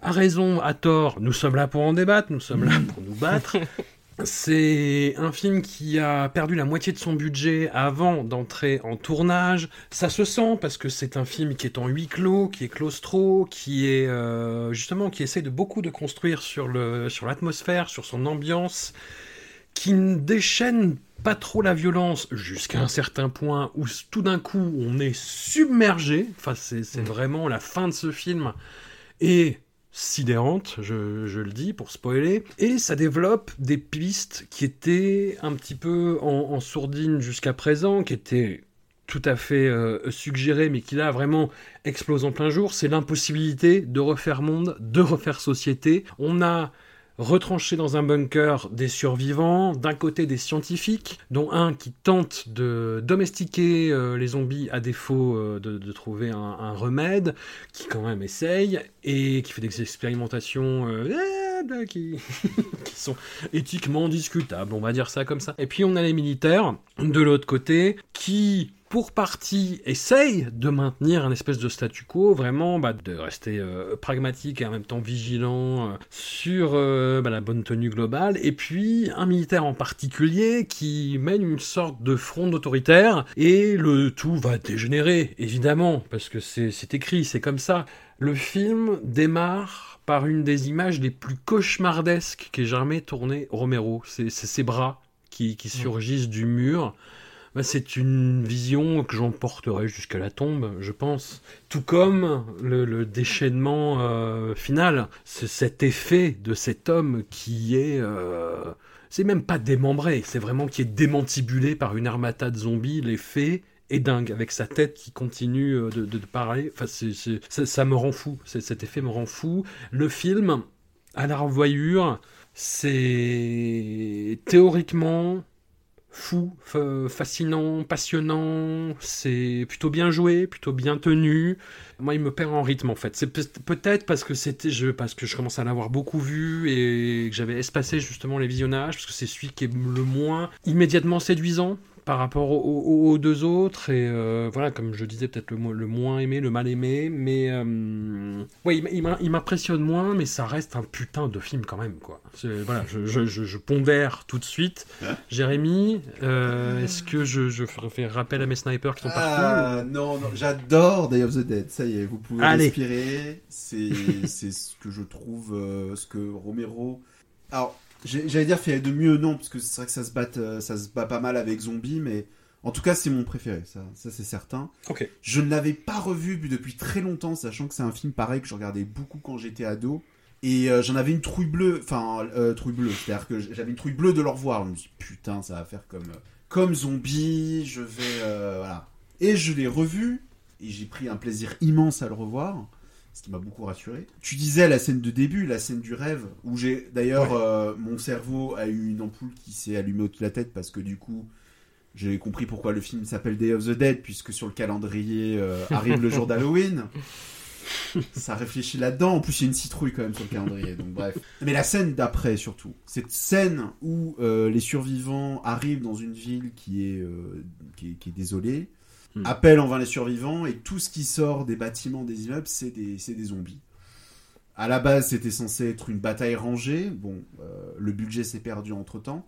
À raison, à tort, nous sommes là pour en débattre, nous sommes là pour nous battre. C'est un film qui a perdu la moitié de son budget avant d'entrer en tournage. Ça se sent parce que c'est un film qui est en huis clos, qui est claustro, qui est euh, justement qui essaie de beaucoup de construire sur le sur l'atmosphère, sur son ambiance, qui ne déchaîne pas trop la violence jusqu'à un certain point où tout d'un coup on est submergé. Enfin c'est mm. vraiment la fin de ce film et sidérante, je, le dis pour spoiler, et ça développe des pistes qui étaient un petit peu en, sourdine jusqu'à présent, qui étaient tout à fait euh, suggérées, mais qui là vraiment explosent en plein jour, c'est l'impossibilité de refaire monde, de refaire société. On a retranché dans un bunker des survivants, d'un côté des scientifiques, dont un qui tente de domestiquer euh, les zombies à défaut euh, de, trouver un, remède, qui quand même essaye, et qui fait des expérimentations euh, eh, qui, qui, sont éthiquement discutables, on va dire ça comme ça. Et puis on a les militaires, de l'autre côté, qui pour partie, essaye de maintenir un espèce de statu quo, vraiment bah, de rester euh, pragmatique et en même temps vigilant euh, sur euh, bah, la bonne tenue globale, et puis un militaire en particulier qui mène une sorte de front autoritaire, et le tout va dégénérer, évidemment, parce que c'est écrit, c'est comme ça. Le film démarre par une des images les plus cauchemardesques qu'ait jamais tourné Romero. C'est ses bras qui, qui surgissent du mur. Bah, c'est une vision que j'emporterai jusqu'à la tombe, je pense. Tout comme le, déchaînement euh, final, c'est cet effet de cet homme qui est... Euh, c'est même pas démembré, c'est vraiment qui est démantibulé par une armata de zombies, l'effet est dingue, avec sa tête qui continue euh, de, parler. Enfin, ça, me rend fou. Cet effet me rend fou. Le film, à la revoyure, c'est théoriquement fou, fascinant, passionnant. C'est plutôt bien joué, plutôt bien tenu. Moi, il me perd en rythme en fait. C'est peut-être parce que c'était je parce que je commence à l'avoir beaucoup vu et que j'avais espacé justement les visionnages parce que c'est celui qui est le moins immédiatement séduisant par rapport aux, deux autres et euh, voilà comme je disais peut-être le, le, moins aimé le mal aimé mais euh, ouais il, m'impressionne moins mais ça reste un putain de film quand même quoi. Voilà je, je, je, pondère tout de suite. Hein Jérémy euh, est-ce que je, je fais rappel à mes snipers qui sont ah, non non j'adore Day of the Dead ça y est vous pouvez respirer. C'est c'est ce que je trouve ce que Romero alors J'allais dire fait de mieux, non, parce que c'est vrai que ça se, bat, euh, ça se bat pas mal avec Zombie, mais en tout cas, c'est mon préféré, ça, ça c'est certain. Ok. Je ne l'avais pas revu depuis très longtemps, sachant que c'est un film pareil que je regardais beaucoup quand j'étais ado. Et euh, j'en avais une trouille bleue, enfin, euh, trouille bleue, c'est-à-dire que j'avais une trouille bleue de le revoir. Je me suis dit, putain, ça va faire comme, comme zombie, je vais. voilà. Et je l'ai revu, et j'ai pris un plaisir immense à le revoir ce qui m'a beaucoup rassuré. Tu disais la scène de début, la scène du rêve, où j'ai d'ailleurs euh, mon cerveau a eu une ampoule qui s'est allumée au-dessus de la tête parce que du coup j'ai compris pourquoi le film s'appelle Day of the Dead puisque sur le calendrier euh, arrive le jour d'Halloween. Ça réfléchit là-dedans. En plus, il y a une citrouille quand même sur le calendrier. Donc bref. Mais la scène d'après surtout, cette scène où euh, les survivants arrivent dans une ville qui est, qui est désolée Hmm. Appel en vain les survivants, et tout ce qui sort des bâtiments des immeubles, c'est des, des, zombies. À la base, c'était censé être une bataille rangée. Bon, euh, le budget s'est perdu entre temps.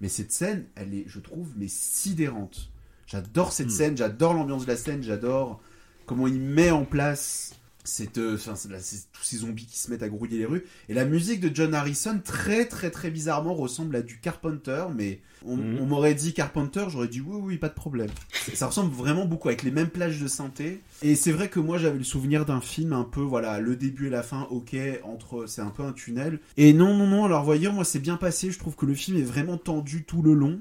Mais cette scène, elle est, je trouve, mais sidérante. J'adore cette hmm. scène, j'adore l'ambiance de la scène, j'adore comment il met en place c'est euh, tous ces zombies qui se mettent à grouiller les rues. Et la musique de John Harrison, très très très bizarrement, ressemble à du Carpenter, mais on, mhm. m'aurait dit Carpenter, j'aurais dit oui, oui, pas de problème. Ça ressemble vraiment beaucoup, avec les mêmes plages de synthé. Et c'est vrai que moi j'avais le souvenir d'un film un peu, voilà, le début et la fin, ok, entre, c'est un peu un tunnel. Et non, non, non, alors voyez, moi c'est bien passé, je trouve que le film est vraiment tendu tout le long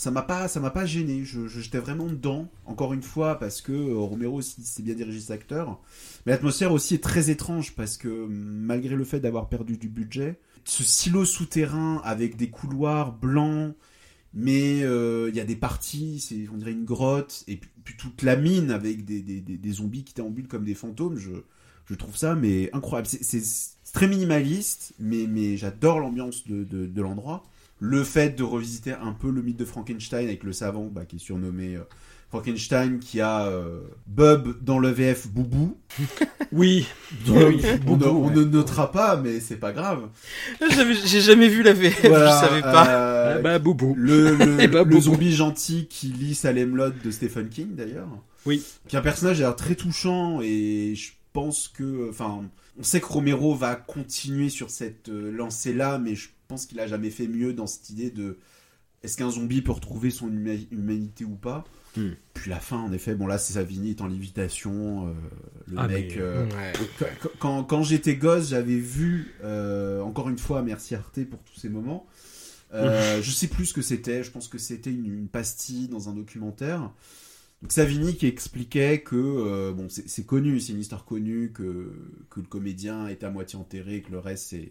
ça m'a pas ça m'a pas gêné. Je j'étais vraiment dedans encore une fois parce que euh, Romero aussi c'est bien dirigé cet acteur mais l'atmosphère aussi est très étrange parce que malgré le fait d'avoir perdu du budget ce silo souterrain avec des couloirs blancs mais euh, il y a des parties c'est on dirait une grotte et puis, toute la mine avec des, des, des, zombies qui déambulent comme des fantômes je je trouve ça mais incroyable. C'est très minimaliste mais mais j'adore l'ambiance de, de, de l'endroit le fait de revisiter un peu le mythe de Frankenstein avec le savant bah, qui est surnommé euh, Frankenstein, qui a euh, Bub dans le VF Boubou. oui, on, ne notera pas, mais c'est pas grave. J'ai jamais vu la VF, je savais pas. Euh, ah bah, Boubou. Le, le, bah, zombie gentil qui lit Salem Lot de Stephen King d'ailleurs. Oui. Qui est un personnage très touchant et je pense que, enfin, on sait que Romero va continuer sur cette lancée-là, mais je pense qu'il a jamais fait mieux dans cette idée de est-ce qu'un zombie peut retrouver son humanité ou pas? Hmm. Puis la fin, en effet, bon là, c'est Savini est en lévitation, euh, le ah, mec. Euh, quand, quand j'étais gosse, j'avais vu euh, encore une fois, merci Arte pour tous ces moments. je sais plus ce que c'était. Je pense que c'était une, pastille dans un documentaire. Donc Savini qui expliquait que bon, c'est connu, c'est une histoire connue que que le comédien est à moitié enterré, que le reste c'est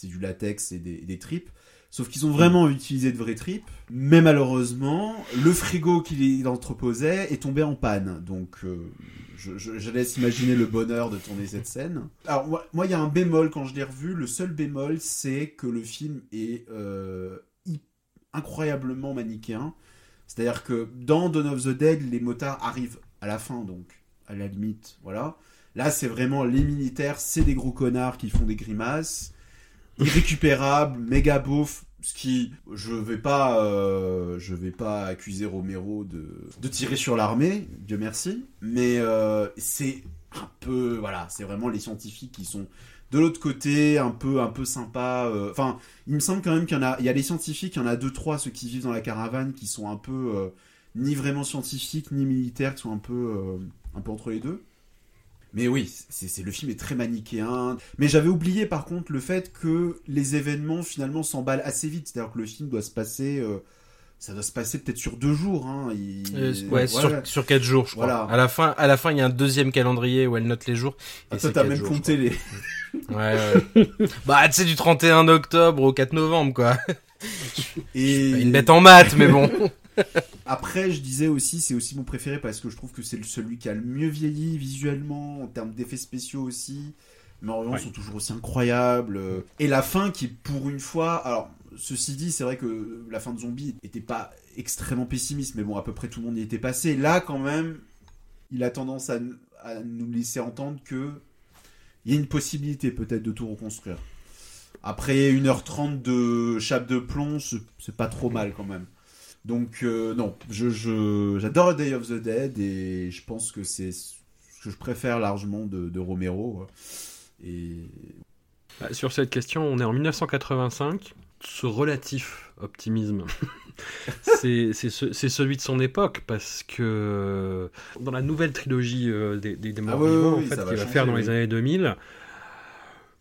c'est du latex et des, tripes. Sauf qu'ils ont vraiment utilisé de vraies tripes. Mais malheureusement, le frigo qu'il entreposait est tombé en panne. Donc, euh, je, laisse imaginer le bonheur de tourner cette scène. Alors, moi, il y a un bémol quand je l'ai revu. Le seul bémol, c'est que le film est euh, incroyablement manichéen. C'est-à-dire que dans Dawn of the Dead, les motards arrivent à la fin, donc à la limite, voilà. Là, c'est vraiment les militaires, c'est des gros connards qui font des grimaces irrécupérable, méga beauf, ce qui je vais pas euh, je vais pas accuser Romero de, tirer sur l'armée Dieu merci mais euh, c'est un peu voilà c'est vraiment les scientifiques qui sont de l'autre côté un peu un peu sympa euh, enfin il me semble quand même qu'il y a il y a les scientifiques il y en a deux trois ceux qui vivent dans la caravane qui sont un peu ni vraiment scientifiques ni militaires qui sont un peu un peu entre les deux mais oui, c'est le film est très manichéen. Mais j'avais oublié par contre le fait que les événements finalement s'emballent assez vite. C'est-à-dire que le film doit se passer, euh, ça doit se passer peut-être sur deux jours. Hein. Euh, ouais, sur, sur quatre jours, je crois. Voilà. À la fin, à la fin, il y a un deuxième calendrier où elle note les jours. Et ah, toi, t'as même compté les. ouais, ouais. bah, tu sais, du 31 octobre au 4 novembre, quoi. Et... Une bête en maths, mais bon. Après, je disais aussi, c'est aussi mon préféré parce que je trouve que c'est celui qui a le mieux vieilli visuellement, en termes d'effets spéciaux aussi. Mais en sont toujours aussi incroyables. Et la fin qui, pour une fois, alors, ceci dit, c'est vrai que la fin de Zombie était pas extrêmement pessimiste, mais bon, à peu près tout le monde y était passé. Là, quand même, il a tendance à, à nous laisser entendre que il y a une possibilité peut-être de tout reconstruire. Après 1h30 de chape de plomb, c'est pas trop mal quand même. Donc euh, non, je j'adore Day of the Dead et je pense que c'est ce que je préfère largement de, Romero. Et bah, sur cette question, on est en 1985. Ce relatif optimisme, c'est celui de son époque parce que dans la nouvelle trilogie euh, des, des, morts vivants, en fait, qu'il va faire dans les années 2000,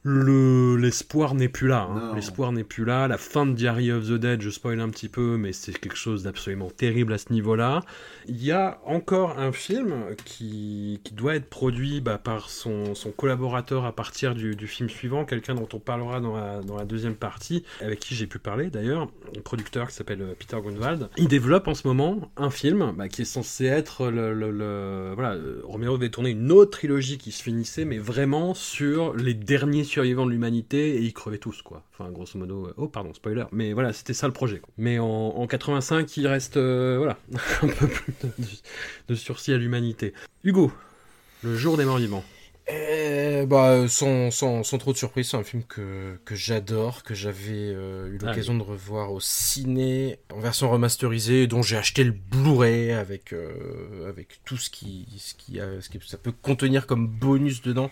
le l'espoir n'est plus là. Hein. L'espoir n'est plus là. La fin de Diary of the Dead, je spoil un petit peu, mais c'est quelque chose d'absolument terrible à ce niveau-là. Il y a encore un film qui, qui doit être produit bah, par son, son, collaborateur à partir du, du film suivant, quelqu'un dont on parlera dans la, dans la deuxième partie, avec qui j'ai pu parler d'ailleurs, un producteur qui s'appelle euh, Peter Grunwald. Il développe en ce moment un film bah, qui est censé être le, le, le, voilà, euh, Romero devait tourner une autre trilogie qui se finissait, mais vraiment sur les derniers survivants de l'humanité et ils crevaient tous, quoi. Enfin, grosso modo, euh, oh, pardon, spoiler. Mais voilà, c'était ça le projet. Mais en, 85, il reste, euh, voilà, un peu plus de, sursis à l'humanité. Hugo, le jour des morts vivants. Euh, bah, sans, sans, sans, trop de surprise, c'est un film que, que j'adore, que j'avais eu l'occasion de revoir au ciné en version remasterisée, dont j'ai acheté le Blu-ray avec, avec tout ce qui, ce, qui a, ce qui ça peut contenir comme bonus dedans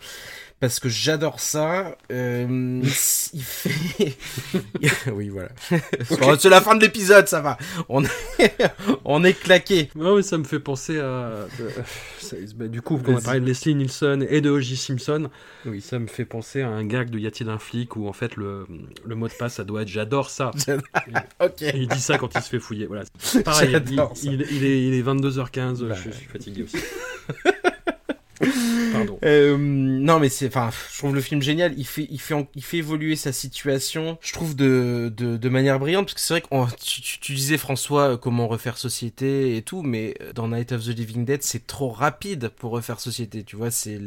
parce que j'adore ça. Euh, il fait. oui, voilà. C'est la fin de l'épisode, ça va. On est, on est claqué. Ouais, mais ça me fait penser à. Bah, du coup, quand on a parlé de Leslie Nielsen et de O.J. Simpson, oui, ça me fait penser à un gag de Y a-t-il un flic où en fait le, le mot de passe, ça doit être j'adore ça. ok. Et il dit ça quand il se fait fouiller. Voilà. Pareil, il, il, il, est, il est 22h15, bah, je suis fatigué aussi. Pardon. Euh, non, mais c'est, enfin, je trouve le film génial. Il fait, il fait, il fait évoluer sa situation. Je trouve de, de, de manière brillante parce que c'est vrai que tu, tu, disais François euh, comment refaire société et tout, mais euh, dans Night of the Living Dead, c'est trop rapide pour refaire société. Tu vois, c'est,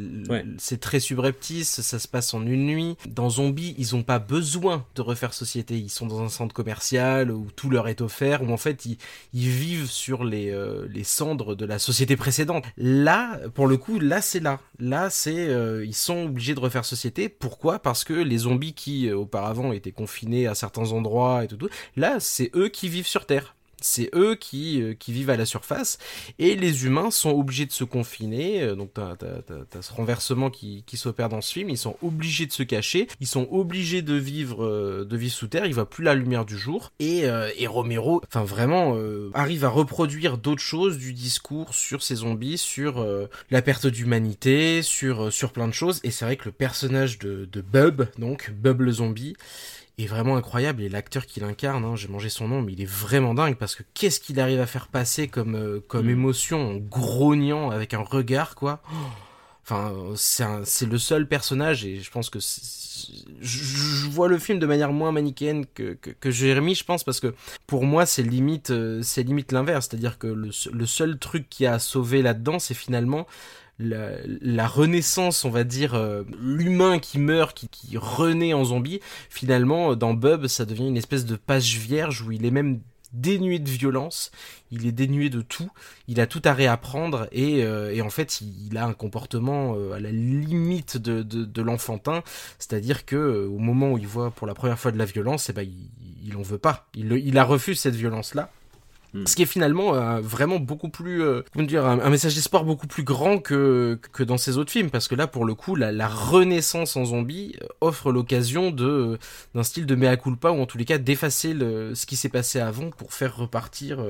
c'est très subreptice. Ça se passe en une nuit. Dans Zombie, ils ont pas besoin de refaire société. Ils sont dans un centre commercial où tout leur est offert, où en fait ils, ils vivent sur les, les cendres de la société précédente. Là, pour le coup, là c'est là. Là, c'est euh, ils sont obligés de refaire société. Pourquoi? Parce que les zombies qui euh, auparavant étaient confinés à certains endroits et tout, tout là, c'est eux qui vivent sur Terre c'est eux qui, euh, qui vivent à la surface et les humains sont obligés de se confiner. Euh, donc t'as as, ce renversement qui, qui s'opère dans ce film. Ils sont obligés de se cacher, ils sont obligés de vivre euh, de vivre sous terre. Ils voient plus la lumière du jour. Et, et Romero, enfin vraiment, arrive à reproduire d'autres choses du discours sur ces zombies, sur la perte d'humanité, sur sur plein de choses. Et c'est vrai que le personnage de, de Bub, donc Bub le zombie est vraiment incroyable et l'acteur qui l'incarne, hein, j'ai mangé son nom, mais il est vraiment dingue parce que qu'est-ce qu'il arrive à faire passer comme euh, comme mm. émotion en grognant avec un regard quoi. Enfin, c'est le seul personnage et je pense que je, vois le film de manière moins manichéenne que, que, que Jérémy, je pense, parce que pour moi, c'est limite, euh, c'est limite l'inverse. C'est-à-dire que le, le, seul truc qui a sauvé là-dedans, c'est finalement la, renaissance, on va dire, euh, l'humain qui meurt, qui, qui renaît en zombie, finalement, dans Bub, ça devient une espèce de page vierge où il est même dénué de violence, il est dénué de tout, il a tout à réapprendre et, euh, et en fait il, a un comportement euh, à la limite de, de, l'enfantin, c'est-à-dire que au moment où il voit pour la première fois de la violence, eh ben, il, il en veut pas, il, il a refusé cette violence-là Hmm. Ce qui est finalement euh, vraiment beaucoup plus, euh, comment dire, un, message d'espoir beaucoup plus grand que que dans ces autres films, parce que là, pour le coup, la, renaissance en zombie euh, offre l'occasion de d'un style de mea culpa ou en tous les cas d'effacer ce qui s'est passé avant pour faire repartir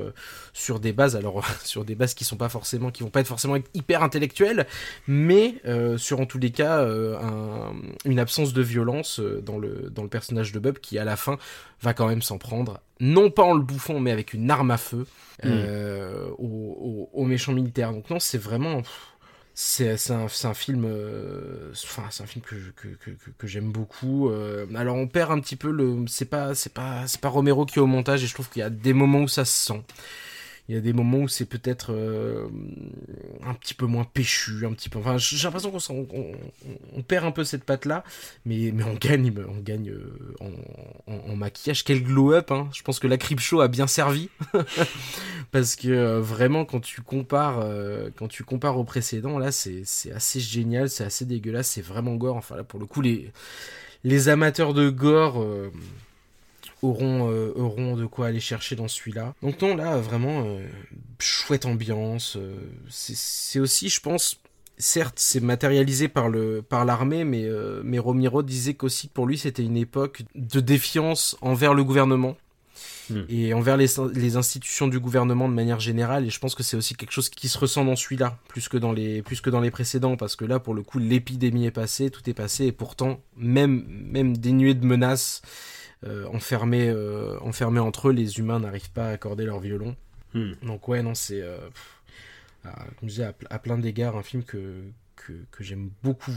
sur des bases, alors sur des bases qui sont pas forcément, qui vont pas être forcément hyper intellectuelles, mais sur en tous les cas un, une absence de violence dans le dans le personnage de Bob qui à la fin va quand même s'en prendre, non pas en le bouffant, mais avec une arme à feu, mm. euh, aux, méchants militaires. Donc non, c'est vraiment... c'est un, un, film euh, enfin c'est un film que, que, que, que j'aime beaucoup euh, alors on perd un petit peu le c'est pas c'est pas c'est pas Romero qui est au montage et je trouve qu'il y a des moments où ça se sent il y a des moments où c'est peut-être euh, un petit peu moins péchu, un petit peu. Enfin, j'ai l'impression qu'on on, on, perd un peu cette patte là, mais on gagne, on gagne euh, en, maquillage. Quel glow up hein. Je pense que la Crip Show a bien servi parce que euh, vraiment quand tu compares quand tu au précédent là, c'est assez génial, c'est assez dégueulasse, c'est vraiment gore. Enfin là pour le coup les amateurs de gore auront, euh, auront de quoi aller chercher dans celui-là. Donc non, là, vraiment, euh, chouette ambiance. Euh, c'est aussi, je pense, certes, c'est matérialisé par le par l'armée, mais, mais Romero disait qu'aussi pour lui, c'était une époque de défiance envers le gouvernement. Hmm. Et envers les, les, institutions du gouvernement de manière générale, et je pense que c'est aussi quelque chose qui se ressent dans celui-là, plus que dans les plus que dans les précédents, parce que là, pour le coup, l'épidémie est passée, tout est passé, et pourtant, même même dénué de menaces, euh, enfermés, euh, enfermés entre eux, les humains n'arrivent pas à accorder leur violon. Hmm. Donc ouais, non, c'est, euh, comme je disais, à, plein d'égards, un film que, que, que j'aime beaucoup,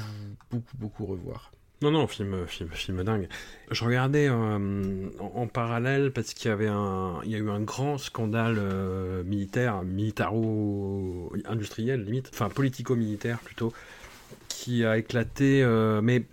beaucoup, beaucoup revoir. Non, non, film, film, film dingue. Je regardais en, parallèle parce qu'il y avait un, il y a eu un grand scandale militaire, militaro-industriel limite, enfin politico-militaire plutôt, qui a éclaté, mais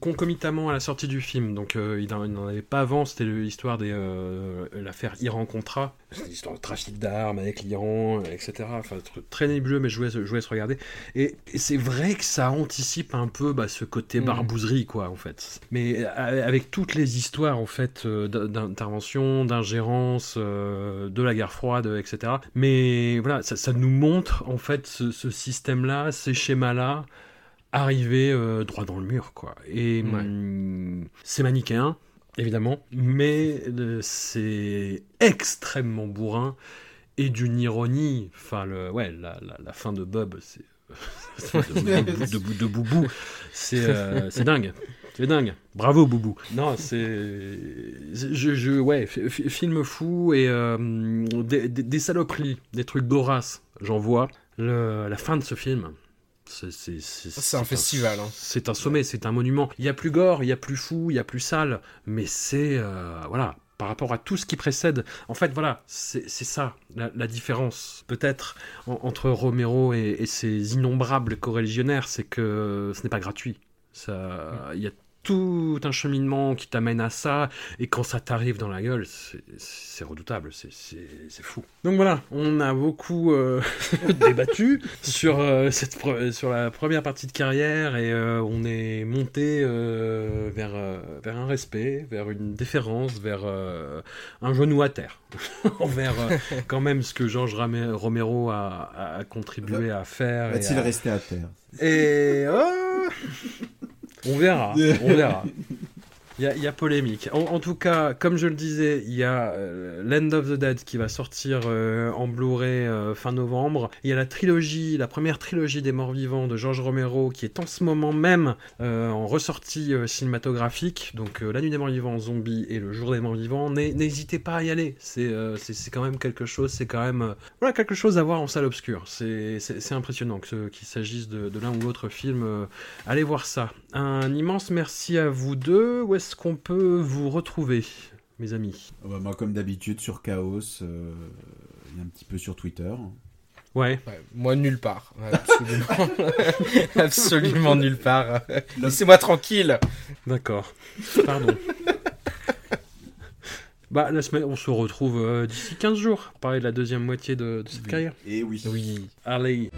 concomitamment à la sortie du film, donc euh, il n'en avait pas avant, c'était l'histoire de euh, l'affaire Iran-Contra, l'histoire de trafic d'armes avec l'Iran, etc. Enfin, très nébuleux, mais je voulais, je se regarder. Et, c'est vrai que ça anticipe un peu bah, ce côté mm. barbouzerie, quoi, en fait. Mais euh, avec toutes les histoires, en fait, d'intervention, d'ingérence, de la guerre froide, etc. Mais voilà, ça, nous montre, en fait, ce système-là, ces schémas-là, arriver euh, droit dans le mur, quoi. Et hum, c'est manichéen, évidemment, mais euh, c'est extrêmement bourrin et d'une ironie. Enfin, le, ouais, la, la, fin de Bob, c'est. de, de, Boubou, euh, c'est dingue. C'est dingue. Bravo, Boubou. Non, c'est. Je, je, ouais, film fou et des, des, saloperies, des trucs d'Horace, j'en vois. Le, la fin de ce film, c'est un festival. Hein. C'est un sommet, c'est un monument. Il y a plus gore, il y a plus fou, il y a plus sale, mais c'est euh, voilà par rapport à tout ce qui précède. En fait, voilà, c'est ça la, différence peut-être entre Romero et, et, ses innombrables co-religionnaires, c'est que ce n'est pas gratuit. Ça, il y a tout un cheminement qui t'amène à ça, et quand ça t'arrive dans la gueule, c'est redoutable, c'est fou. Donc voilà, on a beaucoup euh, débattu sur, euh, cette, sur la première partie de carrière, et euh, on est monté vers, vers un respect, vers une déférence, vers un genou à terre, envers quand même ce que Georges Romero a, a, contribué à faire. Va-t-il rester à terre? Et... On verra, on verra. Il y, a polémique. En, tout cas, comme je le disais, il y a euh, Land of the Dead qui va sortir euh, en Blu-ray euh, fin novembre. Il y a la trilogie, la première trilogie des morts vivants de George Romero qui est en ce moment même en ressortie cinématographique. Donc La nuit des morts vivants, Zombie et Le jour des morts vivants. N'hésitez pas à y aller. C'est quand même quelque chose, c'est quand même voilà, quelque chose à voir en salle obscure. C'est impressionnant qu'il s'agisse de, l'un ou l'autre film. allez voir ça. Un immense merci à vous deux. Est-ce qu'on peut vous retrouver, mes amis? Ah bah, Moi, comme d'habitude, sur Chaos, euh, un petit peu sur Twitter. Ouais. Moi, nulle part. Absolument, Absolument nulle part. Laissez-moi tranquille. D'accord. Pardon. bah, la semaine, on se retrouve euh, d'ici 15 jours. Parler de la deuxième moitié de, cette carrière. Et oui. Oui. Allez.